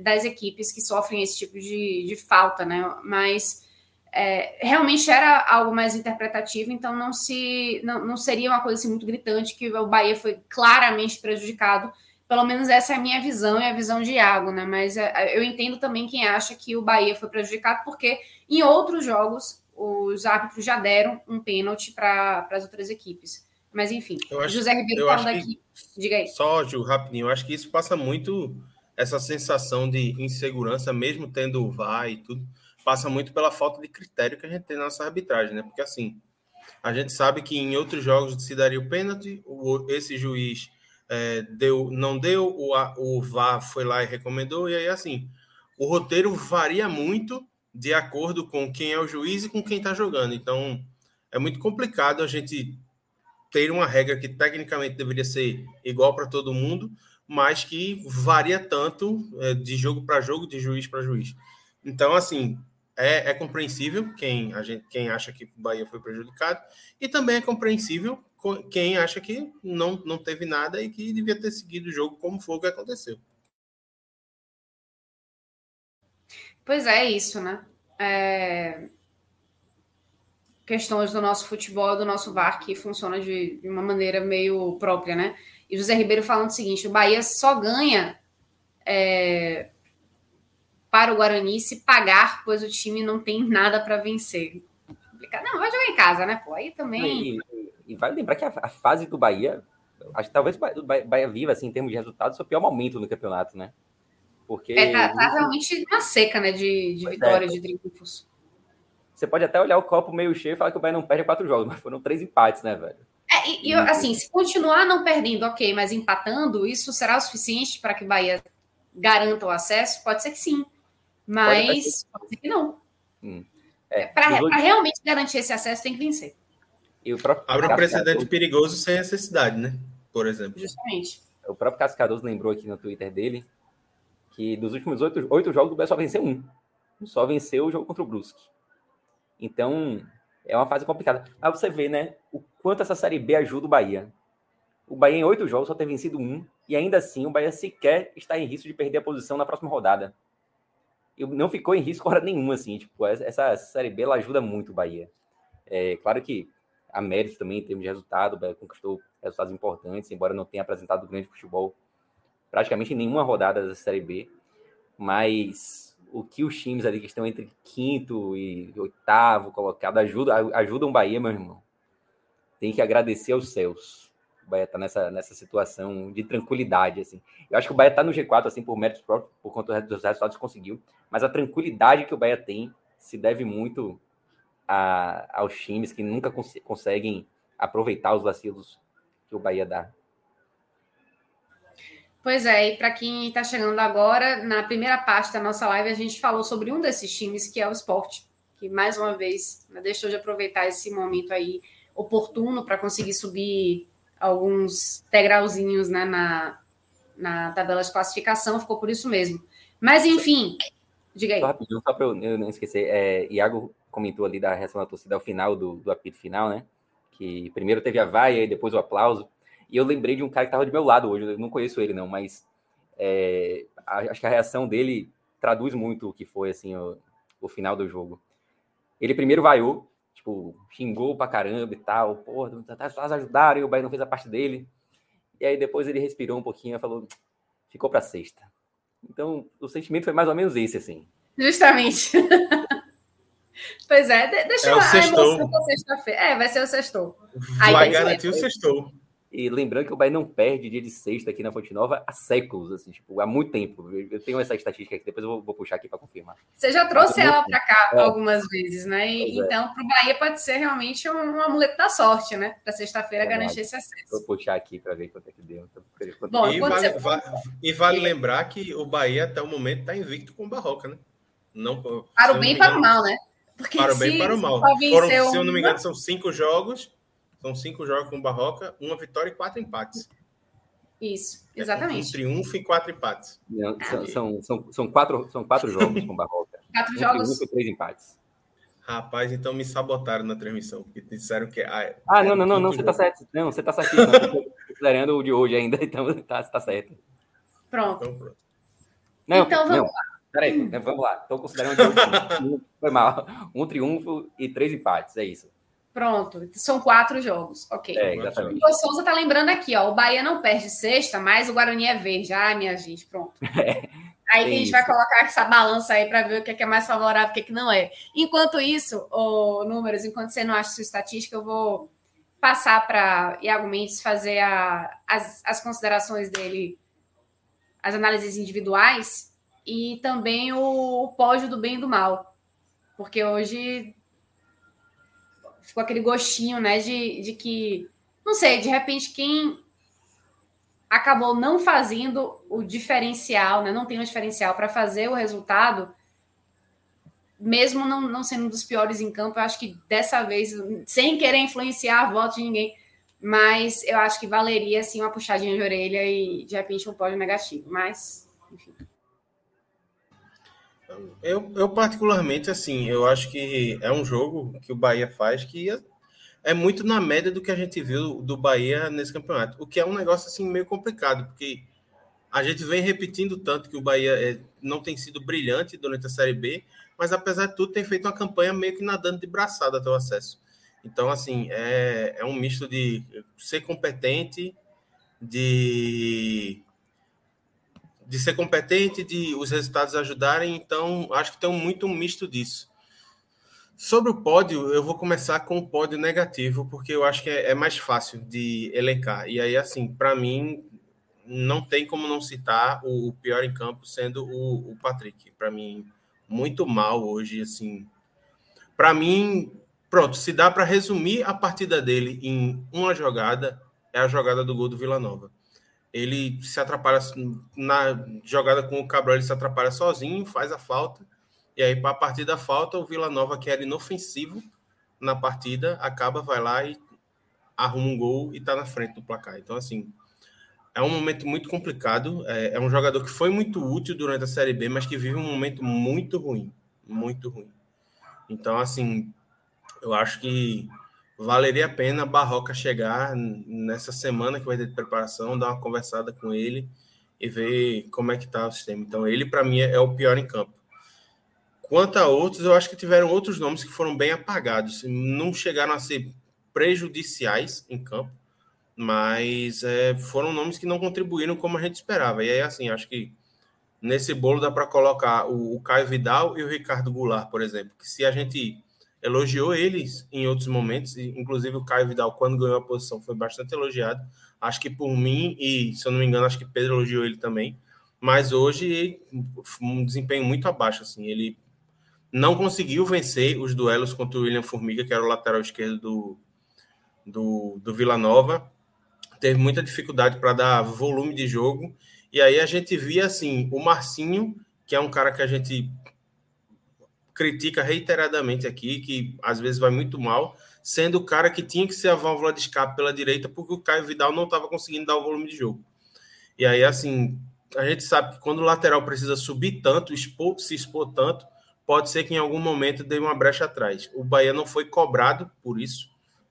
das equipes que sofrem esse tipo de, de falta, né? Mas é, realmente era algo mais interpretativo, então não se não, não seria uma coisa assim, muito gritante que o Bahia foi claramente prejudicado. Pelo menos essa é a minha visão e a visão de Iago, né? Mas é, eu entendo também quem acha que o Bahia foi prejudicado, porque em outros jogos os árbitros já deram um pênalti para as outras equipes. Mas enfim, acho, José Ribeiro falando aqui. Diga aí. Só, Ju, rapidinho, eu acho que isso passa muito essa sensação de insegurança, mesmo tendo o VAR e tudo, passa muito pela falta de critério que a gente tem na nossa arbitragem, né? Porque assim, a gente sabe que em outros jogos se daria o pênalti, o, esse juiz é, deu, não deu, o, o VAR foi lá e recomendou, e aí assim, o roteiro varia muito de acordo com quem é o juiz e com quem está jogando. Então, é muito complicado a gente ter uma regra que tecnicamente deveria ser igual para todo mundo, mas que varia tanto é, de jogo para jogo, de juiz para juiz. Então, assim, é, é, compreensível quem, a gente, quem acha que o Bahia foi prejudicado, e também é compreensível quem acha que não, não teve nada e que devia ter seguido o jogo como foi o que aconteceu. Pois é, isso, né? É questões do nosso futebol, do nosso VAR, que funciona de, de, uma maneira meio própria, né? E José Ribeiro falando o seguinte: o Bahia só ganha é, para o Guarani se pagar, pois o time não tem nada para vencer. Não, vai jogar em casa, né? Pô, aí também. E, e vale lembrar que a, a, fase do Bahia, acho que talvez o Bahia, Bahia viva, assim, em termos de resultados, seu pior momento no campeonato, né? Porque. É, tá, tá realmente uma seca, né? De, de vitória, é. de triunfos. Você pode até olhar o copo meio cheio e falar que o Bahia não perde quatro jogos, mas foram três empates, né, velho? É, e, e assim, se continuar não perdendo, ok, mas empatando, isso será o suficiente para que o Bahia garanta o acesso? Pode ser que sim, mas pode, ser. pode ser que não. Hum. É, para dois... realmente garantir esse acesso, tem que vencer. Abre um precedente perigoso sem necessidade, né? Por exemplo. Justamente. O próprio Cascadoso lembrou aqui no Twitter dele que dos últimos oito, oito jogos o Bahia só venceu um. Só venceu o jogo contra o Brusque. Então, é uma fase complicada. Mas você vê, né, o quanto essa Série B ajuda o Bahia. O Bahia, em oito jogos, só tem vencido um, e ainda assim o Bahia sequer está em risco de perder a posição na próxima rodada. Não ficou em risco hora nenhuma, assim. Tipo, essa Série B ela ajuda muito o Bahia. É claro que a mérito também em termos de resultado, o Bahia conquistou resultados importantes, embora não tenha apresentado grande futebol praticamente em nenhuma rodada da Série B. Mas o que os times ali que estão entre quinto e oitavo colocado ajudam, ajudam o Bahia, meu irmão. Tem que agradecer aos céus. O Bahia está nessa, nessa situação de tranquilidade, assim. Eu acho que o Bahia está no G4, assim, por méritos próprios, por conta dos resultados que conseguiu. Mas a tranquilidade que o Bahia tem se deve muito a, aos times que nunca cons conseguem aproveitar os vacilos que o Bahia dá. Pois é, e para quem está chegando agora, na primeira parte da nossa live, a gente falou sobre um desses times, que é o esporte, que mais uma vez deixou de aproveitar esse momento aí oportuno para conseguir subir alguns degrauzinhos né, na, na tabela de classificação, ficou por isso mesmo. Mas, enfim, diga aí. Só rapidinho, só para eu, não esquecer, é, Iago comentou ali da reação da torcida ao final do, do apito final, né? Que primeiro teve a vaia e depois o aplauso. E eu lembrei de um cara que estava do meu lado hoje, eu não conheço ele não, mas é, acho que a reação dele traduz muito o que foi assim o, o final do jogo. Ele primeiro vaiou, tipo, xingou pra caramba e tal, porra, tá, tá ajudaram e o Bahia não fez a parte dele. E aí depois ele respirou um pouquinho e falou, ficou pra sexta. Então, o sentimento foi mais ou menos esse, assim. Justamente. pois é, deixa é eu a emoção pra sexta-feira. É, vai ser o sextou. Vai garantir o sextou. E lembrando que o Bahia não perde dia de sexta aqui na Fonte Nova há séculos, assim, tipo, há muito tempo. Eu tenho essa estatística aqui, depois eu vou, vou puxar aqui para confirmar. Você já trouxe ela para cá é. algumas vezes, né? E, é. então, para o Bahia pode ser realmente um, um amuleto da sorte, né? Para sexta-feira é garantir esse acesso. Vou puxar aqui para ver quanto é que deu. Bom, e, vale, você... vale, e vale lembrar que o Bahia, até o momento, está invicto com o Barroca, né? Não, para o bem e para o mal, né? Porque para o bem e para o mal. Foram, se eu não me engano, são cinco jogos são cinco jogos com Barroca, uma vitória e quatro empates. Isso, exatamente. É um triunfo e quatro empates. Não, são, são, são, são, quatro, são quatro jogos com Barroca. Quatro um jogos. Triunfo e três empates. Rapaz, então me sabotaram na transmissão, porque disseram que. Ah, ah não, não, não, não, você tá certo. Não, você tá certo. Considerando o de hoje ainda, então tá, tá certo. Pronto. Então, pronto. Não, Então, vamos não. Peraí, né, vamos lá. Estou considerando que um- foi mal. Um triunfo e três empates, é isso. Pronto, são quatro jogos. Ok. É, exatamente. O Souza tá lembrando aqui, ó. O Bahia não perde sexta, mas o Guarani é verde. Ai, minha gente, pronto. Aí tem a gente isso. vai colocar essa balança aí para ver o que é, que é mais favorável e o que, é que não é. Enquanto isso, ô, números, enquanto você não acha sua estatística, eu vou passar para Iago Mendes fazer a- as, as considerações dele, as análises individuais e também o, o pódio do bem e do mal. Porque hoje ficou aquele gostinho, né, de, de que, não sei, de repente quem acabou não fazendo o diferencial, né, não tem um diferencial para fazer o resultado, mesmo não, não sendo um dos piores em campo, eu acho que dessa vez, sem querer influenciar a voto de ninguém, mas eu acho que valeria, assim, uma puxadinha de orelha e, de repente, um pódio negativo. Mas. Eu, eu, particularmente, assim, eu acho que é um jogo que o Bahia faz que é, é muito na média do que a gente viu do Bahia nesse campeonato. O que é um negócio, assim, meio complicado, porque a gente vem repetindo tanto que o Bahia é, não tem sido brilhante durante a Série B, mas apesar de tudo, tem feito uma campanha meio que nadando de braçada até o acesso. Então, assim, é, é um misto de ser competente, de de ser competente, de os resultados ajudarem, então acho que tem muito um misto disso. Sobre o pódio, eu vou começar com o pódio negativo, porque eu acho que é, é mais fácil de elencar. E aí, assim, para mim, não tem como não citar o, o pior em campo sendo o, o Patrick. Para mim, muito mal hoje, assim. Para mim, pronto, se dá para resumir a partida dele em uma jogada, é a jogada do gol do Vila Nova ele se atrapalha na jogada com o Cabral, ele se atrapalha sozinho, faz a falta, e aí, a partir da falta, o Vila Nova, que era inofensivo na partida, acaba, vai lá e arruma um gol e tá na frente do placar. Então, assim, é um momento muito complicado. É, é um jogador que foi muito útil durante a Série B, mas que vive um momento muito ruim. Muito ruim. Então, assim, eu acho que valeria a pena Barroca chegar nessa semana que vai ter de preparação, dar uma conversada com ele e ver como é que está o sistema. Então, ele, para mim, é o pior em campo. Quanto a outros, eu acho que tiveram outros nomes que foram bem apagados. Não chegaram a ser prejudiciais em campo, mas é, foram nomes que não contribuíram como a gente esperava. E aí, assim, acho que nesse bolo dá para colocar o, o Caio Vidal e o Ricardo Goulart, por exemplo, que se a gente elogiou eles em outros momentos, inclusive o Caio Vidal, quando ganhou a posição, foi bastante elogiado. Acho que por mim, e se eu não me engano, acho que Pedro elogiou ele também. Mas hoje, um desempenho muito abaixo. Assim, ele não conseguiu vencer os duelos contra o William Formiga, que era o lateral esquerdo do, do, do Vila Nova. Teve muita dificuldade para dar volume de jogo. E aí a gente via assim, o Marcinho, que é um cara que a gente critica reiteradamente aqui, que às vezes vai muito mal, sendo o cara que tinha que ser a válvula de escape pela direita, porque o Caio Vidal não estava conseguindo dar o volume de jogo. E aí, assim, a gente sabe que quando o lateral precisa subir tanto, expor, se expor tanto, pode ser que em algum momento dê uma brecha atrás. O Bahia não foi cobrado por isso,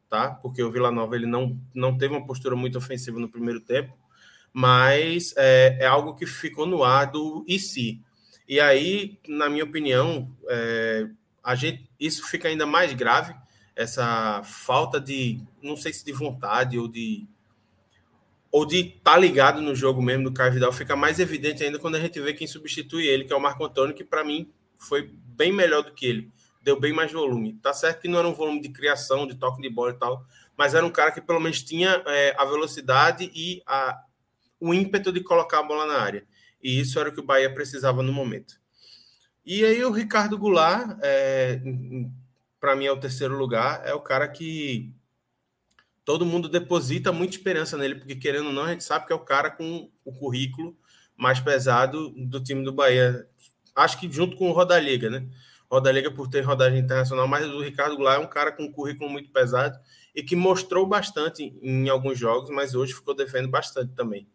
tá? Porque o Vila Nova ele não, não teve uma postura muito ofensiva no primeiro tempo, mas é, é algo que ficou no ar do e se. E aí, na minha opinião, é, a gente, isso fica ainda mais grave, essa falta de, não sei se de vontade ou de ou de estar tá ligado no jogo mesmo do Caio Vidal, fica mais evidente ainda quando a gente vê quem substitui ele, que é o Marco Antônio, que para mim foi bem melhor do que ele, deu bem mais volume. Tá certo que não era um volume de criação, de toque de bola e tal, mas era um cara que pelo menos tinha é, a velocidade e a, o ímpeto de colocar a bola na área. E isso era o que o Bahia precisava no momento. E aí o Ricardo Goulart, é, para mim é o terceiro lugar, é o cara que todo mundo deposita muita esperança nele, porque querendo ou não, a gente sabe que é o cara com o currículo mais pesado do time do Bahia. Acho que junto com o Rodallega, né? Rodallega por ter rodagem internacional, mas o Ricardo Goulart é um cara com um currículo muito pesado e que mostrou bastante em alguns jogos, mas hoje ficou defendendo bastante também.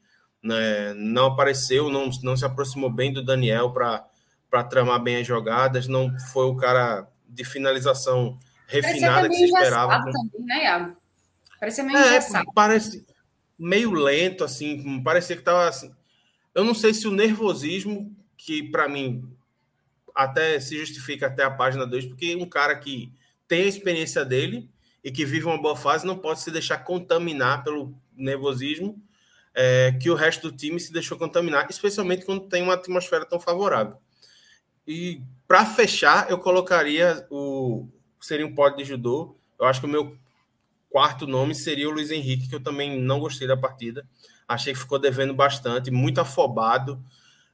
Né? Não apareceu, não, não se aproximou bem do Daniel para tramar bem as jogadas, não foi o cara de finalização refinada que se esperava. Né, Iago? Parecia meio é, parece meio lento, assim, parecia que estava assim. Eu não sei se o nervosismo que para mim até se justifica até a página 2, porque um cara que tem a experiência dele e que vive uma boa fase não pode se deixar contaminar pelo nervosismo é, que o resto do time se deixou contaminar, especialmente quando tem uma atmosfera tão favorável. E para fechar, eu colocaria o seria um pódio de judô. Eu acho que o meu quarto nome seria o Luiz Henrique, que eu também não gostei da partida. Achei que ficou devendo bastante, muito afobado.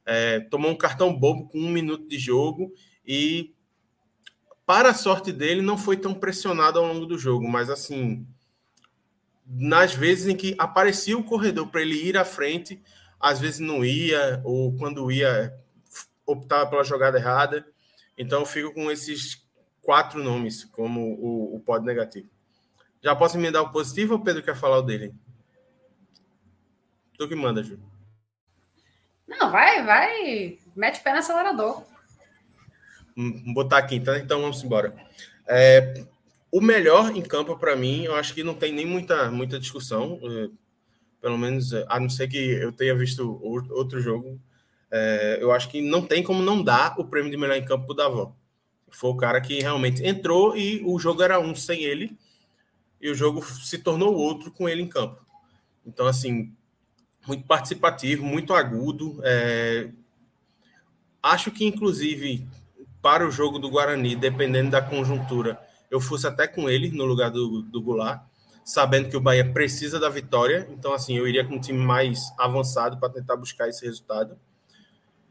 É, tomou um cartão bobo com um minuto de jogo e, para a sorte dele, não foi tão pressionado ao longo do jogo. Mas, assim, nas vezes em que aparecia o corredor para ele ir à frente, às vezes não ia, ou quando ia, optava pela jogada errada. Então, eu fico com esses quatro nomes como o, o pódio negativo. Já posso me dar o positivo ou o Pedro quer falar o dele? Tu que manda, Ju. Não, vai, vai. Mete o pé no acelerador. Vou botar aqui, então, então vamos embora. É, o melhor em campo, para mim, eu acho que não tem nem muita, muita discussão. É, pelo menos, a não ser que eu tenha visto outro jogo. É, eu acho que não tem como não dar o prêmio de melhor em campo para o Davó. Foi o cara que realmente entrou e o jogo era um sem ele. E o jogo se tornou outro com ele em campo. Então, assim, muito participativo, muito agudo. É... Acho que, inclusive, para o jogo do Guarani, dependendo da conjuntura, eu fosse até com ele no lugar do, do Goulart, sabendo que o Bahia precisa da vitória. Então, assim, eu iria com um time mais avançado para tentar buscar esse resultado.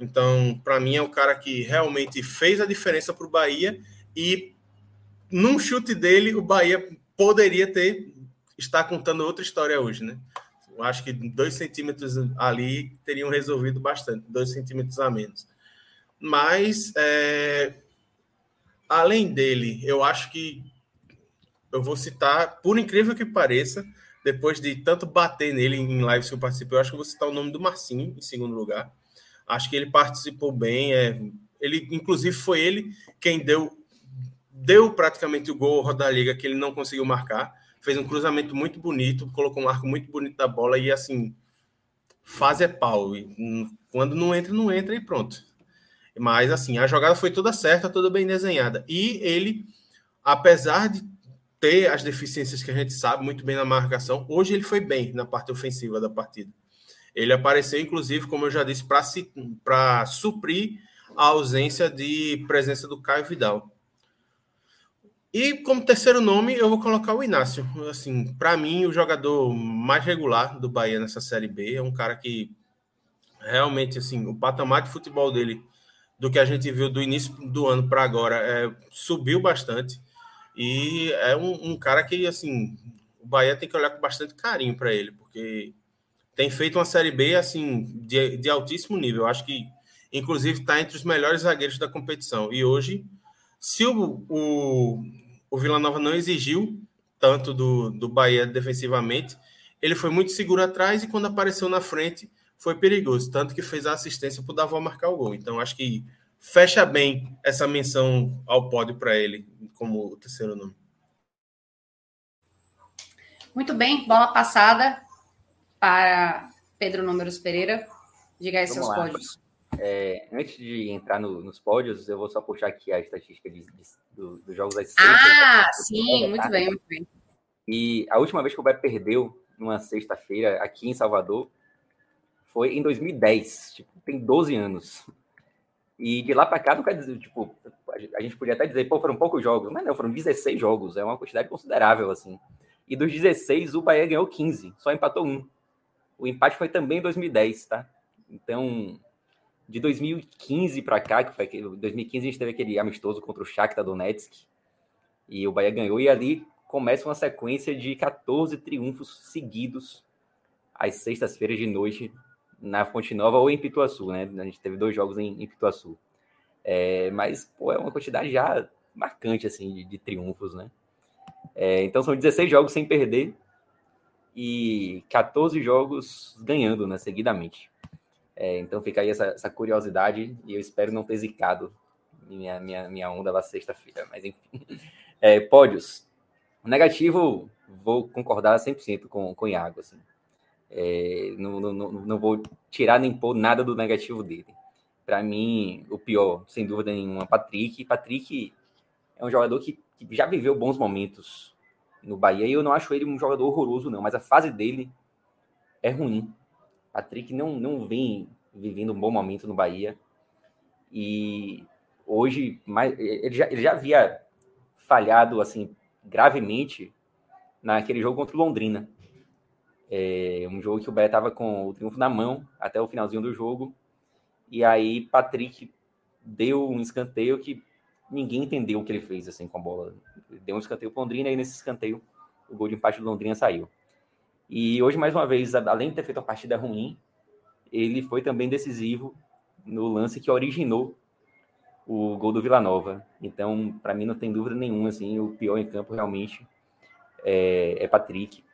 Então, para mim, é o cara que realmente fez a diferença para o Bahia e num chute dele, o Bahia poderia ter estar contando outra história hoje, né? Eu acho que dois centímetros ali teriam resolvido bastante, dois centímetros a menos. Mas, é, além dele, eu acho que eu vou citar, por incrível que pareça, depois de tanto bater nele em lives que eu participei, eu acho que vou citar o nome do Marcinho em segundo lugar. Acho que ele participou bem. É, ele, inclusive, foi ele quem deu deu praticamente o gol da liga que ele não conseguiu marcar fez um cruzamento muito bonito, colocou um arco muito bonito da bola e assim, faz é pau. E, hum, quando não entra, não entra e pronto. Mas assim, a jogada foi toda certa, toda bem desenhada. E ele, apesar de ter as deficiências que a gente sabe muito bem na marcação, hoje ele foi bem na parte ofensiva da partida. Ele apareceu, inclusive, como eu já disse, para suprir a ausência de presença do Caio Vidal. E como terceiro nome, eu vou colocar o Inácio. Assim, para mim, o jogador mais regular do Bahia nessa Série B é um cara que realmente, assim, o patamar de futebol dele, do que a gente viu do início do ano para agora, é, subiu bastante. E é um, um, cara que, assim, o Bahia tem que olhar com bastante carinho para ele, porque tem feito uma Série B, assim, de, de altíssimo nível. Acho que, inclusive, está entre os melhores zagueiros da competição. E hoje, se o, o o Vila Nova não exigiu tanto do, do Bahia defensivamente. Ele foi muito seguro atrás e quando apareceu na frente foi perigoso, tanto que fez a assistência para o Davó marcar o gol. Então acho que fecha bem essa menção ao pódio para ele como o terceiro nome. Muito bem, bola passada para Pedro Números Pereira. Diga aí Vamos seus lá. pódios. É, antes de entrar no, nos pódios, eu vou só puxar aqui a estatística de, de, do, dos jogos das sextas. Ah, sim, muito bem, muito bem. E a última vez que o Bahia perdeu numa sexta-feira aqui em Salvador foi em 2010, tipo, tem 12 anos. E de lá para cá, não quer dizer, tipo, a gente podia até dizer, pô, foram poucos jogos, mas não, foram 16 jogos, é uma quantidade considerável, assim. E dos 16, o Bahia ganhou 15, só empatou um. O empate foi também em 2010, tá? Então, de 2015 para cá, que foi 2015 a gente teve aquele amistoso contra o Shakhtar Donetsk e o Bahia ganhou e ali começa uma sequência de 14 triunfos seguidos às sextas-feiras de noite na Fonte Nova ou em Pituaçu, né? A gente teve dois jogos em, em Pituaçu. É, mas, pô, é uma quantidade já marcante, assim, de, de triunfos, né? É, então são 16 jogos sem perder e 14 jogos ganhando, né, seguidamente. É, então fica aí essa, essa, curiosidade e eu espero não ter zicado minha, minha, minha onda lá sexta-feira. Mas enfim. É, pódios. Negativo, vou concordar 100% com, com o Iago. Assim. É, não, não, não vou tirar nem pôr nada do negativo dele. para mim, o pior, sem dúvida nenhuma, Patrick. Patrick é um jogador que, que, já viveu bons momentos no Bahia e eu não acho ele um jogador horroroso, não, mas a fase dele é ruim. Patrick não, não vem vivendo um bom momento no Bahia e hoje ele, já, ele já havia falhado assim gravemente naquele jogo contra o Londrina. É um jogo que o Bahia estava com o triunfo na mão até o finalzinho do jogo. E aí Patrick deu um escanteio que ninguém entendeu o que ele fez assim com a bola. Deu um escanteio para Londrina e nesse escanteio o gol de empate do Londrina saiu. E hoje, mais uma vez, além de ter feito uma partida ruim, ele foi também decisivo no lance que originou o gol do Vila Nova. Então, para mim, não tem dúvida nenhuma, assim, o pior em campo realmente é, é Patrick.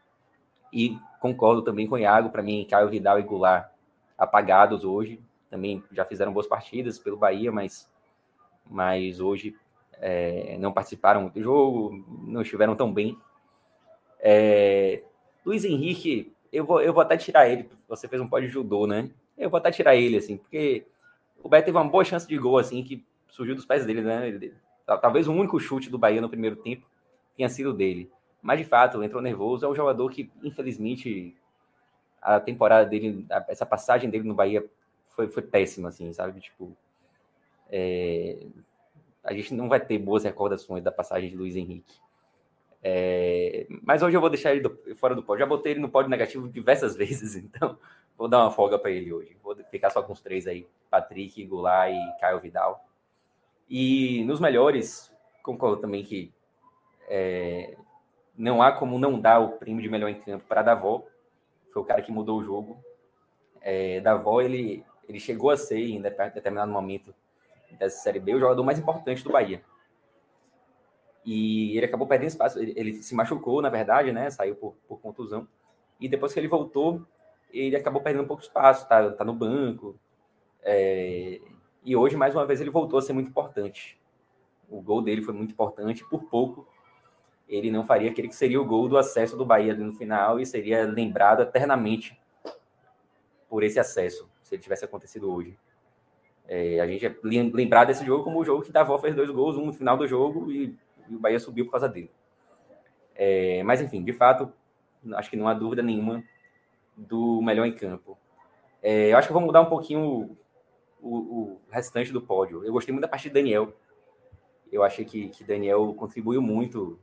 E concordo também com o Iago, para mim, Caio Vidal e Goulart apagados hoje. Também já fizeram boas partidas pelo Bahia, mas, mas hoje é, não participaram muito do jogo, não estiveram tão bem. É, Luiz Henrique, eu vou, eu vou até tirar ele. Você fez um pódio de judô, né? Eu vou até tirar ele, assim, porque o Bahia teve uma boa chance de gol, assim, que surgiu dos pés dele, né? Ele, talvez o único chute do Bahia no primeiro tempo tenha sido dele. Mas, de fato, entrou nervoso. É um jogador que, infelizmente, a temporada dele, essa passagem dele no Bahia foi, foi péssima, assim, sabe? Tipo, é, a gente não vai ter boas recordações da passagem de Luiz Henrique. É, mas hoje eu vou deixar ele do, fora do pódio. Já botei ele no pódio negativo diversas vezes, então vou dar uma folga para ele hoje. Vou ficar só com os três aí: Patrick, Goulart e Caio Vidal. E nos melhores, concordo também que é, não há como não dar o prêmio de melhor em campo para Davó. Foi o cara que mudou o jogo. É, Davó, ele, ele chegou a ser, em determinado momento dessa Série B, o jogador mais importante do Bahia. E ele acabou perdendo espaço. Ele, ele se machucou, na verdade, né? Saiu por, por, contusão. E depois que ele voltou, ele acabou perdendo um pouco de espaço. Tá, tá no banco. É, e hoje, mais uma vez, ele voltou a ser muito importante. O gol dele foi muito importante. Por pouco, ele não faria aquele que seria o gol do acesso do Bahia no final e seria lembrado eternamente por esse acesso, se ele tivesse acontecido hoje. É, a gente é lembrar desse jogo como o jogo que Davó fez dois gols, um no final do jogo e, e o Bahia subiu por causa dele. É, mas enfim, de fato, acho que não há dúvida nenhuma do melhor em campo. É, eu acho que eu vou mudar um pouquinho o, o, o, restante do pódio. Eu gostei muito da parte de Daniel. Eu achei que, que Daniel contribuiu muito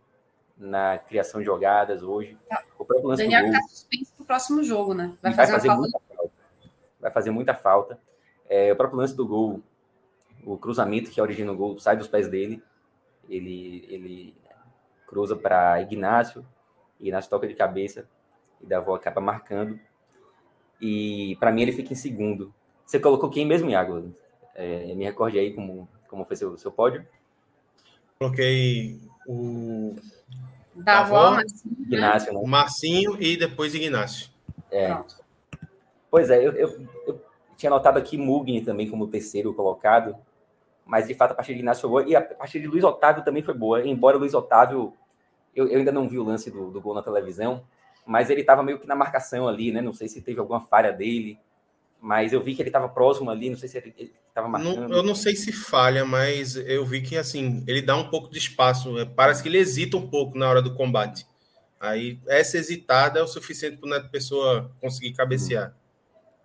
na criação de jogadas hoje. Tá. O próprio lance Daniel está suspenso para o próximo jogo, né? Vai fazer, vai fazer muita falta. Vai fazer muita falta. É, o próprio lance do gol, o cruzamento que origina o gol, sai dos pés dele. Ele, ele cruza para Ignácio. Ignácio toca de cabeça e Davó acaba marcando. E para mim ele fica em segundo. Você colocou quem mesmo, Iago? É, me recorde aí como, como foi seu, seu pódio. Coloquei o da avó, Marcinho, Ignácio, né? Marcinho e depois Ignácio. É. Pronto. Pois é, eu, eu, eu, tinha notado aqui Mugni também como terceiro colocado, mas de fato a partida de Ignácio foi boa, e a partida de Luiz Otávio também foi boa, embora Luiz Otávio, eu, eu ainda não vi o lance do, do gol na televisão, mas ele estava meio que na marcação ali, né? Não sei se teve alguma falha dele, mas eu vi que ele estava próximo ali, não sei se ele estava marcando. Não, eu não sei se falha, mas eu vi que assim ele dá um pouco de espaço. É, parece que ele hesita um pouco na hora do combate. Aí essa hesitada é o suficiente para a pessoa conseguir cabecear.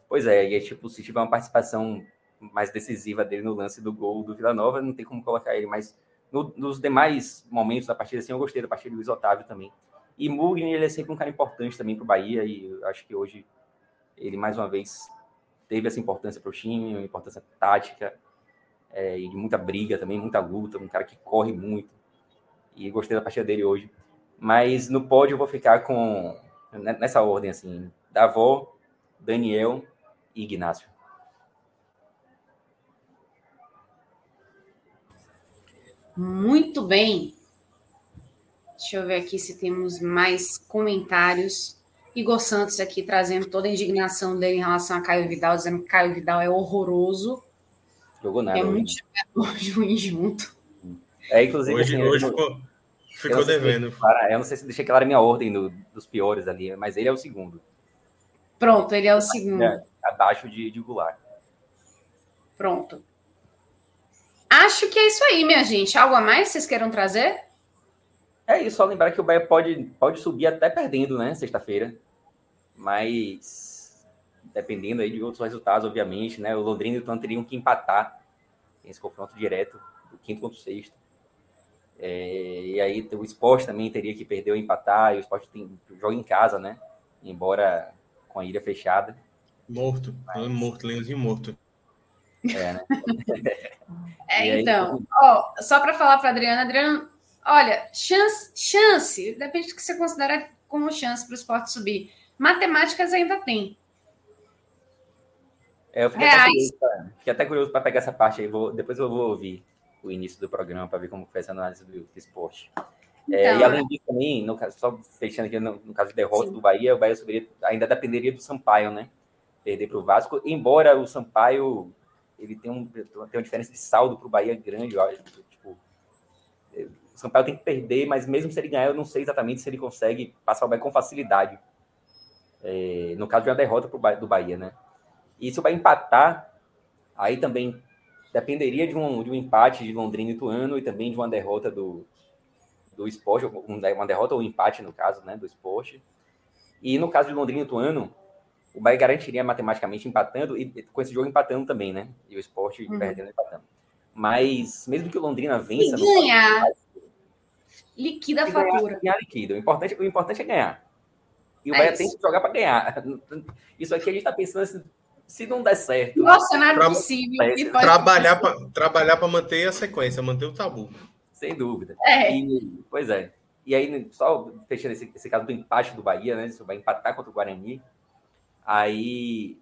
Pois é, e é tipo, se tiver uma participação mais decisiva dele no lance do gol do Vila Nova, não tem como colocar ele, mas no, nos demais momentos da partida, assim, eu gostei da partida do Luiz Otávio também. E Mugni, ele é sempre um cara importante também para o Bahia, e acho que hoje ele, mais uma vez, teve essa importância para o time, uma importância tática é, e de muita briga também, muita luta, um cara que corre muito. E gostei da partida dele hoje. Mas no pódio eu vou ficar com nessa ordem assim: Davó, Daniel e Ignácio. Muito bem. Deixa eu ver aqui se temos mais comentários. Igor Santos aqui trazendo toda a indignação dele em relação a Caio Vidal, dizendo que Caio Vidal é horroroso. Jogou nada. É muito jogador ruim junto. É, inclusive. Hoje, assim, hoje ficou, ficou eu devendo. Para, eu não sei se deixei claro a minha ordem do, dos piores ali, mas ele é o segundo. Pronto, ele é o segundo. É, abaixo de, de Goulart. Pronto. Acho que é isso aí, minha gente. Algo a mais vocês queiram trazer? É isso, só lembrar que o Bahia pode, pode subir até perdendo, né, sexta-feira. Mas dependendo aí de outros resultados, obviamente, né? O Londrina e o Tuano teriam que empatar esse confronto direto, do quinto contra o sexto. É, e aí o esporte também teria que perder ou empatar, e o esporte tem, joga em casa, né? Embora com a ilha fechada. Morto, Mas... morto, leãozinho morto. É, né? é, aí, então, ó, só para falar para Adriana, Adriana, olha, chance, chance, depende do que você considera como chance para o esporte subir. Matemáticas ainda tem. É, eu fiquei Reais. até curioso para pegar essa parte aí. Vou, depois eu vou ouvir o início do programa para ver como foi essa análise do, do esporte. Então, é, e então, além disso, também, no caso, só fechando aqui, no, no caso de derrota sim. do Bahia, o Bahia subiria, ainda dependeria do Sampaio, né? Perder para o Vasco, embora o Sampaio ele tem, um, tem uma diferença de saldo para o Bahia grande, eu acho. Tipo, é, o Sampaio tem que perder, mas mesmo se ele ganhar, eu não sei exatamente se ele consegue passar o Bahia com facilidade. É, no caso de uma derrota pro, do Bahia, né? E se o Bahia empatar, aí também dependeria de um, de um empate de Londrina e Tuano e também de uma derrota do, do esporte, uma derrota ou um empate, no caso, né, do esporte. E no caso de Londrina e Tuano, o Bahia garantiria matematicamente empatando e com esse jogo empatando também, né? E o esporte uhum. perdendo empatando. Mas mesmo que o Londrina vença. E ganhar. liquida a fatura. Ganhar, liquida. O importante, o importante é ganhar. E o é Bahia isso. tem que jogar para ganhar. Isso aqui a gente está pensando assim, se não der certo. Nossa, não é tra possível. Trabalhar para trabalhar manter a sequência, manter o tabu. Sem dúvida. É. E, pois é. E aí, só fechando esse, esse caso do empate do Bahia, né? Se vai empatar contra o Guarani, aí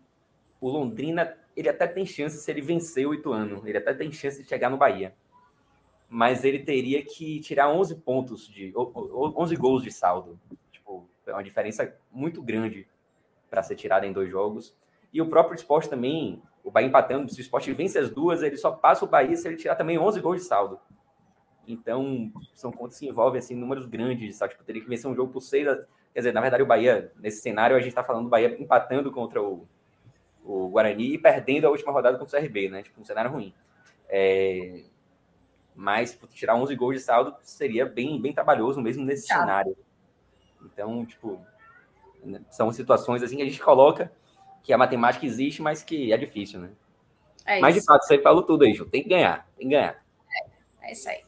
o Londrina, ele até tem chance se ele vencer o Ituano. Ele até tem chance de chegar no Bahia. Mas ele teria que tirar 11 pontos, de 11 gols de saldo. É uma diferença muito grande para ser tirada em dois jogos. E o próprio esporte também, o Bahia empatando, se o esporte vence as duas, ele só passa o Bahia se ele tirar também 11 gols de saldo. Então, são contas que envolvem assim, números grandes, sabe? Tipo, teria que vencer um jogo por seis. Quer dizer, na verdade, o Bahia, nesse cenário, a gente está falando do Bahia empatando contra o, o Guarani e perdendo a última rodada contra o CRB, né? Tipo, um cenário ruim. É... Mas tipo, tirar 11 gols de saldo seria bem, bem trabalhoso mesmo nesse cenário. Então, tipo, são situações assim que a gente coloca que a matemática existe, mas que é difícil, né? É mas, de fato, você falou tudo aí, Ju. Tem que ganhar, tem que ganhar. É, é isso aí.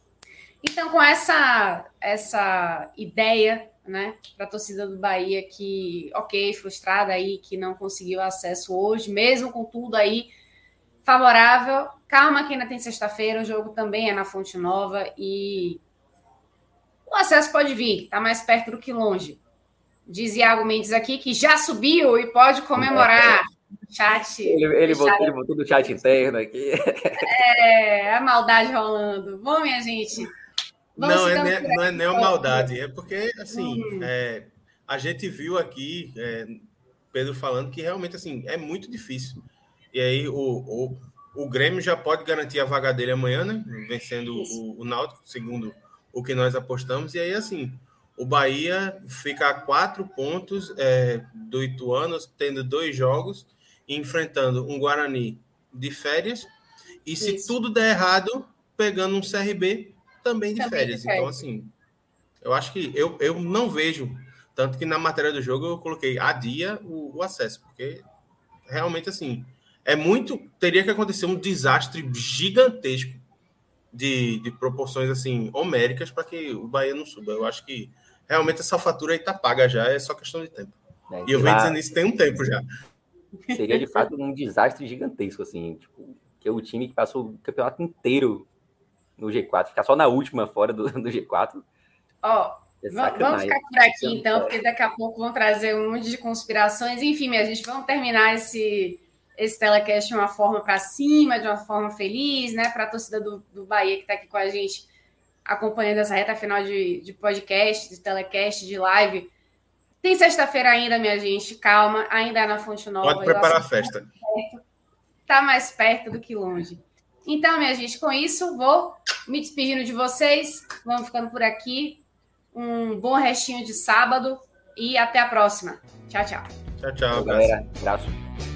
Então, com essa, essa ideia, né, para a torcida do Bahia que, ok, frustrada aí, que não conseguiu acesso hoje, mesmo com tudo aí favorável, calma que ainda tem sexta-feira, o jogo também é na Fonte Nova e o acesso pode vir, tá mais perto do que longe. Diz Iago Mendes aqui que já subiu e pode comemorar. Chat. Ele, ele, botou, ele botou no chat interno aqui. É, a maldade rolando. Bom, minha gente. Não é, nem, não é nem uma maldade, é porque, assim, uhum. é, a gente viu aqui, é, Pedro falando, que realmente, assim, é muito difícil. E aí, o, o, o Grêmio já pode garantir a vaga dele amanhã, né? Vencendo o, o Náutico, segundo o que nós apostamos. E aí, assim, o Bahia fica a quatro pontos é, do Ituano, tendo dois jogos, enfrentando um Guarani de férias. E se Isso. tudo der errado, pegando um CRB também de também férias. De então, assim, eu acho que eu, eu não vejo. Tanto que na matéria do jogo eu coloquei a dia o, o acesso, porque realmente assim é muito. Teria que acontecer um desastre gigantesco de, de proporções assim homéricas para que o Bahia não suba. Eu acho que realmente essa fatura aí tá paga já, é só questão de tempo. É, e eu venho dizendo isso tem um tempo já. Seria de fato um desastre gigantesco, assim, tipo, que é o time que passou o campeonato inteiro no G4, ficar só na última fora do, do G4. Ó, é vamos ficar por aqui então, porque daqui a pouco vão trazer um monte de conspirações. Enfim, minha gente, vamos terminar esse, esse telecast de uma forma para cima, de uma forma feliz, né? Para a torcida do, do Bahia que está aqui com a gente acompanhando essa reta final de, de podcast, de telecast, de live. Tem sexta-feira ainda, minha gente. Calma, ainda é na Fonte Nova. Pode preparar a festa. Está mais perto do que longe. Então, minha gente, com isso, vou me despedindo de vocês. Vamos ficando por aqui. Um bom restinho de sábado e até a próxima. Tchau, tchau. Tchau, tchau. Galera, abraço.